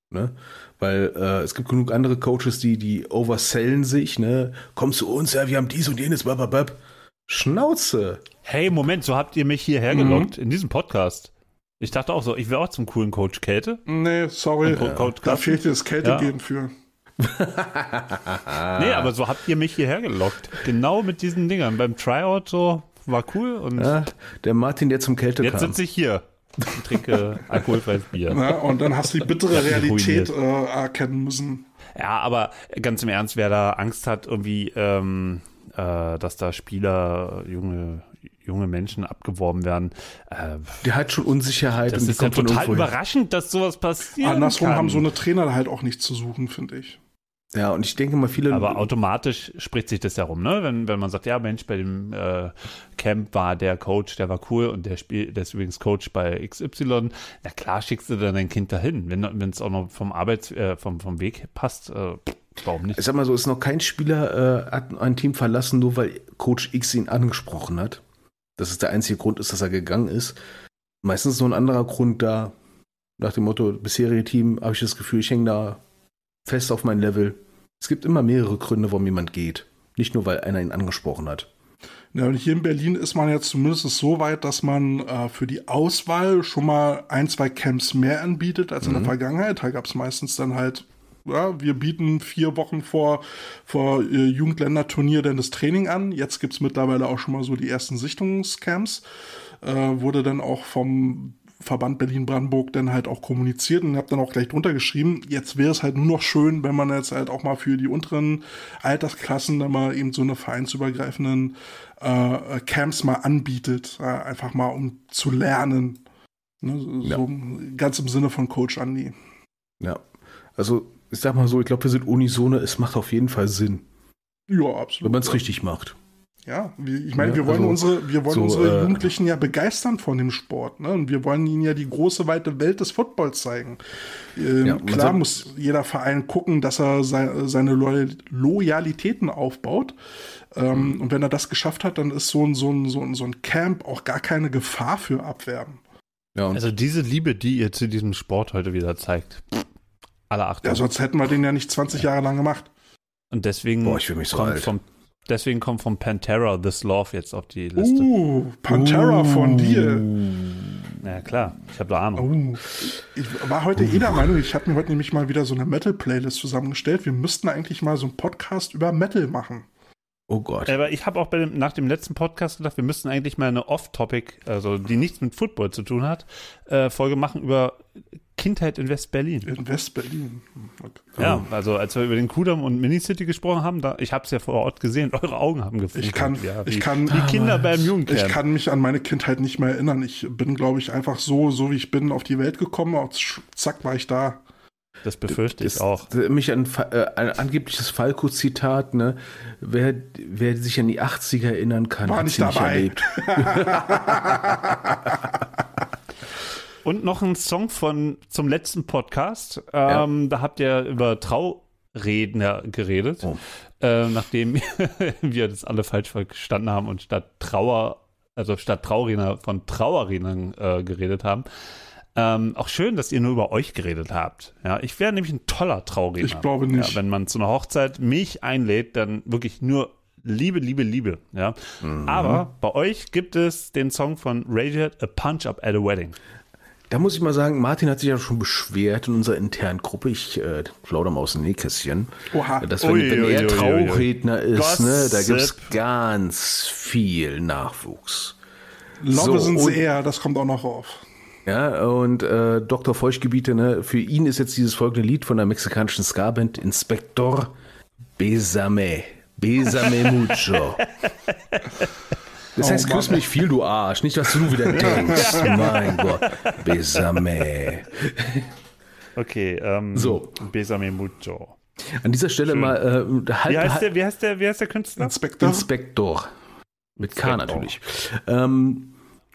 Ne? Weil äh, es gibt genug andere Coaches, die, die oversellen sich, ne? Komm zu uns, ja, wir haben dies und jenes, bababab. Schnauze. Hey, Moment, so habt ihr mich hierher gelockt mhm. in diesem Podcast. Ich dachte auch so, ich wäre auch zum coolen Coach Kälte. Nee, sorry. Ja. Coach da fehlt dir das Kältegehen ja. für. nee, aber so habt ihr mich hierher gelockt. Genau mit diesen Dingern. Beim Tryout so war cool und. Ja, der Martin, der zum Kälte Jetzt kam. sitze ich hier und trinke alkoholfreies Bier. Na, und dann hast du die bittere Realität äh, erkennen müssen. Ja, aber ganz im Ernst, wer da Angst hat, irgendwie, ähm, äh, dass da Spieler, junge, junge Menschen abgeworben werden. Äh, Der hat schon Unsicherheit. Das ist ja total überraschend, dass sowas passiert. Andersrum kann. haben so eine Trainer halt auch nichts zu suchen, finde ich. Ja, und ich denke mal, viele. Aber automatisch spricht sich das ja rum, ne? Wenn, wenn man sagt, ja, Mensch, bei dem äh, Camp war der Coach, der war cool und der spielt, der ist übrigens Coach bei XY. Na klar, schickst du dann dein Kind dahin, wenn es auch noch vom Arbeits, äh, vom, vom Weg passt. Äh, warum nicht? Ich sag mal so, ist noch kein Spieler äh, hat ein Team verlassen, nur weil Coach X ihn angesprochen hat. Das ist der einzige Grund ist, dass er gegangen ist. Meistens ist noch ein anderer Grund da. Nach dem Motto, bisherige Team, habe ich das Gefühl, ich hänge da fest auf mein Level. Es gibt immer mehrere Gründe, warum jemand geht. Nicht nur, weil einer ihn angesprochen hat. Ja, und hier in Berlin ist man jetzt zumindest so weit, dass man äh, für die Auswahl schon mal ein, zwei Camps mehr anbietet als mhm. in der mhm. Vergangenheit. Da gab es meistens dann halt, ja, wir bieten vier Wochen vor, vor äh, Jugendländerturnier dann das Training an. Jetzt gibt es mittlerweile auch schon mal so die ersten Sichtungscamps. Äh, wurde dann auch vom Verband Berlin-Brandenburg dann halt auch kommuniziert und habe dann auch gleich drunter geschrieben, jetzt wäre es halt nur noch schön, wenn man jetzt halt auch mal für die unteren Altersklassen dann mal eben so eine vereinsübergreifenden äh, Camps mal anbietet, äh, einfach mal um zu lernen. Ne, so ja. ganz im Sinne von Coach Andy. Ja, also ich sag mal so, ich glaube, wir sind unisono, es macht auf jeden Fall Sinn. Ja, absolut. Wenn man es ja. richtig macht. Ja, ich meine, Ja, wir wollen also unsere, wir wollen so, unsere äh, Jugendlichen ja begeistern von dem Sport, ne? Und wir wollen ihnen ja die große weite Welt des Footballs zeigen. Ähm, Ja, klar soll- muss jeder Verein gucken, dass er sei, seine Loyal Loyalitäten aufbaut. Ähm, Mhm. Und wenn er das geschafft hat, dann ist so ein, so ein, so ein, so ein Camp auch gar keine Gefahr für Abwerben. Ja, und Also diese Liebe, die ihr zu diesem Sport heute wieder zeigt. Alle Achtung. Ja, sonst hätten wir den ja nicht 20 Jahre lang gemacht. Und deswegen Boah, ich fühl mich so kommt alt. vom deswegen kommt vom Pantera This Love jetzt auf die Liste. Uh, Pantera von dir. Ja klar, ich habe da Ahnung. Oh. Ich war heute eh der Meinung, ich habe mir heute nämlich mal wieder so eine Metal-Playlist zusammengestellt. Wir müssten eigentlich mal so einen Podcast über Metal machen. Oh Gott. Aber ich habe auch bei dem, nach dem letzten Podcast gedacht, wir müssten eigentlich mal eine Off-Topic, also die nichts mit Football zu tun hat, äh, Folge machen über Kindheit in West-Berlin. In West-Berlin. Okay. Ja, also als wir über den Kudamm und Minicity gesprochen haben, da, ich habe es ja vor Ort gesehen, eure Augen haben gefunden. Ich kann- ja, ich wie, kann- wie Kinder beim Ich Jugendcamp. kann mich an meine Kindheit nicht mehr erinnern. Ich bin, glaube ich, einfach so, so wie ich bin, auf die Welt gekommen. Zack, war ich da. Das befürchte ich Das- auch. das- Mich an äh, ein angebliches Falco-Zitat, ne? Wer, wer sich an die 80er erinnern kann, War hat nicht sie nicht dabei. erlebt. Und noch ein Song von zum letzten Podcast. Ähm, Da habt ihr über Trauredner geredet. Oh. Ähm, nachdem wir das alle falsch verstanden haben und statt Trauer, also statt Trauredner von Trauerrednern äh, geredet haben. Ähm, auch schön, dass ihr nur über euch geredet habt. Ja, ich wäre nämlich ein toller Trauredner. Ich glaube nicht. Ja, wenn man zu einer Hochzeit mich einlädt, dann wirklich nur Liebe, Liebe, Liebe. Ja. Mhm. Aber bei euch gibt es den Song von Radiohead, A Punch Up at a Wedding. Da muss ich mal sagen, Martin hat sich ja schon beschwert in unserer internen Gruppe. Ich äh, plaudere mal aus dem Nähkästchen. Oha. Dass wenn, Ui, wenn ui, er ui, ui, ui. Trauredner ist, ne, da gibt es ganz viel Nachwuchs. Love So, sind sie eher, das kommt auch noch auf. Ja, und äh, Dr. Feuchtgebiete, ne, für ihn ist jetzt dieses folgende Lied von der mexikanischen Ska-Band Inspector Besame. Besame mucho. Das Oh heißt, Mann. küss mich viel, du Arsch. Nicht, was du wieder denkst. mein Gott. Besame. Okay, ähm, So. Besame Mucho. An dieser Stelle mal äh, halt, Wie heißt halt, der, wie heißt der, wie heißt der Künstler? Inspektor. Inspektor. Mit K natürlich. Ähm,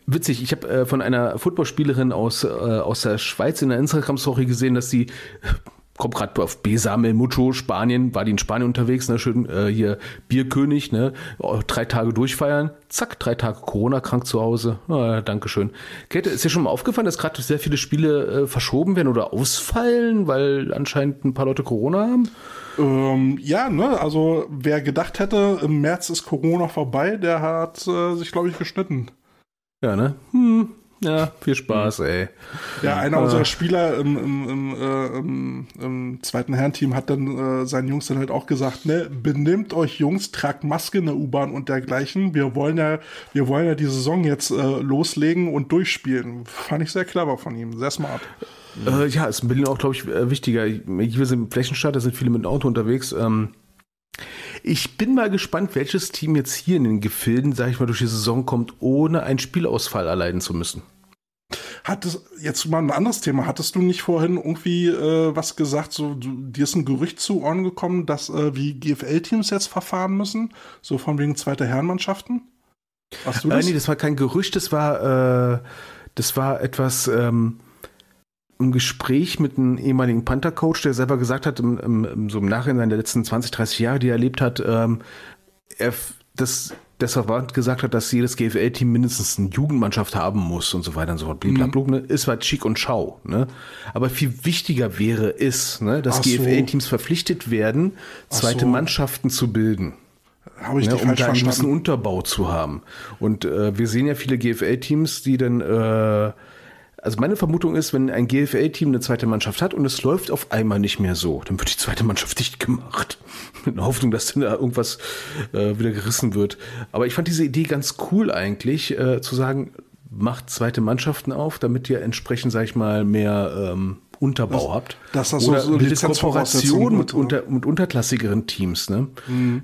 witzig, ich habe äh, von einer Footballspielerin aus, äh, aus der Schweiz in der Instagram-Story gesehen, dass sie, kommt gerade auf Besame Mucho, Spanien, war die in Spanien unterwegs, ne, schön äh, hier Bierkönig, ne, oh, drei Tage durchfeiern, zack, drei Tage Corona-krank zu Hause, ah, Dankeschön. Käthe, ist dir schon mal aufgefallen, dass gerade sehr viele Spiele äh, verschoben werden oder ausfallen, weil anscheinend ein paar Leute Corona haben? Ähm, ja, ne, also wer gedacht hätte, im März ist Corona vorbei, der hat äh, sich, glaube ich, geschnitten. Ja, ne? Hm, ja, viel Spaß, ey. Ja, einer unserer Spieler im, im, im, äh, im, im zweiten Herrenteam hat dann äh, seinen Jungs dann halt auch gesagt, ne, benimmt euch Jungs, tragt Maske in der U-Bahn und dergleichen. Wir wollen ja, wir wollen ja die Saison jetzt äh, loslegen und durchspielen. Fand ich sehr clever von ihm, sehr smart. Äh, ja, ist in Berlin auch, glaube ich, äh, wichtiger. Hier sind Flächenstadt, da sind viele mit dem Auto unterwegs. Ähm, ich bin mal gespannt, welches Team jetzt hier in den Gefilden, sag ich mal, durch die Saison kommt, ohne einen Spielausfall erleiden zu müssen. Hattest, jetzt mal ein anderes Thema. Hattest du nicht vorhin irgendwie äh, was gesagt, so du, dir ist ein Gerücht zu Ohren gekommen, dass äh, wie GFL-Teams jetzt verfahren müssen? So von wegen zweiter Herrenmannschaften? Hast du Äh, das? nee, das war kein Gerücht, das war, äh, das war etwas ähm, im Gespräch mit einem ehemaligen Panther-Coach, der selber gesagt hat, im, im, so im Nachhinein der letzten 20, 30 Jahre, die er erlebt hat, ähm, er, f- das, der Verband gesagt hat, dass jedes GFL-Team mindestens eine Jugendmannschaft haben muss und so weiter und so fort. Blablabla, ne? Ist halt schick und schau. Ne? Aber viel wichtiger wäre es, ne, dass Ach so. GFL-Teams verpflichtet werden, zweite so. Mannschaften zu bilden Habe ich ne, um da einen gewissen? Unterbau zu haben. Und äh, wir sehen ja viele GFL-Teams, die dann, äh, also meine Vermutung ist, wenn ein GFL-Team eine zweite Mannschaft hat und es läuft auf einmal nicht mehr so, dann wird die zweite Mannschaft dicht gemacht. Mit der Hoffnung, dass dann da irgendwas äh, wieder gerissen wird. Aber ich fand diese Idee ganz cool eigentlich, äh, zu sagen, macht zweite Mannschaften auf, damit ihr entsprechend, sag ich mal, mehr ähm, Unterbau habt. dass das so- Oder so bildet Lizenzvoraussetzungen Kooperation mit, so. unter, mit unterklassigeren Teams, ne?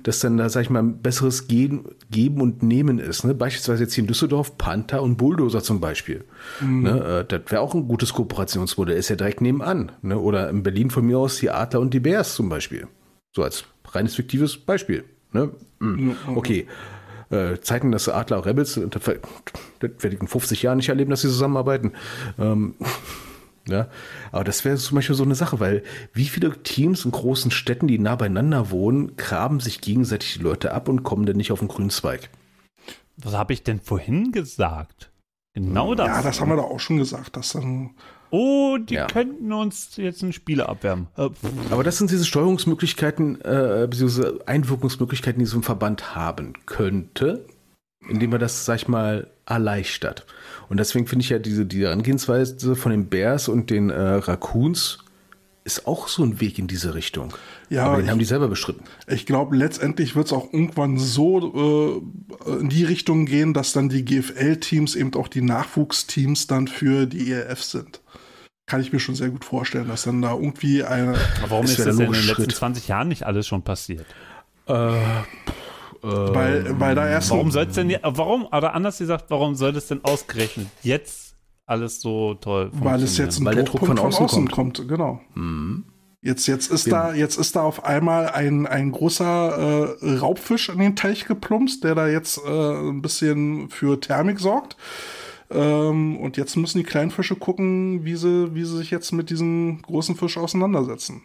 Dass dann da, sag ich mal, ein besseres Gehen, Geben und Nehmen ist, ne? Beispielsweise jetzt hier in Düsseldorf Panther und Bulldozer zum Beispiel. Ne? Äh, das wäre auch ein gutes Kooperationsmodell, ist ja direkt nebenan. Ne? Oder in Berlin von mir aus die Adler und die Bears zum Beispiel. So als reines fiktives Beispiel. Ne? Mhm. Okay. äh, Zeiten des Adler Rebels, das, das werde ich in 50 Jahren nicht erleben, dass sie zusammenarbeiten. Ähm, ja, aber das wäre zum Beispiel so eine Sache, weil wie viele Teams in großen Städten, die nah beieinander wohnen, graben sich gegenseitig die Leute ab und kommen dann nicht auf den grünen Zweig. Was habe ich denn vorhin gesagt? Genau das. Ja, das haben wir doch auch schon gesagt, dass dann. Oh, die Ja. könnten uns jetzt einen Spieler abwärmen. Äh. Aber das sind diese Steuerungsmöglichkeiten, äh, beziehungsweise Einwirkungsmöglichkeiten, die so ein Verband haben könnte, indem man das, sag ich mal, erleichtert. Und deswegen finde ich ja diese, die Herangehensweise von den Bears und den äh, Raccoons ist auch so ein Weg in diese Richtung. Ja, Aber den ich- haben die selber bestritten. Ich glaube, letztendlich wird es auch irgendwann so äh, in die Richtung gehen, dass dann die GFL-Teams eben auch die Nachwuchsteams dann für die ELF sind. Kann ich mir schon sehr gut vorstellen, dass dann da irgendwie eine. Aber warum ist wäre das denn in den letzten Schritt. 20 Jahren nicht alles schon passiert? Weil, weil da erst. Warum soll es denn, äh, warum, oder anders gesagt, warum soll es denn ausgerechnet jetzt alles so toll Weil es jetzt ein Weil der Druck von von außen außen, kommt. Genau. Jetzt, jetzt, ist da, jetzt ist da auf einmal ein, ein großer äh, Raubfisch in den Teich geplumpst, der da jetzt äh, ein bisschen für Thermik sorgt. Ähm, und jetzt müssen die kleinen Fische gucken, wie sie, wie sie sich jetzt mit diesem großen Fisch auseinandersetzen.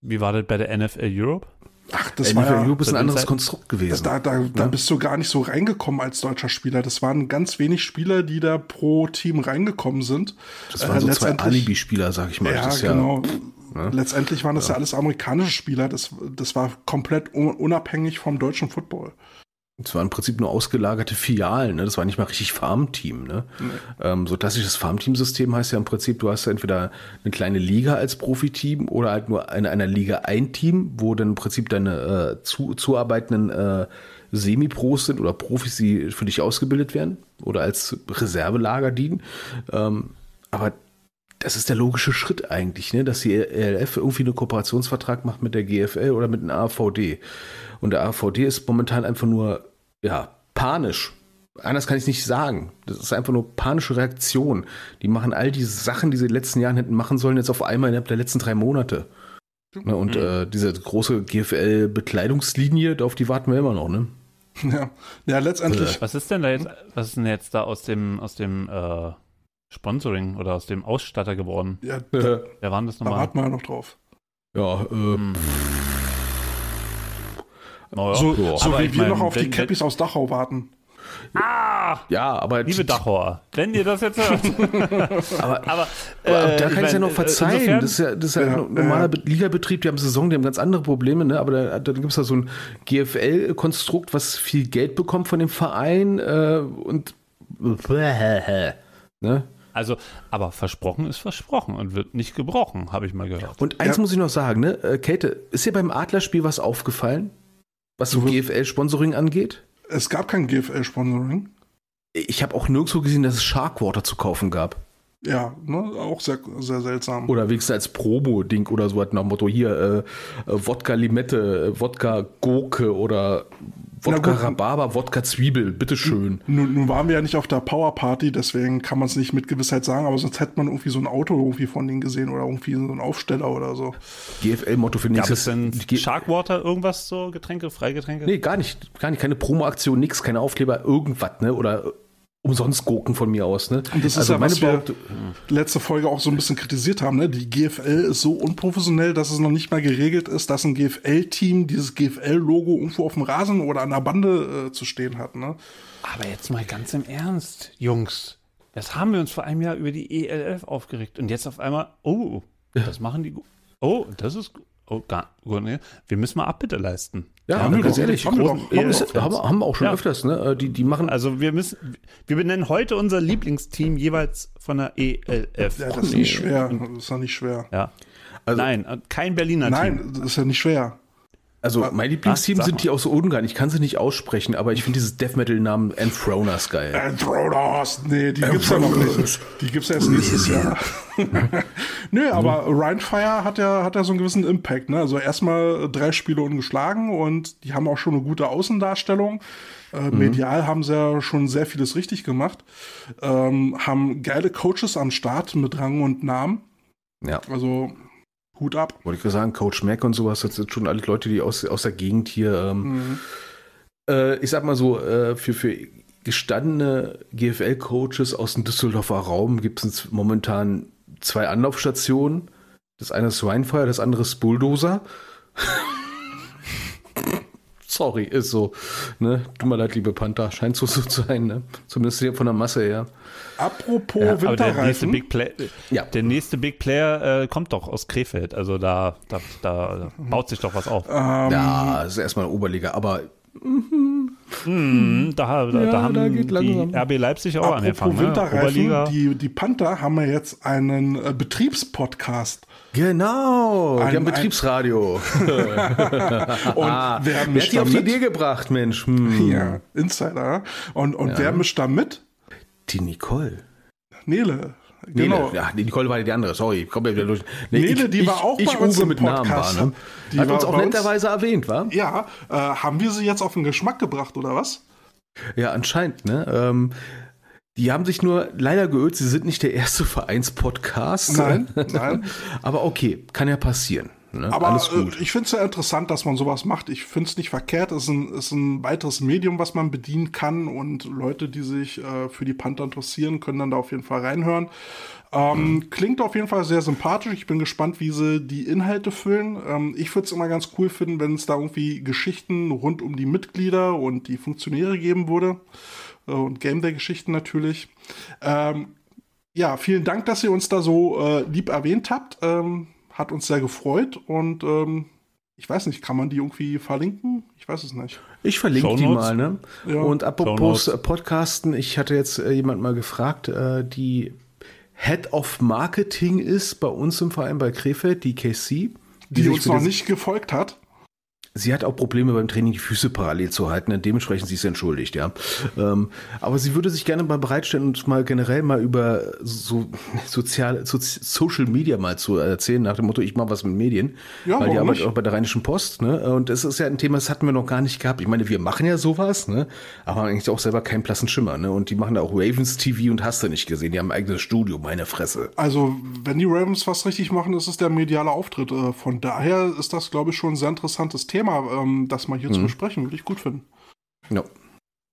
Wie war das bei der NFL Europe? Ach, das NFL war ja, Europe ist ein anderes Zeiten- Konstrukt gewesen. da, da, da bist du gar nicht so reingekommen als deutscher Spieler. Das waren ganz wenig Spieler, die da pro Team reingekommen sind. das waren Äh, so zwei letztendlich- Alibi-Spieler, sag ich mal. Ja, das genau. ne? Letztendlich waren das ja. alles amerikanische Spieler. Das, das war komplett un- unabhängig vom deutschen Football. Es waren im Prinzip nur ausgelagerte Filialen, ne? das war nicht mal richtig Farmteam. Ne? Ähm, so klassisches Farmteam-System heißt ja im Prinzip, du hast ja entweder eine kleine Liga als Profiteam oder halt nur in einer Liga ein Team, wo dann im Prinzip deine äh, zu, zuarbeitenden äh, Semi-Pros sind oder Profis, die für dich ausgebildet werden oder als Reservelager dienen. Ähm, aber das ist der logische Schritt eigentlich, ne? dass die ELF irgendwie einen Kooperationsvertrag macht mit der GFL oder mit dem AVD. Und der AVD ist momentan einfach nur, ja, panisch. Anders kann ich es nicht sagen. Das ist einfach nur panische Reaktion. Die machen all diese Sachen, die sie in den letzten Jahren hätten machen sollen, jetzt auf einmal innerhalb der letzten drei Monate. Ne, und äh, diese große GFL-Bekleidungslinie, auf die warten wir immer noch, ne? Ja, ja letztendlich. Was ist denn da jetzt, was ist denn jetzt da aus dem, aus dem äh, Sponsoring oder aus dem Ausstatter geworden? Ja, da, Wer war denn das da nochmal? warten wir ja noch drauf. Ja, äh, Hm. Naja. So, ja. so wie ich wir mein, noch auf die Cappies aus Dachau warten. ah, ja, aber liebe Dachauer, wenn ihr das jetzt hört. aber, Aber, Aber äh, da kann ich ja mein, noch äh, verzeihen. insofern- das ist ja, das ist ja, Ja, ein normaler ja. Be- Ligabetrieb, die haben Saison, die haben ganz andere Probleme, ne? Aber da, da gibt es da so ein GFL-Konstrukt, was viel Geld bekommt von dem Verein äh, und ne? Also, aber versprochen ist versprochen und wird nicht gebrochen, habe ich mal gehört. Und eins Ja. muss ich noch sagen, ne? Äh, Käthe, ist dir beim Adlerspiel was aufgefallen? Was so GFL-Sponsoring angeht? Es gab kein GFL-Sponsoring. Ich habe auch nirgendwo gesehen, dass es Sharkwater zu kaufen gab. Ja, ne, auch sehr, sehr seltsam. Oder wenigstens als Promo-Ding oder so hat nach dem Motto hier äh, äh, Wodka Limette, äh, Wodka Gurke oder Wodka. Rhabarber, Wodka Zwiebel, bitteschön. Nun, nun waren wir ja nicht auf der Power Party, deswegen kann man es nicht mit Gewissheit sagen, aber sonst hätte man irgendwie so ein Auto irgendwie von denen gesehen oder irgendwie so ein Aufsteller oder so. GFL-Motto für Gab nächstes es denn Sharkwater, irgendwas so Getränke, Freigetränke? Nee, gar nicht. Gar nicht. Keine Promo-Aktion, nix, keine Aufkleber, irgendwas, ne? Oder umsonst Gurken von mir aus, ne? Und das ist ja, was wir letzte Folge auch so ein bisschen kritisiert haben. Ne? Die GFL ist so unprofessionell, dass es noch nicht mal geregelt ist, dass ein GFL-Team dieses GFL-Logo irgendwo auf dem Rasen oder an der Bande äh, zu stehen hat. Ne? Aber jetzt mal ganz im Ernst, Jungs. Das haben wir uns vor einem Jahr über die ELF aufgeregt. Und jetzt auf einmal, oh, das machen die gut. Oh, das ist gut. Oh, gar, gut, nee. Wir müssen mal Abbitte leisten. Ja, Haben wir ganz doch. ehrlich, Haben wir großen- doch. Haben wir ist- doch. haben, haben wir auch schon Ja. öfters, ne? Äh, Die, die machen. Also wir müssen, wir benennen heute unser Lieblingsteam jeweils von der ELF. Ja, das ist nicht schwer. Das ist ja nicht schwer. Ja. Also- Nein, äh, kein Berliner Team. Nein, das ist ja nicht schwer. Also mein Lieblingsteam sind die aus Ungarn. Ich kann sie nicht aussprechen, aber ich finde dieses Death Metal-Namen Enthroners geil. Andronos, nee, die gibt's ja noch nicht. Die gibt's ja erst nächstes Jahr. Nö, aber Rheinfire hat ja, hat ja so einen gewissen Impact. Ne? Also erstmal drei Spiele ungeschlagen und die haben auch schon eine gute Außendarstellung. Äh, medial haben sie ja schon sehr vieles richtig gemacht. Ähm, haben geile Coaches am Start mit Rang und Namen. Ja, Also Hut ab. wollte ich gerade sagen, Coach Mac und sowas, das sind schon alle Leute, die aus, aus der Gegend hier ähm, äh, ich sag mal so, äh, für, für gestandene GFL-Coaches aus dem Düsseldorfer Raum gibt es momentan zwei Anlaufstationen. Das eine ist Swinefire, das andere ist Bulldozer. Sorry, ist so. Ne? Tut mir leid, liebe Panther. Scheint so, so zu sein, ne? Zumindest hier von der Masse her. Apropos Ja, aber der nächste, Winterreifen. Big Play, Ja. der nächste Big Player äh, kommt doch aus Krefeld. Also da, da, da baut sich doch was auf. Ähm, Ja, das ist erstmal Oberliga, aber Mhm, da, da, Ja, da haben da geht die langsam. RB Leipzig auch Apropos angefangen. Ne? Winterreifen, Oberliga. die, die Panther haben ja jetzt einen äh, Betriebspodcast. genau, Ein- die haben Betriebsradio. Und wer Wer hat die auf die? Idee gebracht, Mensch? Hm. Ja, Insider. Und, und wer mischt da mit? Die Nicole. Nele. Nele. Genau. Ja, die Nicole war die andere, sorry. Ich komme ja wieder durch. Nee, Nele, ich, die ich, war auch ich bei uns Uwe im mit Namen Podcast. war, ne? Die Hat war uns auch netterweise erwähnt, war? Ja, äh, haben wir sie jetzt auf den Geschmack gebracht, oder was? Ja, anscheinend, ne? Ähm, die haben sich nur leider geirrt, sie sind nicht der erste Vereinspodcast. Nein, nein. Aber okay, kann ja passieren. Ne? Aber Alles gut. Äh, ich finde es ja interessant, dass man sowas macht. Ich finde es nicht verkehrt. Es ist ein, ist ein weiteres Medium, was man bedienen kann. Und Leute, die sich äh, für die Panther interessieren, können dann da auf jeden Fall reinhören. Ähm, Klingt auf jeden Fall sehr sympathisch. Ich bin gespannt, wie sie die Inhalte füllen. Ähm, ich würde es immer ganz cool finden, wenn es da irgendwie Geschichten rund um die Mitglieder und die Funktionäre geben würde. Äh, und Game Day-Geschichten natürlich. Ähm, ja, vielen Dank, dass ihr uns da so äh, lieb erwähnt habt. Ähm, hat uns sehr gefreut und ähm, ich weiß nicht, kann man die irgendwie verlinken? Ich weiß es nicht. Ich verlinke die mal, ne? Ja. Und apropos Shownotes. Podcasten, ich hatte jetzt äh, jemand mal gefragt, äh, die Head of Marketing ist bei uns im Verein bei Krefeld, die KC. Die, sich uns noch nicht gefolgt hat. Sie hat auch Probleme beim Training, die Füße parallel zu halten. Dementsprechend sie ist entschuldigt, ja. Ähm, aber sie würde sich gerne mal bereitstellen, uns mal generell mal über so soziale, so, Social Media mal zu erzählen, nach dem Motto, ich mache was mit Medien. Ja, weil die arbeitet nicht? auch bei der Rheinischen Post, ne? Und es ist ja ein Thema, das hatten wir noch gar nicht gehabt. Ich meine, wir machen ja sowas, ne? Aber eigentlich auch selber keinen blassen Schimmer, ne? Und die machen da auch Ravens TV und hast du nicht gesehen. Die haben ein eigenes Studio, meine Fresse. Also, wenn die Ravens was richtig machen, ist es der mediale Auftritt. Äh, von daher ist das, glaube ich, schon ein sehr interessantes Thema, ähm, das mal hier Mhm. zu besprechen. Würde ich gut finden. Ja.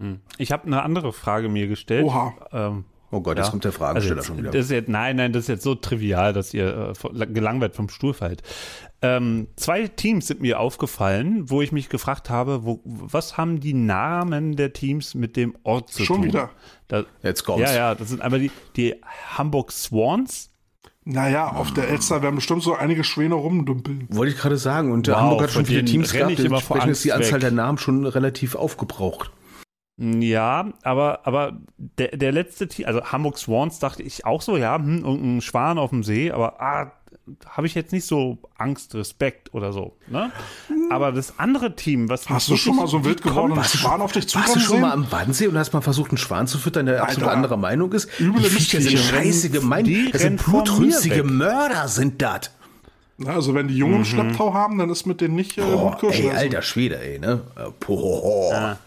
Hm. Ich habe eine andere Frage mir gestellt. Oha. Ähm, Oh Gott, Ja. jetzt kommt der also Fragensteller jetzt, schon wieder. das ist jetzt, nein, nein, das ist jetzt so trivial, dass ihr äh, gelangweilt vom Stuhl fallt. Ähm, zwei Teams sind mir aufgefallen, wo ich mich gefragt habe, wo, was haben die Namen der Teams mit dem Ort zu Schon tun? wieder. Da, Jetzt kommt's. ja, ja, das sind einmal die, die Hamburg Swans. Naja, auf der Elster werden bestimmt so einige Schwäne rumdümpeln. Wollte ich gerade sagen. Und Wow, Hamburg hat schon viele Teams gehabt, ich immer vor dementsprechend ist die Anzahl weg. der Namen schon relativ aufgebraucht. Ja, aber, aber der, der letzte Team, also Hamburg Swans dachte ich auch so, ja, hm, irgendein Schwan auf dem See, aber ah, habe ich jetzt nicht so Angst, Respekt oder so. Ne? Aber das andere Team, was Hast du schon mal so wild gewordenen Warst du Schwan auf dich Warst du zukommen schon mal sehen? am Wannsee und hast mal versucht, einen Schwan zu füttern, der absolut Alter. anderer Meinung ist? Üble die Viecher sind scheiße gemein. Die Das sind blutrünstige. Mörder, sind das. Na, also, wenn die Jungen im Schlepptau haben, dann ist mit denen nicht äh, Boah, gut Kirschen ey, essen. alter Schwede, ey, ne? Äh, Boah.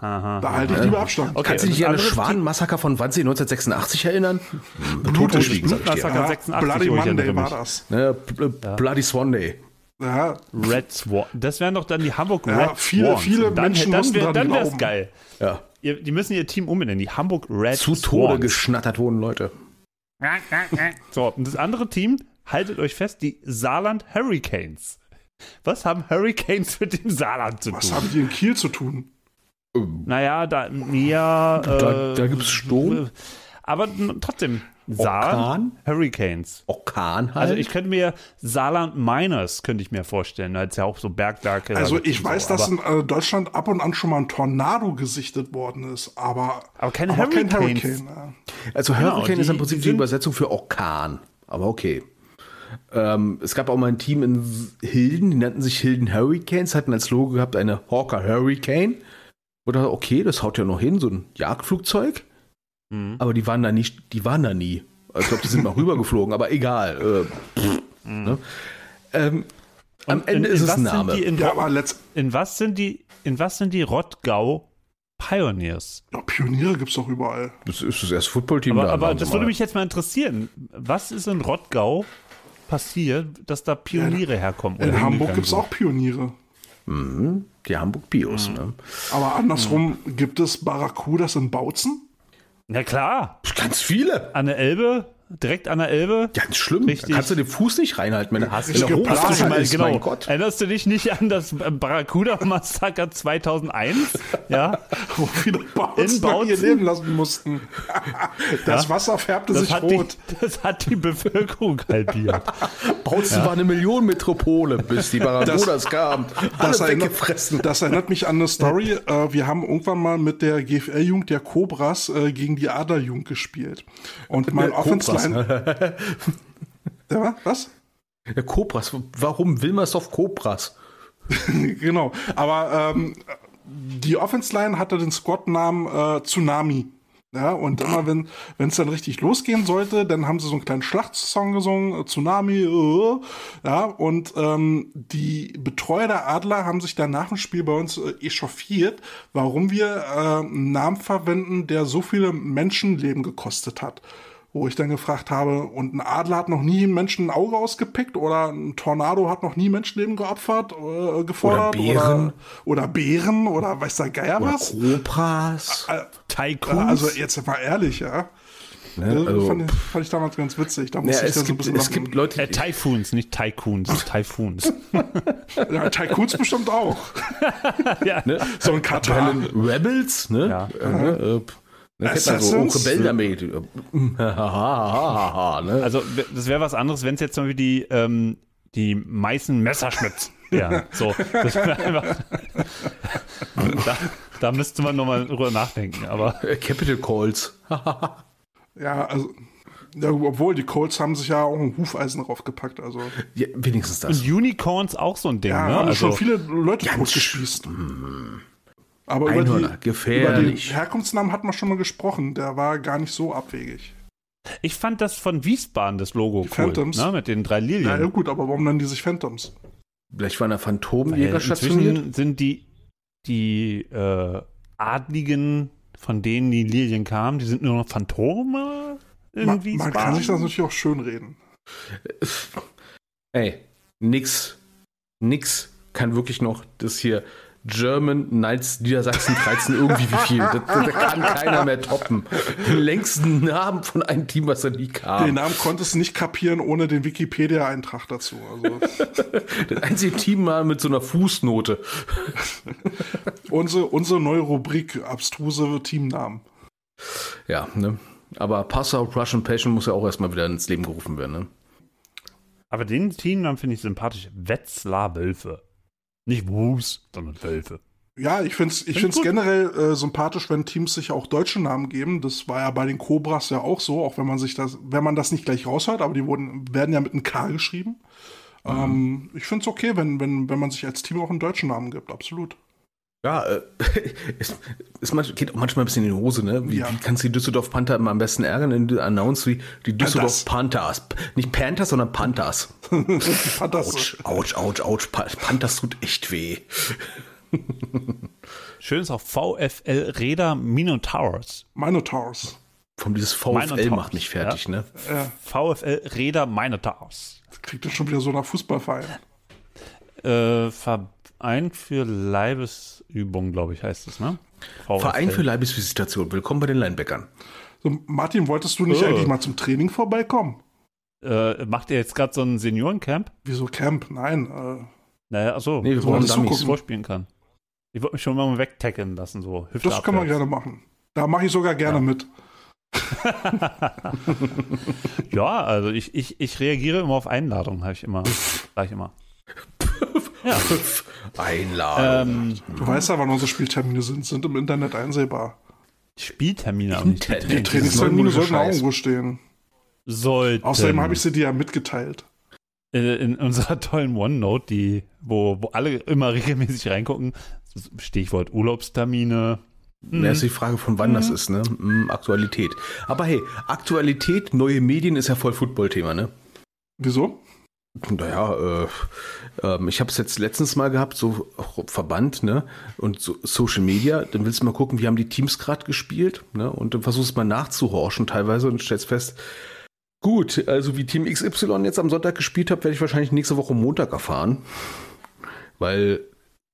Aha. Da halte ich lieber Abstand. Okay. Kannst du dich an das Schwanenmassaker von Wannsee 1986 erinnern? Totgeschwiegen, sag ich dir. Blutmassaker. Ja, 86 Bloody Monday war das. Ne, Bl- Bloody Swan Day. Ja, Red Swan. Das wären doch dann die Hamburg Ja, Red viele- Swans. viele dann, Menschen dann, mussten wär, dran dann wär's glauben. geil. Ja. Ihr, die müssen ihr Team umbenennen, die Hamburg Red Zu Tode Swans. geschnattert wurden Leute. So, und das andere Team, haltet euch fest, die Saarland Hurricanes. Was haben Hurricanes mit dem Saarland zu was tun? haben die in Kiel zu tun? Naja, da, ja, Da- äh, da gibt's Sturm. Aber trotzdem, Saarland Hurricanes. Orkan halt. Also ich könnte mir Saarland Miners könnte ich mir vorstellen, es ja auch so Bergwerke. da Also gibt ich weiß, so, dass aber, in äh, Deutschland ab und an schon mal ein Tornado gesichtet worden ist, aber, Aber keine kein Hurricanes. Hurricane. ja. Also Genau, Hurricane ist im die Prinzip die Übersetzung für Orkan. Aber okay. Ähm, es gab auch mal ein Team in Hilden, die nannten sich Hilden Hurricanes, hatten als Logo gehabt eine Hawker Hurricane. Oder okay, das haut ja noch hin, so ein Jagdflugzeug. Mhm. Aber die waren da nicht, die waren da nie. Also Ich glaube, die sind mal rübergeflogen, aber egal. Äh, pff, ne? ähm, am Ende in, ist in es was ein Name. Die in, Ja, in was sind die in was sind die Rottgau Pioneers? ja, Pioniere gibt es doch überall. Das ist das erste Footballteam Aber, da. aber das würde mich jetzt mal interessieren. Was ist in Rottgau passiert, dass da Pioniere herkommen? In oder Hamburg gibt es auch Pioniere. Mhm, die Hamburg Bios. Ne? Aber andersrum, gibt es Barracudas in Bautzen? Na klar, Ganz viele. an der Elbe, direkt an der Elbe. Ganz schlimm. Richtig. Kannst du den Fuß nicht reinhalten, wenn, du geplant. Hast du mal, ist. genau. Mein Gott. Erinnerst du dich nicht an das Barracuda-Massaker 2001? Ja, Wo viele Bautzen, In Bautzen? ihr Leben lassen mussten. das Ja. Wasser färbte das sich hat, die, rot. das hat die Bevölkerung halbiert. Bautzen war eine Millionenmetropole, bis die Barracudas kamen. Das Alle erinnert, das erinnert mich an eine Story. Äh, wir haben irgendwann mal mit der GFL-Jugend der Cobras äh, gegen die Adlerjugend gespielt. Und mein Der Offense Cobras. Line. Der war? Was? Ja, Cobras. Warum Wilmersdorf Cobras? genau. Aber ähm, die Offense Line hatte den Squad-Namen äh, Tsunami. Ja, und immer wenn es dann richtig losgehen sollte, dann haben sie so einen kleinen Schlachtsong gesungen, äh, Tsunami, äh, ja, und ähm, die Betreuer der Adler haben sich dann nach dem Spiel bei uns äh, echauffiert, warum wir äh, einen Namen verwenden, der so viele Menschenleben gekostet hat. Wo ich dann gefragt habe, und ein Adler hat noch nie Menschen ein Auge ausgepickt oder ein Tornado hat noch nie Menschenleben geopfert, äh, gefordert. Bären. Oder, oder Bären oder weiß der Geier was. Cobras. Tycoons. Also jetzt mal ehrlich, ja. Ne, Das also, fand, ich, fand ich damals ganz witzig. Da ja, musste ich es, dann so ein gibt, bisschen es lachen. gibt Leute, äh, Typhoons, nicht Tycoons, Typhoons. ja, Tycoons bestimmt auch. ja. ne? So ein Katar. Rebels, ne? Ja. Äh, ne? Äh, Assassins? Also w- das wäre was anderes, wenn es jetzt zum Beispiel die, ähm, die Meißen Messerschmitz wären. So, das wär einfach, da, da müsste man nochmal drüber nachdenken. Aber Äh, Capital Calls. Ja, also. Ja, obwohl, die Colts haben sich ja auch ein Hufeisen draufgepackt. Also, Ja, wenigstens das. und Unicorns auch so ein Ding, ja, ne? haben Also, schon viele Leute totgespießt. Aber über Einhörner, die, über die gefährlich. Herkunftsnamen hat man schon mal gesprochen. Der war gar nicht so abwegig. ich fand das von Wiesbaden das Logo Die cool, Phantoms? ne? Mit den drei Ja, Lilien. ja, gut, aber warum nennen die sich Phantoms? Vielleicht war eine Weil Phantomjäger stationiert. inzwischen sind die, die äh, Adligen, von denen die Lilien kamen, die sind nur noch Phantome in Man, Wiesbaden. man kann sich das natürlich auch schön reden. Ey, nix, nix kann wirklich noch das hier German Knights Niedersachsen 13 irgendwie wie viel. Das, das kann keiner mehr toppen. Den längsten Namen von einem Team, was da nie Den kam. Namen konntest du nicht kapieren ohne den Wikipedia-Eintrag dazu. Also, Das einzige Team mal mit so einer Fußnote. unsere, unsere neue Rubrik abstruse Teamnamen. Ja, ne? Aber Passau Russian Passion muss ja auch erstmal wieder ins Leben gerufen werden, ne? Aber den Teamnamen finde ich sympathisch. Wetzlar Wölfe. Nicht Wus, sondern Wölfe. Ja, ich finde es ich find's generell äh, sympathisch, wenn Teams sich auch deutsche Namen geben. Das war ja bei den Cobras ja auch so, auch wenn man sich das, wenn man das nicht gleich raushört, aber die wurden, werden ja mit einem K geschrieben. Ähm, ich finde es okay, wenn, wenn, wenn man sich als Team auch einen deutschen Namen gibt, absolut. Ja, äh, es, es manch- geht auch manchmal ein bisschen in die Hose, ne? Wie, Ja. wie kannst du die Düsseldorf Panther immer am besten ärgern, wenn du announce wie die Düsseldorf Panthers. Panthers. Nicht Panthers, sondern Panthers. Fantastisch. Autsch, autsch, autsch, autsch. Pa- Panthers tut echt weh. Schön ist auch VfL Reda Minotaurs. Minotaurs. Vom dieses VfL Minotaurs, macht mich fertig, ne? Ja, VfL Reda Minotaurs. das kriegt das schon wieder so nach Fußballverein. Äh, Verein für Leibesübung, glaube ich, heißt es, ne? VfL. Verein für Leibesvisitation. Willkommen bei den Linebackern. So, Martin, wolltest du nicht Oh. eigentlich mal zum Training vorbeikommen? Äh, macht ihr jetzt gerade so ein Seniorencamp? Wieso Camp? Nein. Äh, Naja, achso. Nee, wir So, brauchen das damit ich Dummies. es vorspielen kann. Ich wollte mich schon mal wegtackeln lassen, so Hüfte das kann man gerne machen. Da mache ich sogar gerne mit. Ja, also ich, ich, ich reagiere immer auf Einladungen, habe ich immer. Sag ich immer. Ja. Einladung. Ähm, Du weißt ja, wann unsere Spieltermine sind, sind im Internet einsehbar. Spieltermine aber nicht. Internet. Die Trainingstermine sollten auch irgendwo stehen. Sollten. Außerdem habe ich sie dir ja mitgeteilt. in, in unserer tollen OneNote, die, wo, wo alle immer regelmäßig reingucken, Stichwort Urlaubstermine. Da ist die Frage, von wann das ist, ne? Hm, Aktualität. Aber hey, Aktualität, neue Medien ist ja voll Football-Thema, ne? Wieso? Naja, äh, ähm, ich habe es jetzt letztens mal gehabt, so Verband, ne? Und so Social Media, dann willst du mal gucken, wie haben die Teams gerade gespielt, ne? Und dann versuchst du mal nachzuhorchen teilweise und stellst fest, gut, also wie Team XY jetzt am Sonntag gespielt hat, werde ich wahrscheinlich nächste Woche Montag erfahren. Weil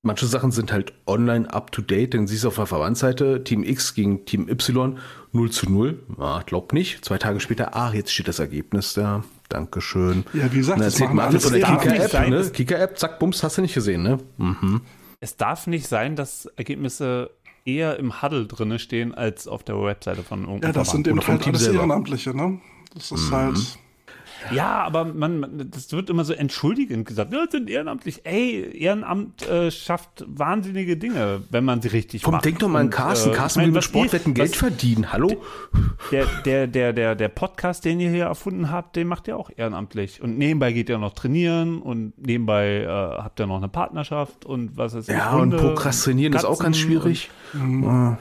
manche Sachen sind halt online up to date. Dann siehst du auf der Verbandsseite Team X gegen Team Y 0 zu 0. Ja, glaub nicht. Zwei Tage später, ah, jetzt steht das Ergebnis da. Dankeschön. Ja, wie gesagt, dann das machen man alles von der sein, ne? das- Kika-App, zack, bums, hast du nicht gesehen, ne? Mhm. Es darf nicht sein, dass Ergebnisse eher im Huddle drinne stehen als auf der Webseite von irgendeinem Ja, das sind Verband. eben Oder vom halt alles selber. Ehrenamtliche, ne? Das ist halt. Ja, aber man, das wird immer so entschuldigend gesagt. Das sind ehrenamtlich. Ey, Ehrenamt äh, schafft wahnsinnige Dinge, wenn man sie richtig Komm, macht. denk doch mal an Und, Carsten. äh, Carsten will mit Sportwetten Geld verdienen. Hallo? Der, der, der, der, der Podcast, den ihr hier erfunden habt, den macht ihr auch ehrenamtlich. Und nebenbei geht ihr noch trainieren und nebenbei äh, habt ihr noch eine Partnerschaft und was ist Ja, und Prokrastinieren ist auch ganz schwierig. Ah.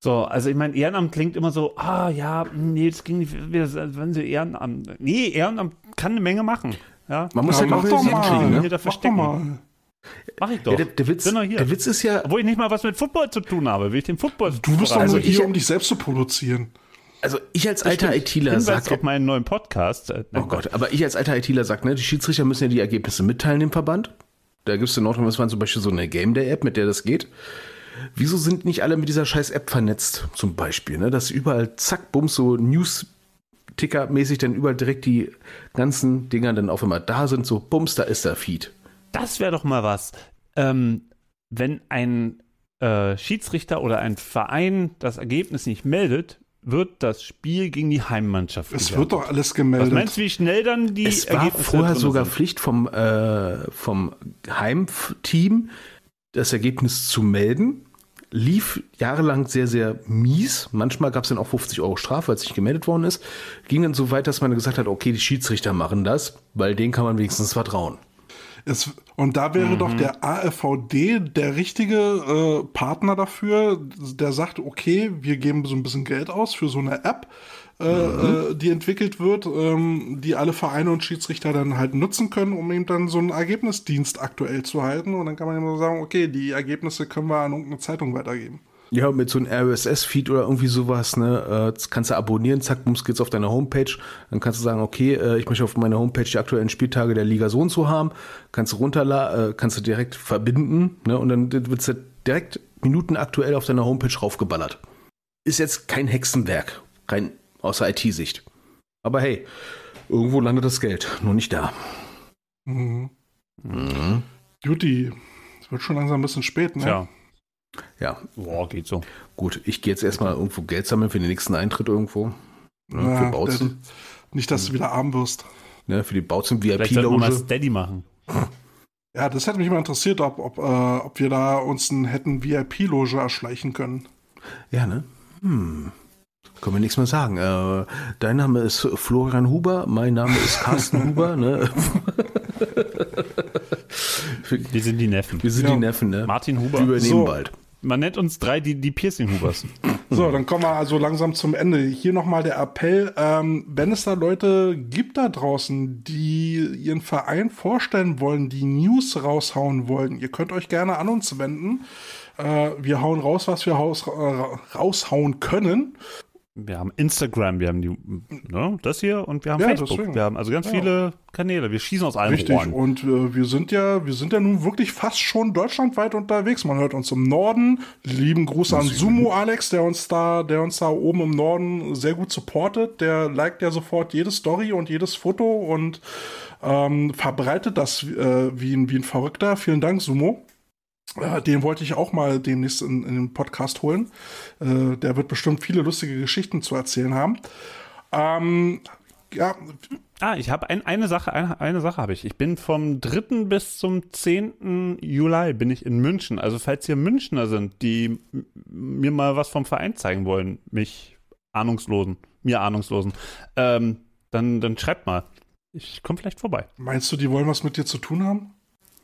So, also ich meine, Ehrenamt klingt immer so, ah ja, nee, das ging nicht, wenn sie Ehrenamt. Nee, Ehrenamt kann eine Menge machen. Ja, Man muss Ja, halt organisiert mal. kriegen, ne? Hier da Mach doch verstecken. mal. mach ich doch. Ja, der, der, Witz, Bin doch hier. der Witz ist ja, Obwohl ich nicht mal was mit Football zu tun habe, will ich den Football. Du bist doch Also nur ich- hier, um dich selbst zu produzieren. also ich als alter ITler sage, auf meinen neuen Podcast. Äh, nein, oh Gott, aber ich als alter ITler sag, ne, die Schiedsrichter müssen ja die Ergebnisse mitteilen dem Verband. Da gibt es in Nordrhein-Westfalen zum Beispiel so eine Game Day App, mit der das geht. Wieso sind nicht alle mit dieser scheiß App vernetzt, zum Beispiel, ne? Dass überall zack, bums, so News-Ticker-mäßig dann überall direkt die ganzen Dinger dann auf einmal da sind, so bums, da ist der Feed. Das wäre doch mal was. Ähm, wenn ein äh, Schiedsrichter oder ein Verein das Ergebnis nicht meldet, wird das Spiel gegen die Heimmannschaft Es gewertet. wird doch alles Was gemeldet. meinst du, wie schnell dann die Es war Ergebnisse vorher drin sogar sind? Pflicht vom, äh, vom Heimteam, das Ergebnis zu melden. Lief jahrelang sehr, sehr mies. Manchmal gab es dann auch 50 Euro Strafe, als nicht gemeldet worden ist. Ging dann so weit, dass man gesagt hat, okay, die Schiedsrichter machen das, weil denen kann man wenigstens vertrauen. Es, und da wäre doch der AFVD der richtige äh, Partner dafür, der sagt, okay, wir geben so ein bisschen Geld aus für so eine App, äh, äh, die entwickelt wird, ähm, die alle Vereine und Schiedsrichter dann halt nutzen können, um eben dann so einen Ergebnisdienst aktuell zu halten. Und dann kann man immer sagen, okay, die Ergebnisse können wir an irgendeine Zeitung weitergeben. Ja, mit so einem RSS-Feed oder irgendwie sowas, ne, äh, das kannst du abonnieren, zack, bums, geht's auf deine Homepage. Dann kannst du sagen, okay, äh, ich möchte auf meiner Homepage die aktuellen Spieltage der Liga so und so haben. Kannst du runterladen, äh, kannst du direkt verbinden, ne, und dann wird's ja direkt minutenaktuell auf deiner Homepage raufgeballert. Ist jetzt kein Hexenwerk, rein außer IT-Sicht. Aber hey, irgendwo landet das Geld, nur nicht da. Mhm. Juti, es wird schon langsam ein bisschen spät, ne? Tja, Ja, boah, geht so. gut, ich gehe jetzt erstmal irgendwo Geld sammeln für den nächsten Eintritt irgendwo. Ne, Ja, für Bautzen. der- Nicht, dass du wieder arm wirst. Ne, für die Bautzen Vielleicht sollten wir mal. Steady machen. Ja, das hätte mich mal interessiert, ob, ob, äh, ob wir da uns einen hätten VIP-Loge erschleichen können. Ja, ne? Hm. Können wir nichts mehr sagen. Äh, dein Name ist Florian Huber, mein Name ist Carsten Huber, ne? Wir sind die Neffen. Wir sind Ja. die Neffen, ne? Martin Huber. Die übernehmen So. bald. Man nennt uns drei die, die Piercing-Hubers. So, dann kommen wir also langsam zum Ende. Hier nochmal der Appell, ähm, wenn es da Leute gibt da draußen, die ihren Verein vorstellen wollen, die News raushauen wollen, ihr könnt euch gerne an uns wenden. Äh, wir hauen raus, was wir raus, äh, raushauen können. Wir haben Instagram, wir haben die, ne, das hier und wir haben Ja, Facebook. deswegen. Wir haben also ganz Ja. viele Kanäle. Wir schießen aus allen Richtig. Rohren. Und äh, wir sind ja, wir sind ja nun wirklich fast schon deutschlandweit unterwegs. Man hört uns im Norden. Lieben Gruß an Sumo Alex, der uns da, der uns da oben im Norden sehr gut supportet. Der liked ja sofort jede Story und jedes Foto und ähm, verbreitet das äh, wie, ein, wie ein Verrückter. Vielen Dank, Sumo. Äh, den wollte ich auch mal demnächst in, in den Podcast holen. Äh, der wird bestimmt viele lustige Geschichten zu erzählen haben. Ähm, ja, Ah, ich habe ein, eine Sache, eine, eine Sache habe ich. Ich bin vom 3. bis zum 10. Juli bin ich in München. Also falls hier Münchner sind, die mir mal was vom Verein zeigen wollen, mich ahnungslosen, mir ahnungslosen, ähm, dann, dann schreibt mal. Ich komme vielleicht vorbei. meinst du, die wollen was mit dir zu tun haben?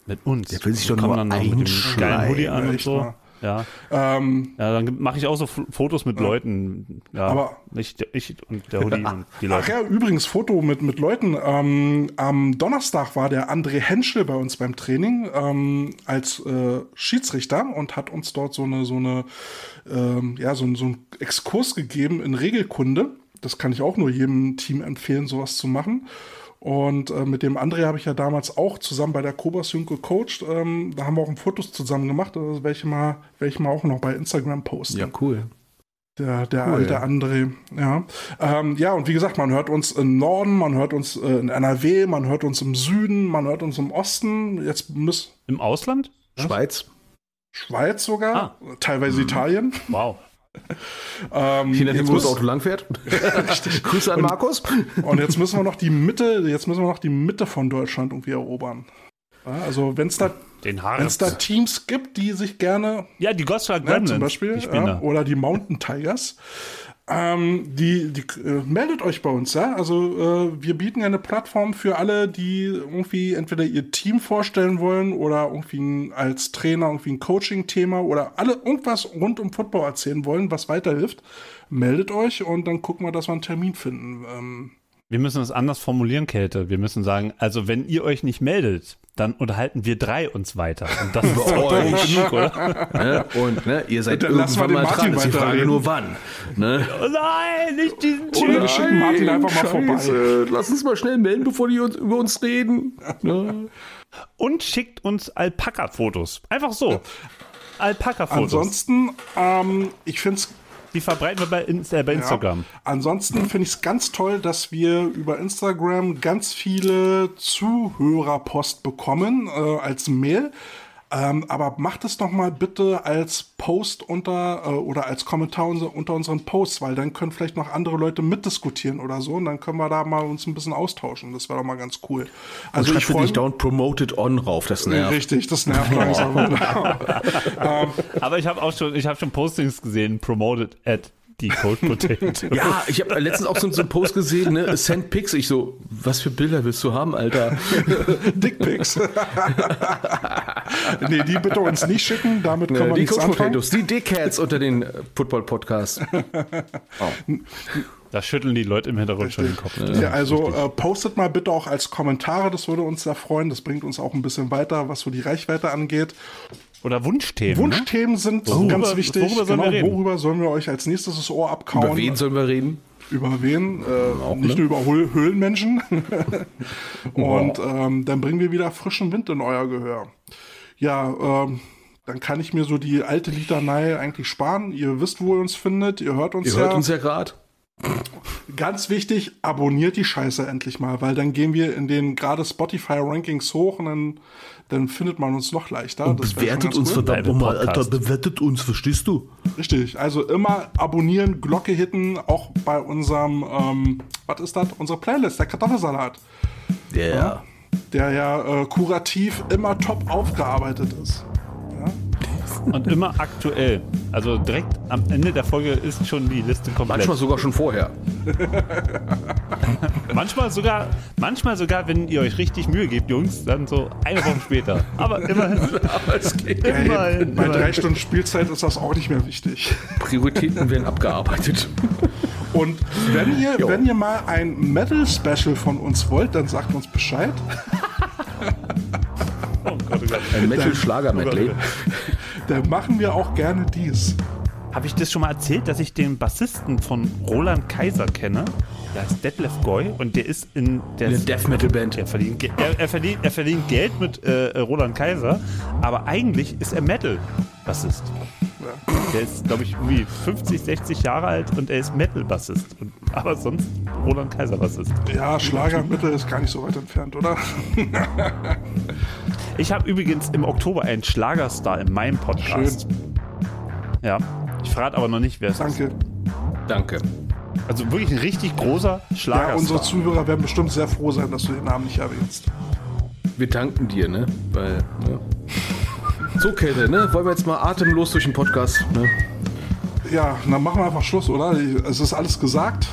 Mit uns. Der will sich doch nur dann einschleimen, geilen Hoodie an und so. mal. Ja. Ähm, ja, dann mache ich auch so Fotos mit Leuten. Ja, Aber- ich, ich und der Hoodie und die Ach Leute. ja, übrigens, Foto mit, mit Leuten. Ähm, am Donnerstag war der André Henschel bei uns beim Training ähm, als äh, Schiedsrichter und hat uns dort so eine, so eine, ähm, ja, so, so einen Exkurs gegeben in Regelkunde. Das kann ich auch nur jedem Team empfehlen, sowas zu machen. Und äh, mit dem André habe ich ja damals auch zusammen bei der Cobra Sync gecoacht. Ähm, da haben wir auch ein Fotos zusammen gemacht. Also welche mal, welche mal auch noch bei Instagram posten. Ja, cool. Der, der Cool, alte. André, ja. Ähm, ja, und wie gesagt, man hört uns im Norden, man hört uns äh, in NRW, man hört uns im Süden, man hört uns im Osten, jetzt muss Im Ausland? Schweiz. Schweiz sogar, Ah. teilweise Italien. Wow. Ähm, nachdem, jetzt wo das muss- Auto langfährt. Grüße an Markus. Und jetzt müssen wir noch die Mitte, jetzt müssen wir noch die Mitte von Deutschland irgendwie erobern. Ja, also wenn es da, Den wenn's da. Teams gibt, die sich gerne Ja, die Goslar ne, Gremlins. zum Beispiel, ja, da. oder die Mountain Tigers, ähm, die, die äh, meldet euch bei uns, ja. Also äh, wir bieten ja eine Plattform für alle, die irgendwie entweder ihr Team vorstellen wollen oder irgendwie ein, als Trainer irgendwie ein Coaching-Thema oder alle irgendwas rund um Football erzählen wollen, was weiterhilft. Meldet euch und dann gucken wir, dass wir einen Termin finden. Ähm, Wir müssen es anders formulieren, Kälte. Wir müssen sagen, also wenn ihr euch nicht meldet, dann unterhalten wir drei uns weiter. Und das ist doch euch. genug, oder? Ne? Und ne, ihr seid irgendwann mal Martin dran. Ist die Frage nur wann. Ne? Oh nein, nicht diesen Oder wir Typ. schicken Martin einfach mal vorbei. Scheiße. Lass uns mal schnell melden, bevor die uns, über uns reden. Ne? Und schickt uns Alpaka-Fotos. Einfach so. Alpaka-Fotos. Ansonsten, ähm, ich finde es Die verbreiten wir bei, Insta- äh, bei Instagram. Ja. Ansonsten finde ich es ganz toll, dass wir über Instagram ganz viele Zuhörerpost bekommen äh, als Mail. Ähm, aber macht es doch mal bitte als Post unter äh, oder als Kommentar unser, unter unseren Posts, weil dann können vielleicht noch andere Leute mitdiskutieren oder so und dann können wir da mal uns ein bisschen austauschen. Das wäre doch mal ganz cool. Also Also ich ich freue nicht mich. dauernd promoted on rauf, das nervt. Richtig, das nervt langsam. Aber ich habe auch schon, ich habe schon Postings gesehen, promoted at die Cold Potato. Ja, ich habe letztens auch so, so einen Post gesehen, ne? Send Pics. Ich so, was für Bilder willst du haben, Alter? Dickpics. nee, die bitte uns nicht schicken, damit können wir die nichts anfangen. Potatoes, die Dickheads unter den äh, Football-Podcasts. Da schütteln die Leute im Hintergrund schon den Kopf. Ja, also äh, postet mal bitte auch als Kommentare, das würde uns sehr freuen. Das bringt uns auch ein bisschen weiter, was so die Reichweite angeht. Oder Wunschthemen. Ne? Wunschthemen sind Worüber- ganz wichtig. worüber sollen genau, wir reden? worüber sollen wir euch als nächstes das Ohr abkauen? Über wen sollen wir reden? Über wen? Äh, nicht ne? nur über Höhl Höhlenmenschen. Und ähm, dann bringen wir wieder frischen Wind in euer Gehör. Ja, ähm, dann kann ich mir so die alte Litanei eigentlich sparen. Ihr wisst, wo ihr uns findet. Ihr hört uns Ihr ja. hört uns ja gerade. Ganz wichtig, abonniert die Scheiße endlich mal, weil dann gehen wir in den gerade Spotify-Rankings hoch und dann, dann findet man uns noch leichter. Das wär schon ganz cool. verdammt nochmal, Alter, bewertet uns, verstehst du? Richtig, also immer abonnieren, Glocke hitten, auch bei unserem, ähm, was ist das? Unsere Playlist, der Kartoffelsalat, Ja. Yeah. der ja äh, kurativ immer top aufgearbeitet ist. Und immer aktuell. Also direkt am Ende der Folge ist schon die Liste komplett. Manchmal sogar schon vorher. manchmal sogar, manchmal sogar, wenn ihr euch richtig Mühe gebt, Jungs, dann so eine Woche später. Aber immerhin. Aber es geht. immerhin, Bei immerhin. drei Stunden Spielzeit ist das auch nicht mehr wichtig. Prioritäten werden abgearbeitet. Und wenn ihr, Jo. wenn ihr mal ein Metal-Special von uns wollt, dann sagt uns Bescheid. Oh Gott. Ein Metal-Schlager-Medley. Dann machen wir auch gerne dies. Habe ich das schon mal erzählt, dass ich den Bassisten von Roland Kaiser kenne? Der heißt Detlef Goy und der ist in der Eine Death-Metal-Band. Er verdient, er, er, verdient, er verdient Geld mit äh, Roland Kaiser, aber eigentlich ist er Der ist, glaube ich, irgendwie 50, 60 Jahre alt und er ist Metal-Bassist. Aber sonst Roland Kaiser-Bassist. Ja, Schlagermittel ist gar nicht so weit entfernt, oder? Ich habe übrigens im Oktober einen Schlagerstar in meinem Podcast. Ja. Ich verrate aber noch nicht, wer es ist. Danke. Danke. Also wirklich ein richtig großer Ja, Schlagerstar. unsere Zuhörer werden bestimmt sehr froh sein, dass du den Namen nicht erwähnst. Wir danken dir, ne? Weil, ne? So, Kälte, ne? Wollen wir jetzt mal atemlos durch den Podcast, ne? Ja, dann machen wir einfach Schluss, oder? Es ist alles gesagt.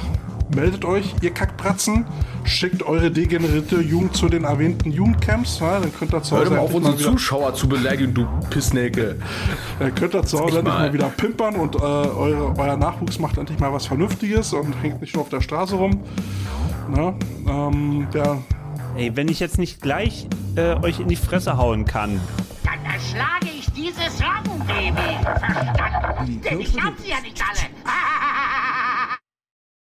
Meldet euch, ihr Kackpratzen. Schickt eure degenerierte Jugend zu den erwähnten Jugendcamps. Ja, dann könnt ihr zu Hör Hause doch mal auf, unsere Zuschauer zu beleidigen, du Pissnäcke. dann könnt ihr zu Hause endlich mal. mal wieder pimpern und äh, eure, euer Nachwuchs macht endlich mal was Vernünftiges und hängt nicht nur auf der Straße rum. Na, ähm, ja, Ey, wenn ich jetzt nicht gleich äh, euch in die Fresse hauen kann, erschlage ich dieses Sorgenbaby. Verstanden? Denn ich hab sie ja nicht alle.